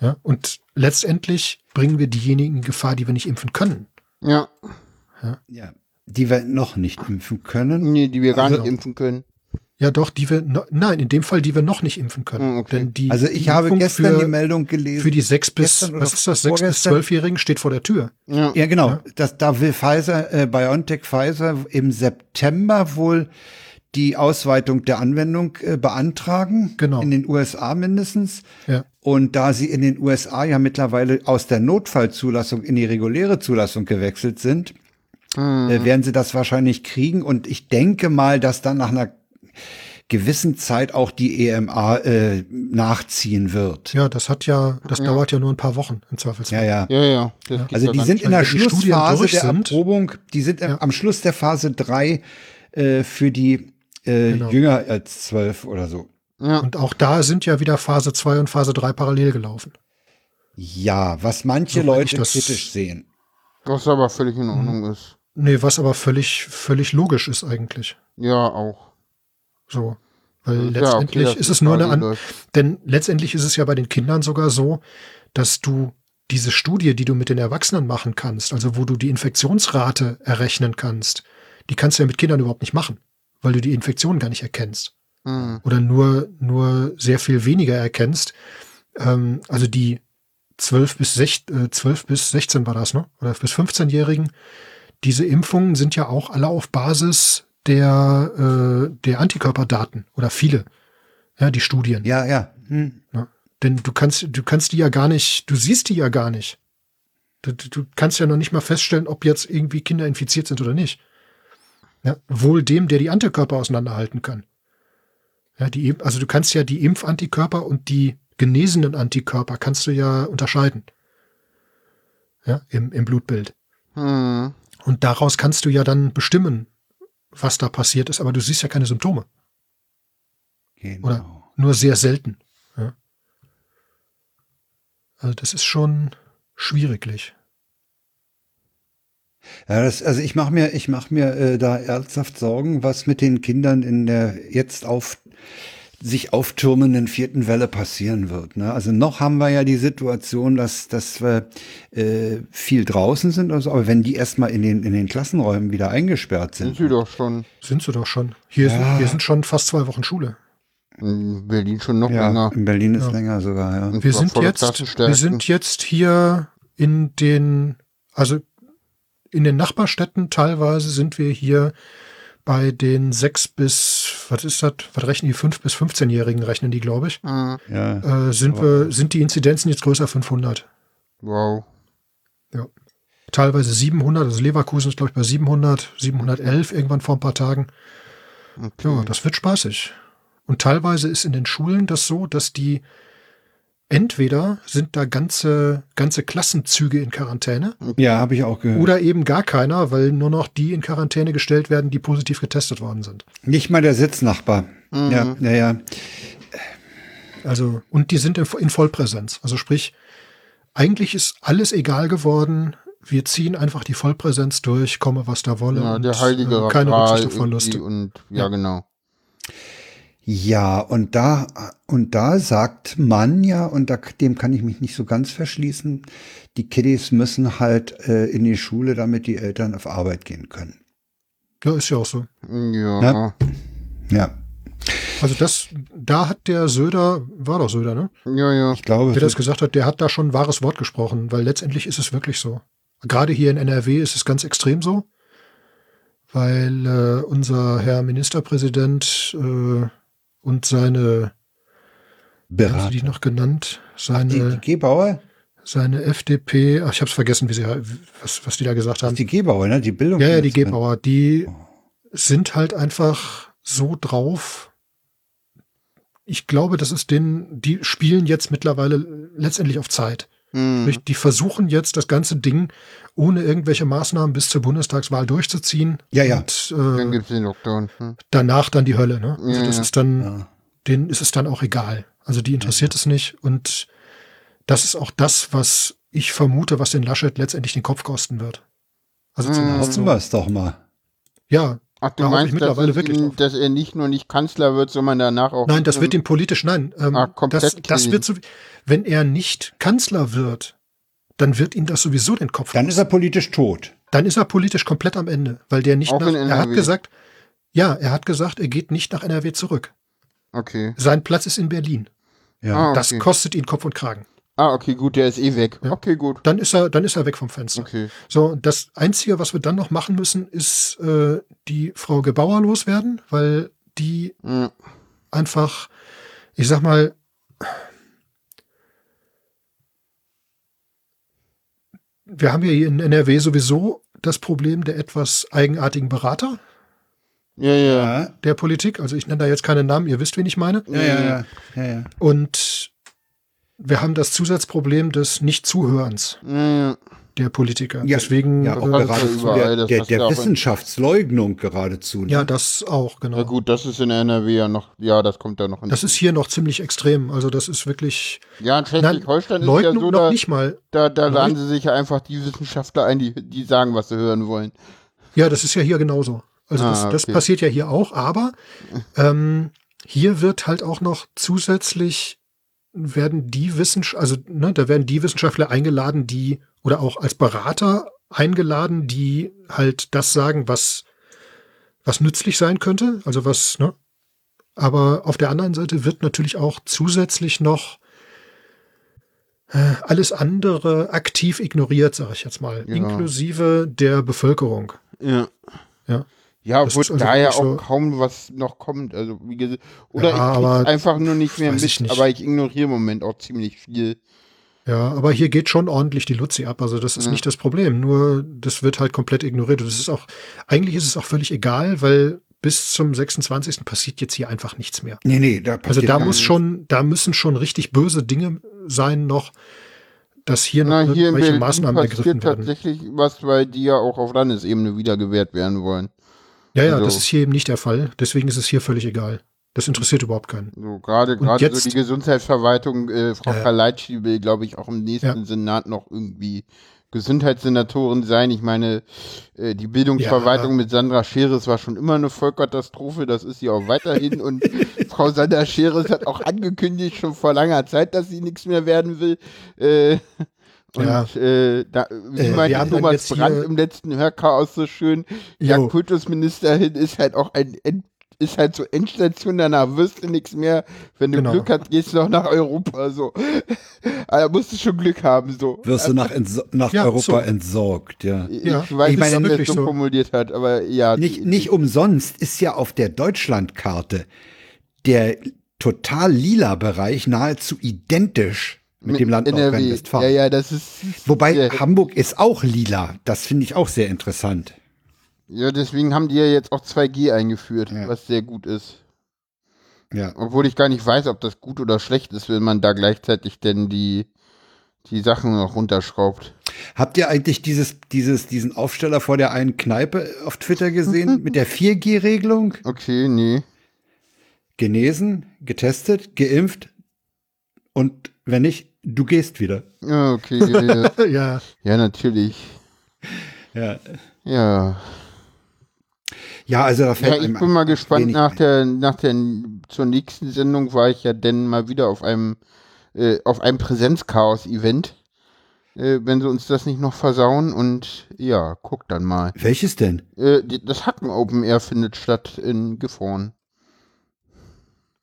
Ja, und letztendlich bringen wir diejenigen in Gefahr, die wir nicht impfen können. Ja, Ja, die wir noch nicht impfen können. nee, die wir gar Also- nicht impfen können. Ja, doch, die wir, no, nein, in dem Fall, die wir noch nicht impfen können. Hm, okay. Denn die, Also ich die habe Impfung gestern für, die Meldung gelesen. für die sechs bis, was ist das, sechs bis zwölfjährigen steht vor der Tür. Ja. Ja, genau. Das, da will Pfizer, äh, BioNTech Pfizer im September wohl die Ausweitung der Anwendung äh, beantragen. Genau. In den USA mindestens. Ja. Und da sie in den USA ja mittlerweile aus der Notfallzulassung in die reguläre Zulassung gewechselt sind, äh, werden sie das wahrscheinlich kriegen. Und ich denke mal, dass dann nach einer gewissen Zeit auch die EMA äh, nachziehen wird. Ja, das hat ja, das dauert ja nur ein paar Wochen im Zweifelsfall. Ja, ja. Ja, ja. Also ja die sind in der Schlussphase der. Erprobung, die sind Ja. am Schluss der Phase 3 äh, für die äh, Genau. jünger als 12 oder so. Ja. Und auch da sind ja wieder Phase 2 und Phase 3 parallel gelaufen. Ja, was manche ich Leute das- kritisch sehen. Was aber völlig in Ordnung ist. Nee, was aber völlig, völlig logisch ist eigentlich. Ja, auch. So. Weil Ja, okay, letztendlich dass ist es nur eine an, denn letztendlich ist es ja bei den Kindern sogar so, dass du diese Studie, die du mit den Erwachsenen machen kannst, also wo du die Infektionsrate errechnen kannst, die kannst du ja mit Kindern überhaupt nicht machen, weil du die Infektion gar nicht erkennst. Hm. oder nur, nur sehr viel weniger erkennst. Ähm, also die 12 bis, 16, äh, 12 bis 16 war das, ne? Oder bis 15-Jährigen. Diese Impfungen sind ja auch alle auf Basis der, äh, der Antikörperdaten oder viele. Ja, die Studien. Ja, ja. Hm. Ne? Denn du kannst, du kannst die ja gar nicht, du siehst die ja gar nicht. Du, du kannst ja noch nicht mal feststellen, ob jetzt irgendwie Kinder infiziert sind oder nicht. Ja, wohl dem, der die Antikörper auseinanderhalten kann. Ja, die, also du kannst ja die Impfantikörper und die genesenen Antikörper kannst du ja unterscheiden. Ja, im, im Blutbild. Hm. Und daraus kannst du ja dann bestimmen, was da passiert ist, aber du siehst ja keine Symptome. Genau. Oder nur sehr selten. Ja. Also das ist schon schwieriglich. Ja, das, also ich mache mir, ich mache mir äh, da ernsthaft Sorgen, was mit den Kindern in der jetzt auf sich auftürmenden vierten Welle passieren wird. Ne? Also noch haben wir ja die Situation, dass, dass wir äh, viel draußen sind, also, aber wenn die erstmal in den, in den Klassenräumen wieder eingesperrt Sind sind, sie doch schon. Sind sie doch schon. Hier, Ja. sind, hier sind schon fast zwei Wochen Schule. In Berlin schon noch ja, länger. in Berlin ist Ja. länger sogar, ja. Wir sind jetzt, wir sind jetzt hier in den, also in den Nachbarstädten teilweise sind wir hier bei den sechs bis, was ist das, was rechnen die, fünf bis 15-Jährigen rechnen die, glaube ich, Hm. ja. äh, sind wir, sind die Inzidenzen jetzt größer 500. Wow. Teilweise 700, also Leverkusen ist, glaube ich, bei 700, 711 irgendwann vor ein paar Tagen. Okay. Ja, das wird spaßig. Und teilweise ist in den Schulen das so, dass die entweder sind da ganze, ganze Klassenzüge in Quarantäne Ja, habe ich auch gehört. oder eben gar keiner, weil nur noch die in Quarantäne gestellt werden, die positiv getestet worden sind. Nicht mal der Sitznachbar. Ja, ja, ja. Also, und die sind in, in Vollpräsenz. Also sprich, eigentlich ist alles egal geworden. Wir ziehen einfach die Vollpräsenz durch, komme was da wolle. Ja, und, der heilige äh, keine Rücksicht auf Verluste. und ja, Ja. genau. Ja, und da, und da sagt man ja, und da, dem kann ich mich nicht so ganz verschließen, die Kiddies müssen halt äh, in die Schule, damit die Eltern auf Arbeit gehen können. Ja, ist ja auch so. Ja. Ja. Ja, Also das, da hat der Söder, war doch Söder, ne? Ja, ja. ich glaube, Wer das gesagt hat, der hat da schon ein wahres Wort gesprochen, weil letztendlich ist es wirklich so. Gerade hier in NRW ist es ganz extrem so, weil äh, unser Herr Ministerpräsident äh, und seine, wie haben Sie die Berater. noch genannt, Die, seine, die Gebauer, seine FDP, ach, ich habe es vergessen, wie sie, was, was die da gesagt haben. die Gebauer, ne? Die Bildung. Ja, ja, die Gebauer, die sind halt einfach so drauf. Ich glaube, das ist denen, die spielen jetzt mittlerweile letztendlich auf Zeit. Hm. Sprich, Die versuchen jetzt das ganze Ding ohne irgendwelche Maßnahmen bis zur Bundestagswahl durchzuziehen. Ja, ja. Und Dann äh, gibt's den Lockdown. Hm. danach dann die Hölle. Ne? Also Ja, das ja. ist dann, Ja. denen ist es dann auch egal. Also die interessiert es nicht. Und das ist auch das, was ich vermute, was den Laschet letztendlich den Kopf kosten wird. Also Mhm. zumindest Hoffen wir es doch mal. Ja, Ach, du Da hoffe ich meinst, mittlerweile dass, wirklich ihn, dass er nicht nur nicht Kanzler wird, sondern danach auch. Nein, das wird ihm politisch, nein. Ähm, Ah, komplett das, das wird so, wenn er nicht Kanzler wird, dann wird ihm das sowieso den Kopf Dann ist er politisch tot. dann ist er politisch komplett am Ende, weil der nicht Auch nach, in er hat gesagt, ja, er hat gesagt, er geht nicht nach NRW zurück. Okay. Sein Platz ist in Berlin. Ja. Ah, Das okay. kostet ihn Kopf und Kragen. Ah, okay, gut, der ist eh weg. Ja. Okay, gut. Dann ist er, dann ist er weg vom Fenster. Okay. So, das Einzige, was wir dann noch machen müssen, ist äh, die Frau Gebauer loswerden, weil die Ja. einfach, ich sag mal, wir haben ja hier in NRW sowieso das Problem der etwas eigenartigen Berater Ja, ja. Ja, der Politik. Also ich nenne da jetzt keine Namen, ihr wisst, wen ich meine. ja, ja, ja, ja, ja. Und wir haben das Zusatzproblem des Nichtzuhörens ja. der Politiker. Ja, Deswegen, ja, auch äh, geradezu überall, der, der, der Wissenschaftsleugnung geradezu. ne? ja, das auch, genau. Ja, gut, das ist in NRW ja noch, ja, das kommt da noch. Das ist hier noch ziemlich extrem. Also das ist wirklich, ja, in Schleswig-Holstein ist ja Leugnung so, noch da, nicht mal. da, da laden sie sich ja einfach die Wissenschaftler ein, die, die sagen, was sie hören wollen. Ja, das ist ja hier genauso. Also Ah, das, das okay. passiert ja hier auch, aber ähm, hier wird halt auch noch zusätzlich werden die Wissenschaftler, also ne, da werden die Wissenschaftler eingeladen, die oder auch als Berater eingeladen, die halt das sagen, was was nützlich sein könnte, also was, ne? Aber auf der anderen Seite wird natürlich auch zusätzlich noch äh, alles andere aktiv ignoriert, sage ich jetzt mal, Ja. inklusive der Bevölkerung. Ja. Ja. Ja, ist also da ja auch so- kaum was noch kommt. Also, wie gesagt, oder Ja, ich einfach nur nicht mehr mit, ich nicht. aber ich ignoriere im Moment auch ziemlich viel. Ja, aber hier geht schon ordentlich die Luzi ab. Also das ist Ja. nicht das Problem. Nur das wird halt komplett ignoriert. Und das ist auch, eigentlich ist es auch völlig egal, weil bis zum 26. passiert jetzt hier einfach nichts mehr. Nee, nee, da Also passiert da muss nichts. schon, da müssen schon richtig böse Dinge sein noch, dass hier noch Na, hier in irgendwelche Berlin Maßnahmen ergriffen passiert werden. tatsächlich was, weil die ja auch auf Landesebene wieder gewährt werden wollen. Ja, ja, also- das ist hier eben nicht der Fall. Deswegen ist es hier völlig egal. Das interessiert überhaupt keinen. So, gerade, gerade so die Gesundheitsverwaltung, äh, Frau Ja. Kaleitschi will, glaube ich, auch im nächsten Ja. Senat noch irgendwie Gesundheitssenatorin sein. Ich meine, äh, die Bildungsverwaltung Ja. mit Sandra Scheres war schon immer eine Vollkatastrophe, das ist sie auch weiterhin. und Frau Sandra Scheres hat auch angekündigt, schon vor langer Zeit, dass sie nichts mehr werden will. Äh, und Ja. äh, da, wie Äh, wir meinte Thomas Brandt im letzten Hörchaos so schön, ja. Kultusministerin ist halt auch ein End ist halt so Endstation, danach wirst du nichts mehr. Wenn du Genau. Glück hast, gehst du noch nach Europa. So. Aber da musst du schon Glück haben. So. Wirst du nach, Entso nach Ja, Europa so. entsorgt, ja. Ich Ja, weiß ich nicht, meine, ob er wirklich es so so. formuliert hat, aber ja. Nicht, die- nicht umsonst ist ja auf der Deutschlandkarte der total lila Bereich nahezu identisch mit, dem Land. Nordrhein-Westfalen. Ja, ja, das ist. Wobei ja, Hamburg ist auch lila. Das finde ich auch sehr interessant. ja, deswegen haben die ja jetzt auch 2G eingeführt, Ja. was sehr gut ist. Ja. Obwohl ich gar nicht weiß, ob das gut oder schlecht ist, wenn man da gleichzeitig denn die, die Sachen noch runterschraubt. Habt ihr eigentlich dieses, dieses, diesen Aufsteller vor der einen Kneipe auf Twitter gesehen mit der 4G-Regelung? Okay, nee. Genesen, getestet, geimpft und wenn nicht, du gehst wieder. Ja, okay. ja, ja. ja, ja, natürlich. Ja. Ja. Ja, also da Ja, fällt ich einem bin mal gespannt. Nach der, nach der, zur nächsten Sendung war ich ja denn mal wieder auf einem, äh, auf einem Präsenzchaos-Event. Äh, wenn sie uns das nicht noch versauen und ja, guck dann mal. Welches denn? Äh, das Hacken Open Air findet statt in Gifhorn.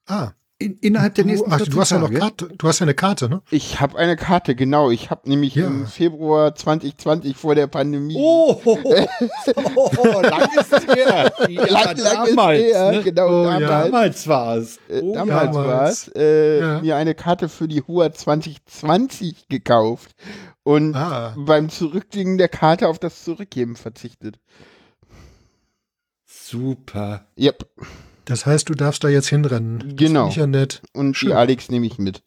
ah. In, innerhalb der Du, nächsten ach, 14 du hast ja noch? Karte, du hast ja eine Karte, ne? Ich habe eine Karte, genau. Ich habe nämlich Ja. im Februar 2020 vor der Pandemie. Oh, oh, oh, oh, lang ist es her. Ja, lang, lang ist damals, her, ne? genau, Oh, ja. damals. Damals war es. Äh, Oh, damals damals. war es, äh, Ja. mir eine Karte für die Hua 2020 gekauft und Ah. beim Zurücklegen der Karte auf das Zurückgeben verzichtet. Super. Yep. Das heißt, du darfst da jetzt hinrennen. Genau. Das ich ja nett. Und Schön. die Alex nehme ich mit.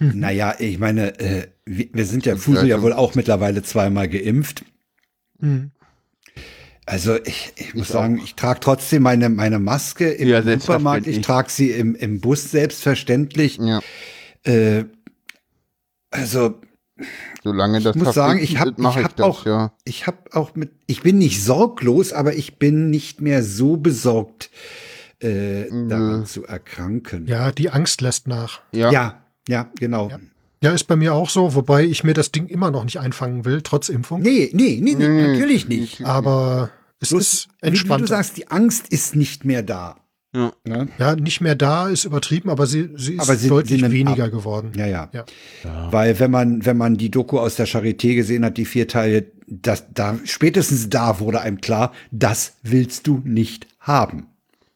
Naja, ich meine, äh, wir, wir sind ja Fusel ja wohl auch mittlerweile zweimal geimpft. Hm. Also ich, ich muss Ich sagen, ich trage trotzdem meine, meine Maske im Ja, Supermarkt. Ich trage sie im, im Bus selbstverständlich. Ja. Äh, also Solange das muss sagen, ich hab- verpflichtet, mache ich ich, hab das, auch- ja. ich habe auch mit, ich bin nicht sorglos, aber ich bin nicht mehr so besorgt, äh, daran zu erkranken. Ja, die Angst lässt nach. Ja. ja, ja, genau. Ja. Ja, ist bei mir auch so, wobei ich mir das Ding immer noch nicht einfangen will, trotz Impfung. Nee, nee, nee, nee, Nee, natürlich nicht. Aber es Bloß, ist wie, wie du sagst, die Angst ist nicht mehr da. Ja. Ne? ja, nicht mehr da ist übertrieben, aber sie, sie ist Aber sie- deutlich sie weniger ab. geworden. Ja, ja, Ja. Weil wenn man, wenn man die Doku aus der Charité gesehen hat, die vier Teile, das, da, spätestens da wurde einem klar, das willst du nicht haben.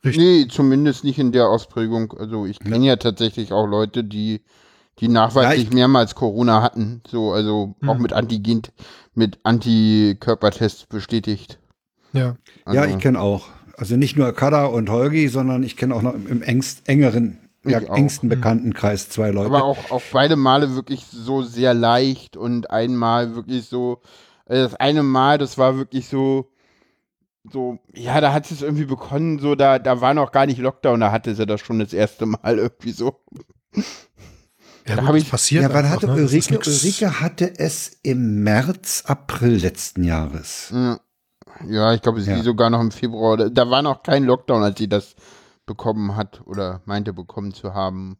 Nee, zumindest nicht in der Ausprägung. Also ich kenne ja tatsächlich auch Leute, die, die nachweislich Ja, ich- mehrmals Corona hatten. So, also auch mit Antigen, mit Antikörpertests bestätigt. Ja. Also, ja, ich kenne auch. Also nicht nur Kada und Holgi, sondern ich kenne auch noch im, engst, engeren, ja, engsten Bekanntenkreis zwei Leute. Aber auch, auch beide Male wirklich so sehr leicht und einmal wirklich so, also das eine Mal, das war wirklich so, so, ja, da hat es irgendwie begonnen, so, da, da war noch gar nicht Lockdown, da hatte sie das schon das erste Mal irgendwie so. Ja, Da gut, hab das ich- passiert ja, wann hatte ne? Ulrike, Ulrike hatte es im März, April letzten Jahres. Ja, ich glaube, sie Ja. sogar noch im Februar, da- da war noch kein Lockdown, als sie das bekommen hat oder meinte bekommen zu haben.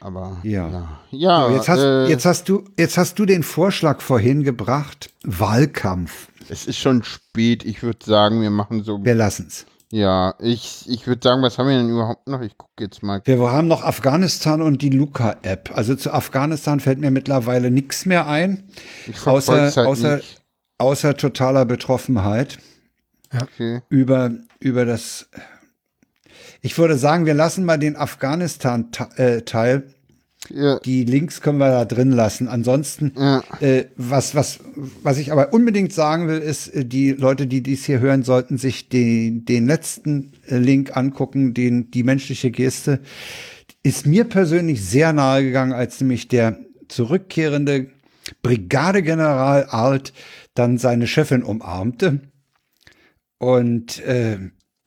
Aber Ja. ja, ja, jetzt, hast, äh, jetzt, hast du, jetzt hast du den Vorschlag vorhin gebracht, Wahlkampf. Es ist schon spät. Ich würde sagen, wir machen so. Wir lassen's. Ja, ich, ich würde sagen, was haben wir denn überhaupt noch? Ich gucke jetzt mal. Wir haben noch Afghanistan und die Luca-App. Also zu Afghanistan fällt mir mittlerweile nichts mehr ein, Ich außer, halt außer, nicht. außer totaler Betroffenheit Okay. über, über das. Ich würde sagen, wir lassen mal den Afghanistan-Teil. Ja, Die Links können wir da drin lassen. Ansonsten, ja, äh, was, was, was ich aber unbedingt sagen will, ist, äh, die Leute, die dies hier hören, sollten sich den, den letzten äh, Link angucken, den, die menschliche Geste. Ist mir persönlich sehr nahe gegangen, als nämlich der zurückkehrende Brigadegeneral Alt dann seine Chefin umarmte und äh,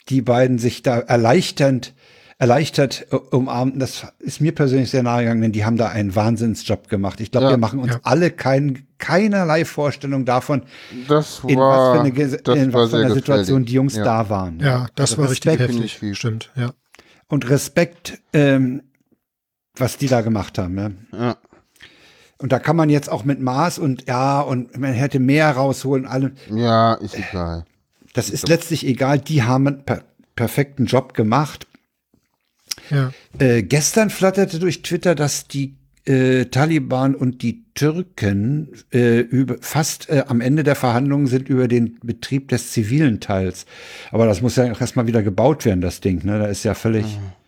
die beiden sich da erleichternd erleichtert äh, umarmten. Das ist mir persönlich sehr nahe gegangen, denn die haben da einen Wahnsinnsjob gemacht. Ich glaube, Ja. wir machen uns Ja. alle kein, keinerlei Vorstellung davon, das in was war, für eine, in war was für eine Situation die Jungs ja. da waren. Ja, das Also war richtig Respekt, heftig. finde ich. Stimmt, ja. Und Respekt, ähm, was die da gemacht haben. Ja. Ja. Und da kann man jetzt auch mit Maß und ja, und man hätte mehr rausholen, allem. ja, ist egal. Das ist letztlich egal. Die haben einen per perfekten Job gemacht. Ja. Äh, gestern flatterte durch Twitter, dass die äh, Taliban und die Türken äh, über, fast äh, am Ende der Verhandlungen sind über den Betrieb des zivilen Teils. Aber das muss ja auch erstmal wieder gebaut werden, das Ding. Ne? Da ist ja völlig.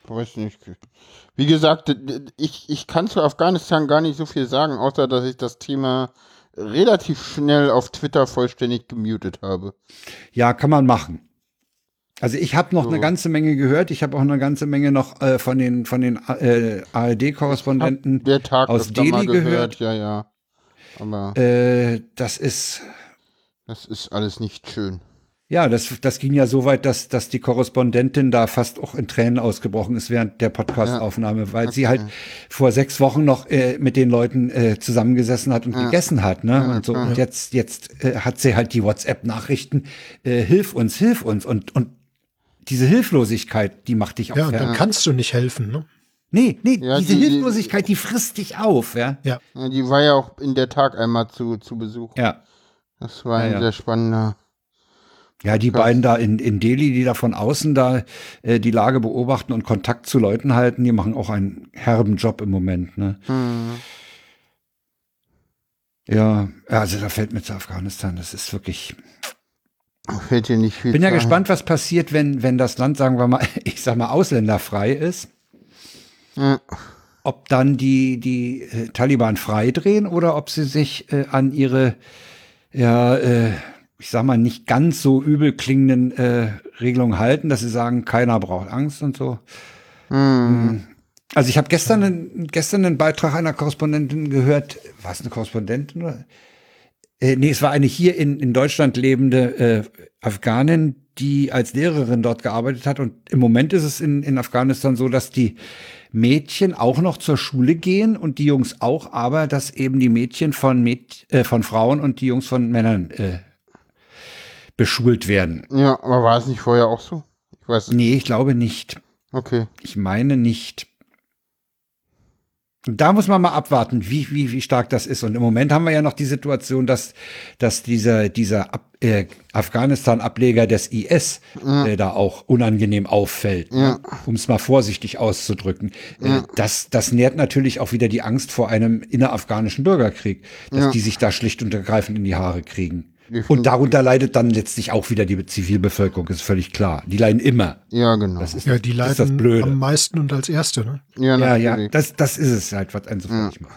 Weiß nicht. Wie gesagt, ich, ich kann zu Afghanistan gar nicht so viel sagen, außer dass ich das Thema relativ schnell auf Twitter vollständig gemutet habe. Ja, kann man machen. Also ich habe noch So. eine ganze Menge gehört. Ich habe auch eine ganze Menge noch äh, von den von den äh, ARD-Korrespondenten aus Delhi gehört. Ja, ja. Aber Äh, das ist das ist alles nicht schön. ja, das das ging ja so weit, dass dass die Korrespondentin da fast auch in Tränen ausgebrochen ist während der Podcastaufnahme, weil sie halt vor sechs Wochen noch äh, mit den Leuten äh, zusammengesessen hat und gegessen hat, ne? und so und jetzt jetzt äh, hat sie halt die WhatsApp-Nachrichten, äh, hilf uns, hilf uns und und diese Hilflosigkeit, die macht dich auch Ja, und dann kannst du nicht helfen, ne? Nee, nee, Ja, diese die- Hilflosigkeit, die frisst dich auf, ja. Ja. Ja, die war ja auch in der Tag einmal zu, zu Besuch. Ja. Das war Ja, ein ja. sehr spannender. Ja, die Krass. beiden da in, in Delhi, die da von außen da äh, die Lage beobachten und Kontakt zu Leuten halten, die machen auch einen herben Job im Moment, ne? Hm. Ja, also da fällt mir zu Afghanistan, das ist wirklich. Fällt dir nicht viel Bin ja ein. gespannt, was passiert, wenn, wenn das Land, sagen wir mal, ich sag mal, ausländerfrei ist. Ja. Ob dann die, die äh, Taliban freidrehen oder ob sie sich äh, an ihre, ja, äh, ich sag mal, nicht ganz so übel klingenden äh, Regelungen halten, dass sie sagen, keiner braucht Angst und so. Hm. Also ich habe gestern, einen- gestern einen Beitrag einer Korrespondentin gehört. War es eine Korrespondentin? Äh, nee, es war eine hier in, in Deutschland lebende äh, Afghanin, die als Lehrerin dort gearbeitet hat. Und im Moment ist es in, in Afghanistan so, dass die Mädchen auch noch zur Schule gehen und die Jungs auch, aber dass eben die Mädchen von, Mäd äh, von Frauen und die Jungs von Männern äh, beschult werden. ja, aber war es nicht vorher auch so? Ich weiß es. Nee, ich glaube nicht. Okay. Ich meine nicht. Und da muss man mal abwarten, wie, wie, wie stark das ist. Und im Moment haben wir ja noch die Situation, dass, dass dieser, dieser Ab, äh, Afghanistan-Ableger des IS äh, da auch unangenehm auffällt, ne? um es mal vorsichtig auszudrücken. Äh, das, das nährt natürlich auch wieder die Angst vor einem innerafghanischen Bürgerkrieg, dass die sich da schlicht und ergreifend in die Haare kriegen. Und darunter leidet dann letztlich auch wieder die Zivilbevölkerung, ist völlig klar. Die leiden immer. Ja, genau. Das ist, Ja, die das, ist das leiden Blöde. am meisten und als Erste, ne? ja, Ja, ja, das, das ist es halt, was einen so fertig macht.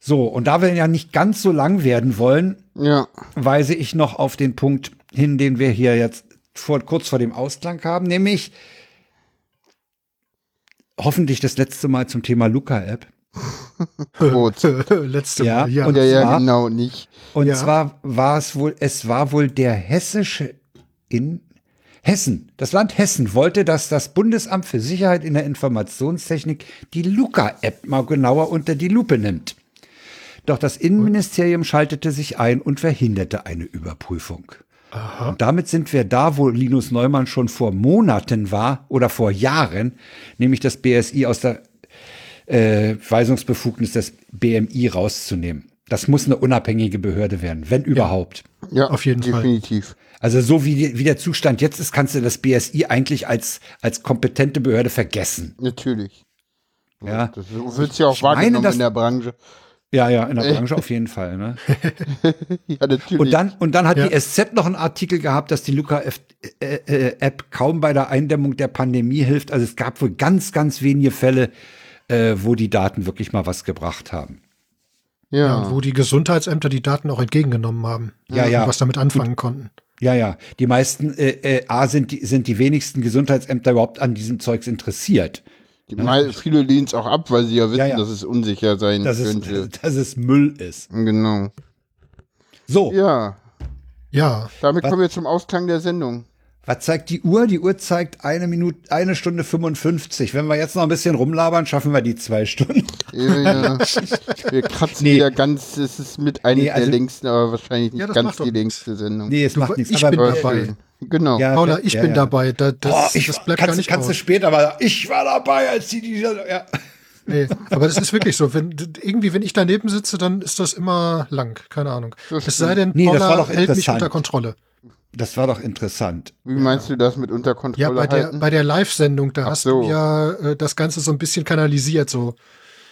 So, und da wir ja nicht ganz so lang werden wollen, ja. weise ich noch auf den Punkt hin, den wir hier jetzt vor, kurz vor dem Ausklang haben, nämlich hoffentlich das letzte Mal zum Thema Luca-App. Rot. Letzte Ja, Mal, ja. und ja, ja, zwar- genau, nicht. Und Ja. zwar war es wohl, es war wohl der hessische in Hessen. Das Land Hessen wollte, dass das Bundesamt für Sicherheit in der Informationstechnik die Luca-App mal genauer unter die Lupe nimmt. Doch das Innenministerium schaltete sich ein und verhinderte eine Überprüfung. Und damit sind wir da, wo Linus Neumann schon vor Monaten war oder vor Jahren, nämlich das BSI aus der äh, Weisungsbefugnis des BMI rauszunehmen. Das muss eine unabhängige Behörde werden, wenn überhaupt. Ja, Auf jeden Fall. definitiv. Also so wie, wie der Zustand jetzt ist, kannst du das BSI eigentlich als, als kompetente Behörde vergessen. Natürlich. Ja, Das, so wird's ja auch meine, wahrgenommen dass- in der Branche. ja, ja in der Branche auf jeden Fall. Ne? Ja, natürlich. Und dann, und dann hat Ja. die SZ noch einen Artikel gehabt, dass die Luca-App kaum bei der Eindämmung der Pandemie hilft. Also es gab wohl ganz, ganz wenige Fälle, äh, wo die Daten wirklich mal was gebracht haben. Ja, ja. und wo die Gesundheitsämter die Daten auch entgegengenommen haben. Ja, ja. Und was damit anfangen konnten. Ja, ja. Die meisten, äh, äh, A, sind die, sind die wenigsten Gesundheitsämter überhaupt an diesem Zeugs interessiert. Die mei- viele lehnen es auch ab, weil sie ja wissen, Ja, ja. dass es unsicher sein Dass es, könnte. dass es Müll ist. Genau. So, Ja, Ja, damit Was- kommen wir zum Ausklang der Sendung. Was zeigt die Uhr? Die Uhr zeigt eine Minute, eine Stunde 55. Wenn wir jetzt noch ein bisschen rumlabern, schaffen wir die zwei Stunden. Ja, wir kratzen Nee. wieder ganz, es ist mit einer Nee, also- der längsten, aber wahrscheinlich nicht Ja, das ganz die längste Sendung. Nee, es Du, macht nichts. ich aber bin dabei. Genau. Ja, Paula, ich ja, bin ja. dabei. Da, das, Oh, ich, das bleibt kannst, gar nicht kannst du später mal ich war dabei, als die dieser, ja. Nee, aber das ist wirklich so. Wenn, irgendwie, wenn ich daneben sitze, dann ist das immer lang. Keine Ahnung. Das Es sei denn, Nee, das Paula war doch hält mich unter Kontrolle. Das war doch interessant. Wie meinst du das mit unter Ja, Kontrolle bei der, halten? bei der Live-Sendung, da Ach hast so. du ja äh, das Ganze so ein bisschen kanalisiert. So.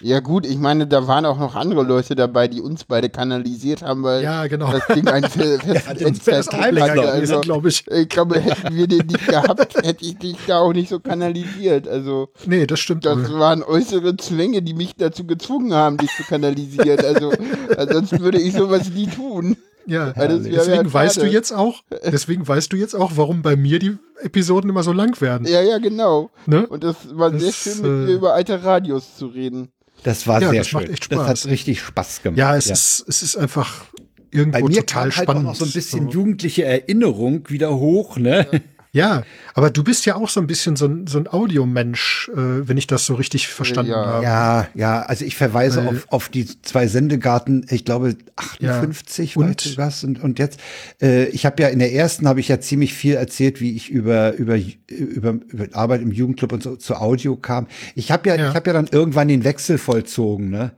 ja gut, ich meine, da waren auch noch andere Leute dabei, die uns beide kanalisiert haben, weil Ja, genau. das Ding ein fe- festen sonst wäre das Endzeit auch länger hatte. gewesen, Also, glaube ich. ich glaube, hätten wir den nicht gehabt, hätte ich dich da auch nicht so kanalisiert. Also Nee, das stimmt das wohl. waren äußere Zwänge, die mich dazu gezwungen haben, dich zu kanalisieren. Also ansonsten würde ich sowas nie tun. Ja, Alles wäre deswegen ja weißt du jetzt auch, deswegen weißt du jetzt auch, warum bei mir die Episoden immer so lang werden. Ja, ja, genau. Ne? Und das war sehr Das, schön, mit äh, dir über alte Radios zu reden. Das war Ja, sehr das schön. macht echt Das Spaß. hat richtig Spaß gemacht. Ja, es ist, es ist einfach irgendwo Bei mir total kam halt spannend. auch noch so ein bisschen so. jugendliche Erinnerung wieder hoch, ne? Ja, aber du bist ja auch so ein bisschen so ein, so ein Audiomensch, äh, wenn ich das so richtig verstanden Ja. habe. Ja, ja, also ich verweise Weil- auf, auf die zwei Sendegarten, ich glaube 58 Und- und was und, und jetzt, äh, ich habe ja in der ersten habe ich ja ziemlich viel erzählt, wie ich über über über, über Arbeit im Jugendclub und so zu Audio kam. Ich habe ja, Ja. ich habe ja dann irgendwann den Wechsel vollzogen, ne?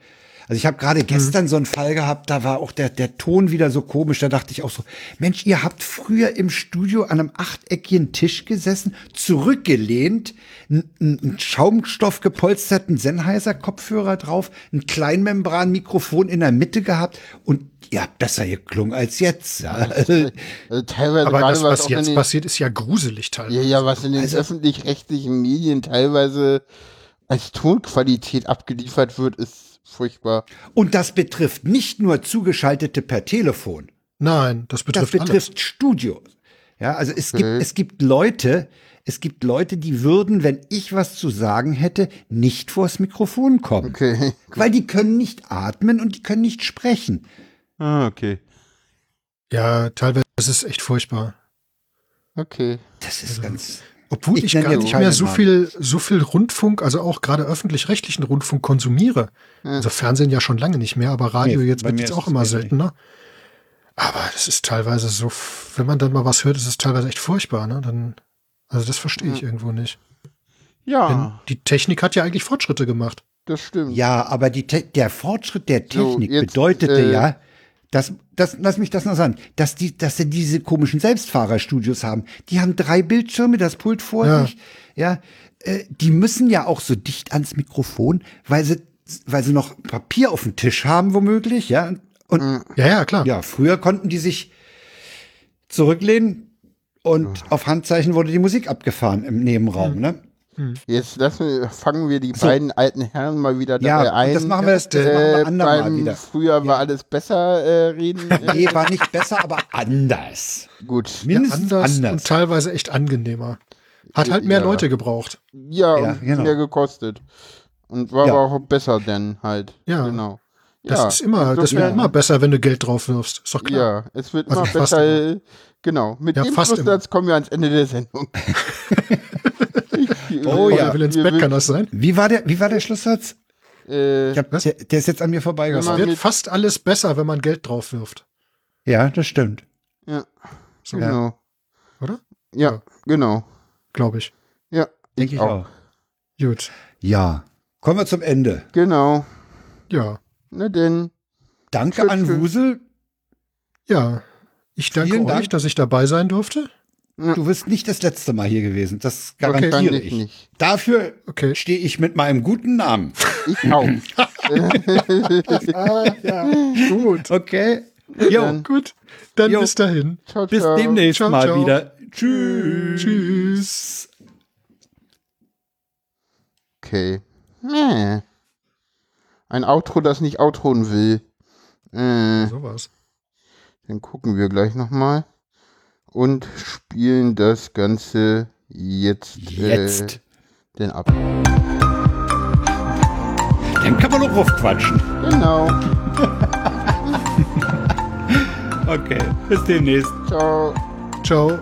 Also ich habe gerade Mhm. gestern so einen Fall gehabt, da war auch der, der Ton wieder so komisch, da dachte ich auch so, Mensch, ihr habt früher im Studio an einem achteckigen Tisch gesessen, zurückgelehnt, einen Schaumstoff gepolsterten Sennheiser-Kopfhörer drauf, ein Kleinmembran-Mikrofon in der Mitte gehabt und ihr habt besser geklungen als jetzt. Ja. Also, teilweise Aber das, was was jetzt den, passiert, ist ja gruselig teilweise. ja, ja, was in den Also- öffentlich-rechtlichen Medien teilweise als Tonqualität abgeliefert wird, ist furchtbar. und das betrifft nicht nur Zugeschaltete per Telefon. Nein, das Das betrifft, betrifft Studios. Ja, also es gibt, Okay. es gibt Leute, es gibt Leute, die würden, wenn ich was zu sagen hätte, nicht vors Mikrofon kommen. Okay. Weil die können nicht atmen und die können nicht sprechen. Ah, okay. alles. Ja, teilweise ist es echt furchtbar. Okay. Das ist ganz. Obwohl Ich ich, gar nicht mehr so Namen. viel, so viel Rundfunk, also auch gerade öffentlich-rechtlichen Rundfunk konsumiere. Ja. Also Fernsehen ja schon lange nicht mehr, aber Radio Nee, jetzt wird jetzt auch es immer ähnlich. seltener. Aber das ist teilweise so, wenn man dann mal was hört, ist es teilweise echt furchtbar, ne? Dann, also das verstehe ich irgendwo nicht. Denn Ja, die Technik hat ja eigentlich Fortschritte gemacht. das stimmt. Ja, aber die Te der Fortschritt der So, Technik jetzt, bedeutete äh, ja, dass, dass, lass mich das noch sagen, dass die, dass sie diese komischen Selbstfahrerstudios haben. Die haben drei Bildschirme, das Pult vor Ja. sich, ja. Äh, die müssen ja auch so dicht ans Mikrofon, weil sie, weil sie noch Papier auf dem Tisch haben, womöglich, ja. Und Ja, ja, klar. ja, früher konnten die sich zurücklehnen und auf Handzeichen wurde die Musik abgefahren im Nebenraum, ne? Jetzt lassen wir, fangen wir die beiden alten Herren mal wieder Ja, ein. das machen wir das, das machen wir äh, beim wieder. Früher war alles besser äh, reden. Äh, Nee, war nicht besser, aber anders. gut. Ja, Mindestens anders, anders. und teilweise echt angenehmer. Hat halt mehr Ja. Leute gebraucht. Ja, Ja, und genau. mehr gekostet. Und war Ja. aber auch besser denn halt. Ja. Genau. Das ja, ist immer, das wird immer besser, wenn du Geld drauf wirfst. Ist doch klar. Ja, es wird Also immer fast besser. Genau. Mit Ja, dem Schlusssatz kommen wir ans Ende der Sendung. Oh Oder ja. will ins Bett, kann das sein? Wie war der, wie war der Schlusssatz? Äh, hab, der, der ist jetzt an mir vorbeigegangen. Wenn Wird fast alles besser, wenn man Geld drauf wirft. Ja, das stimmt. ja, So, genau. oder? Ja, Ja. genau. Glaube ich. Ja, Denke ich auch. Gut. Ja. Kommen wir zum Ende. Genau. Ja. Na denn. Danke Schön, an schön. Wusel. Ja. Ich danke Vielen euch, Dank. dass ich dabei sein durfte. Du bist nicht das letzte Mal hier gewesen. Das garantiere ich ich. nicht. Dafür Okay. stehe ich mit meinem guten Namen. Ich auch. Ah, ja. Gut. Okay. Jo, Dann- Gut. Dann Jo. bis dahin. ciao, bis ciao. demnächst Ciao, mal wieder. Tschüss. Tschüss. Okay. Nee. Ein Outro, das nicht outroen will. Äh, So war's. dann gucken wir gleich nochmal. Und spielen das Ganze jetzt, Jetzt. Äh, denn ab. Dann kann man noch aufquatschen. Genau. Okay. Bis demnächst. Ciao. Ciao.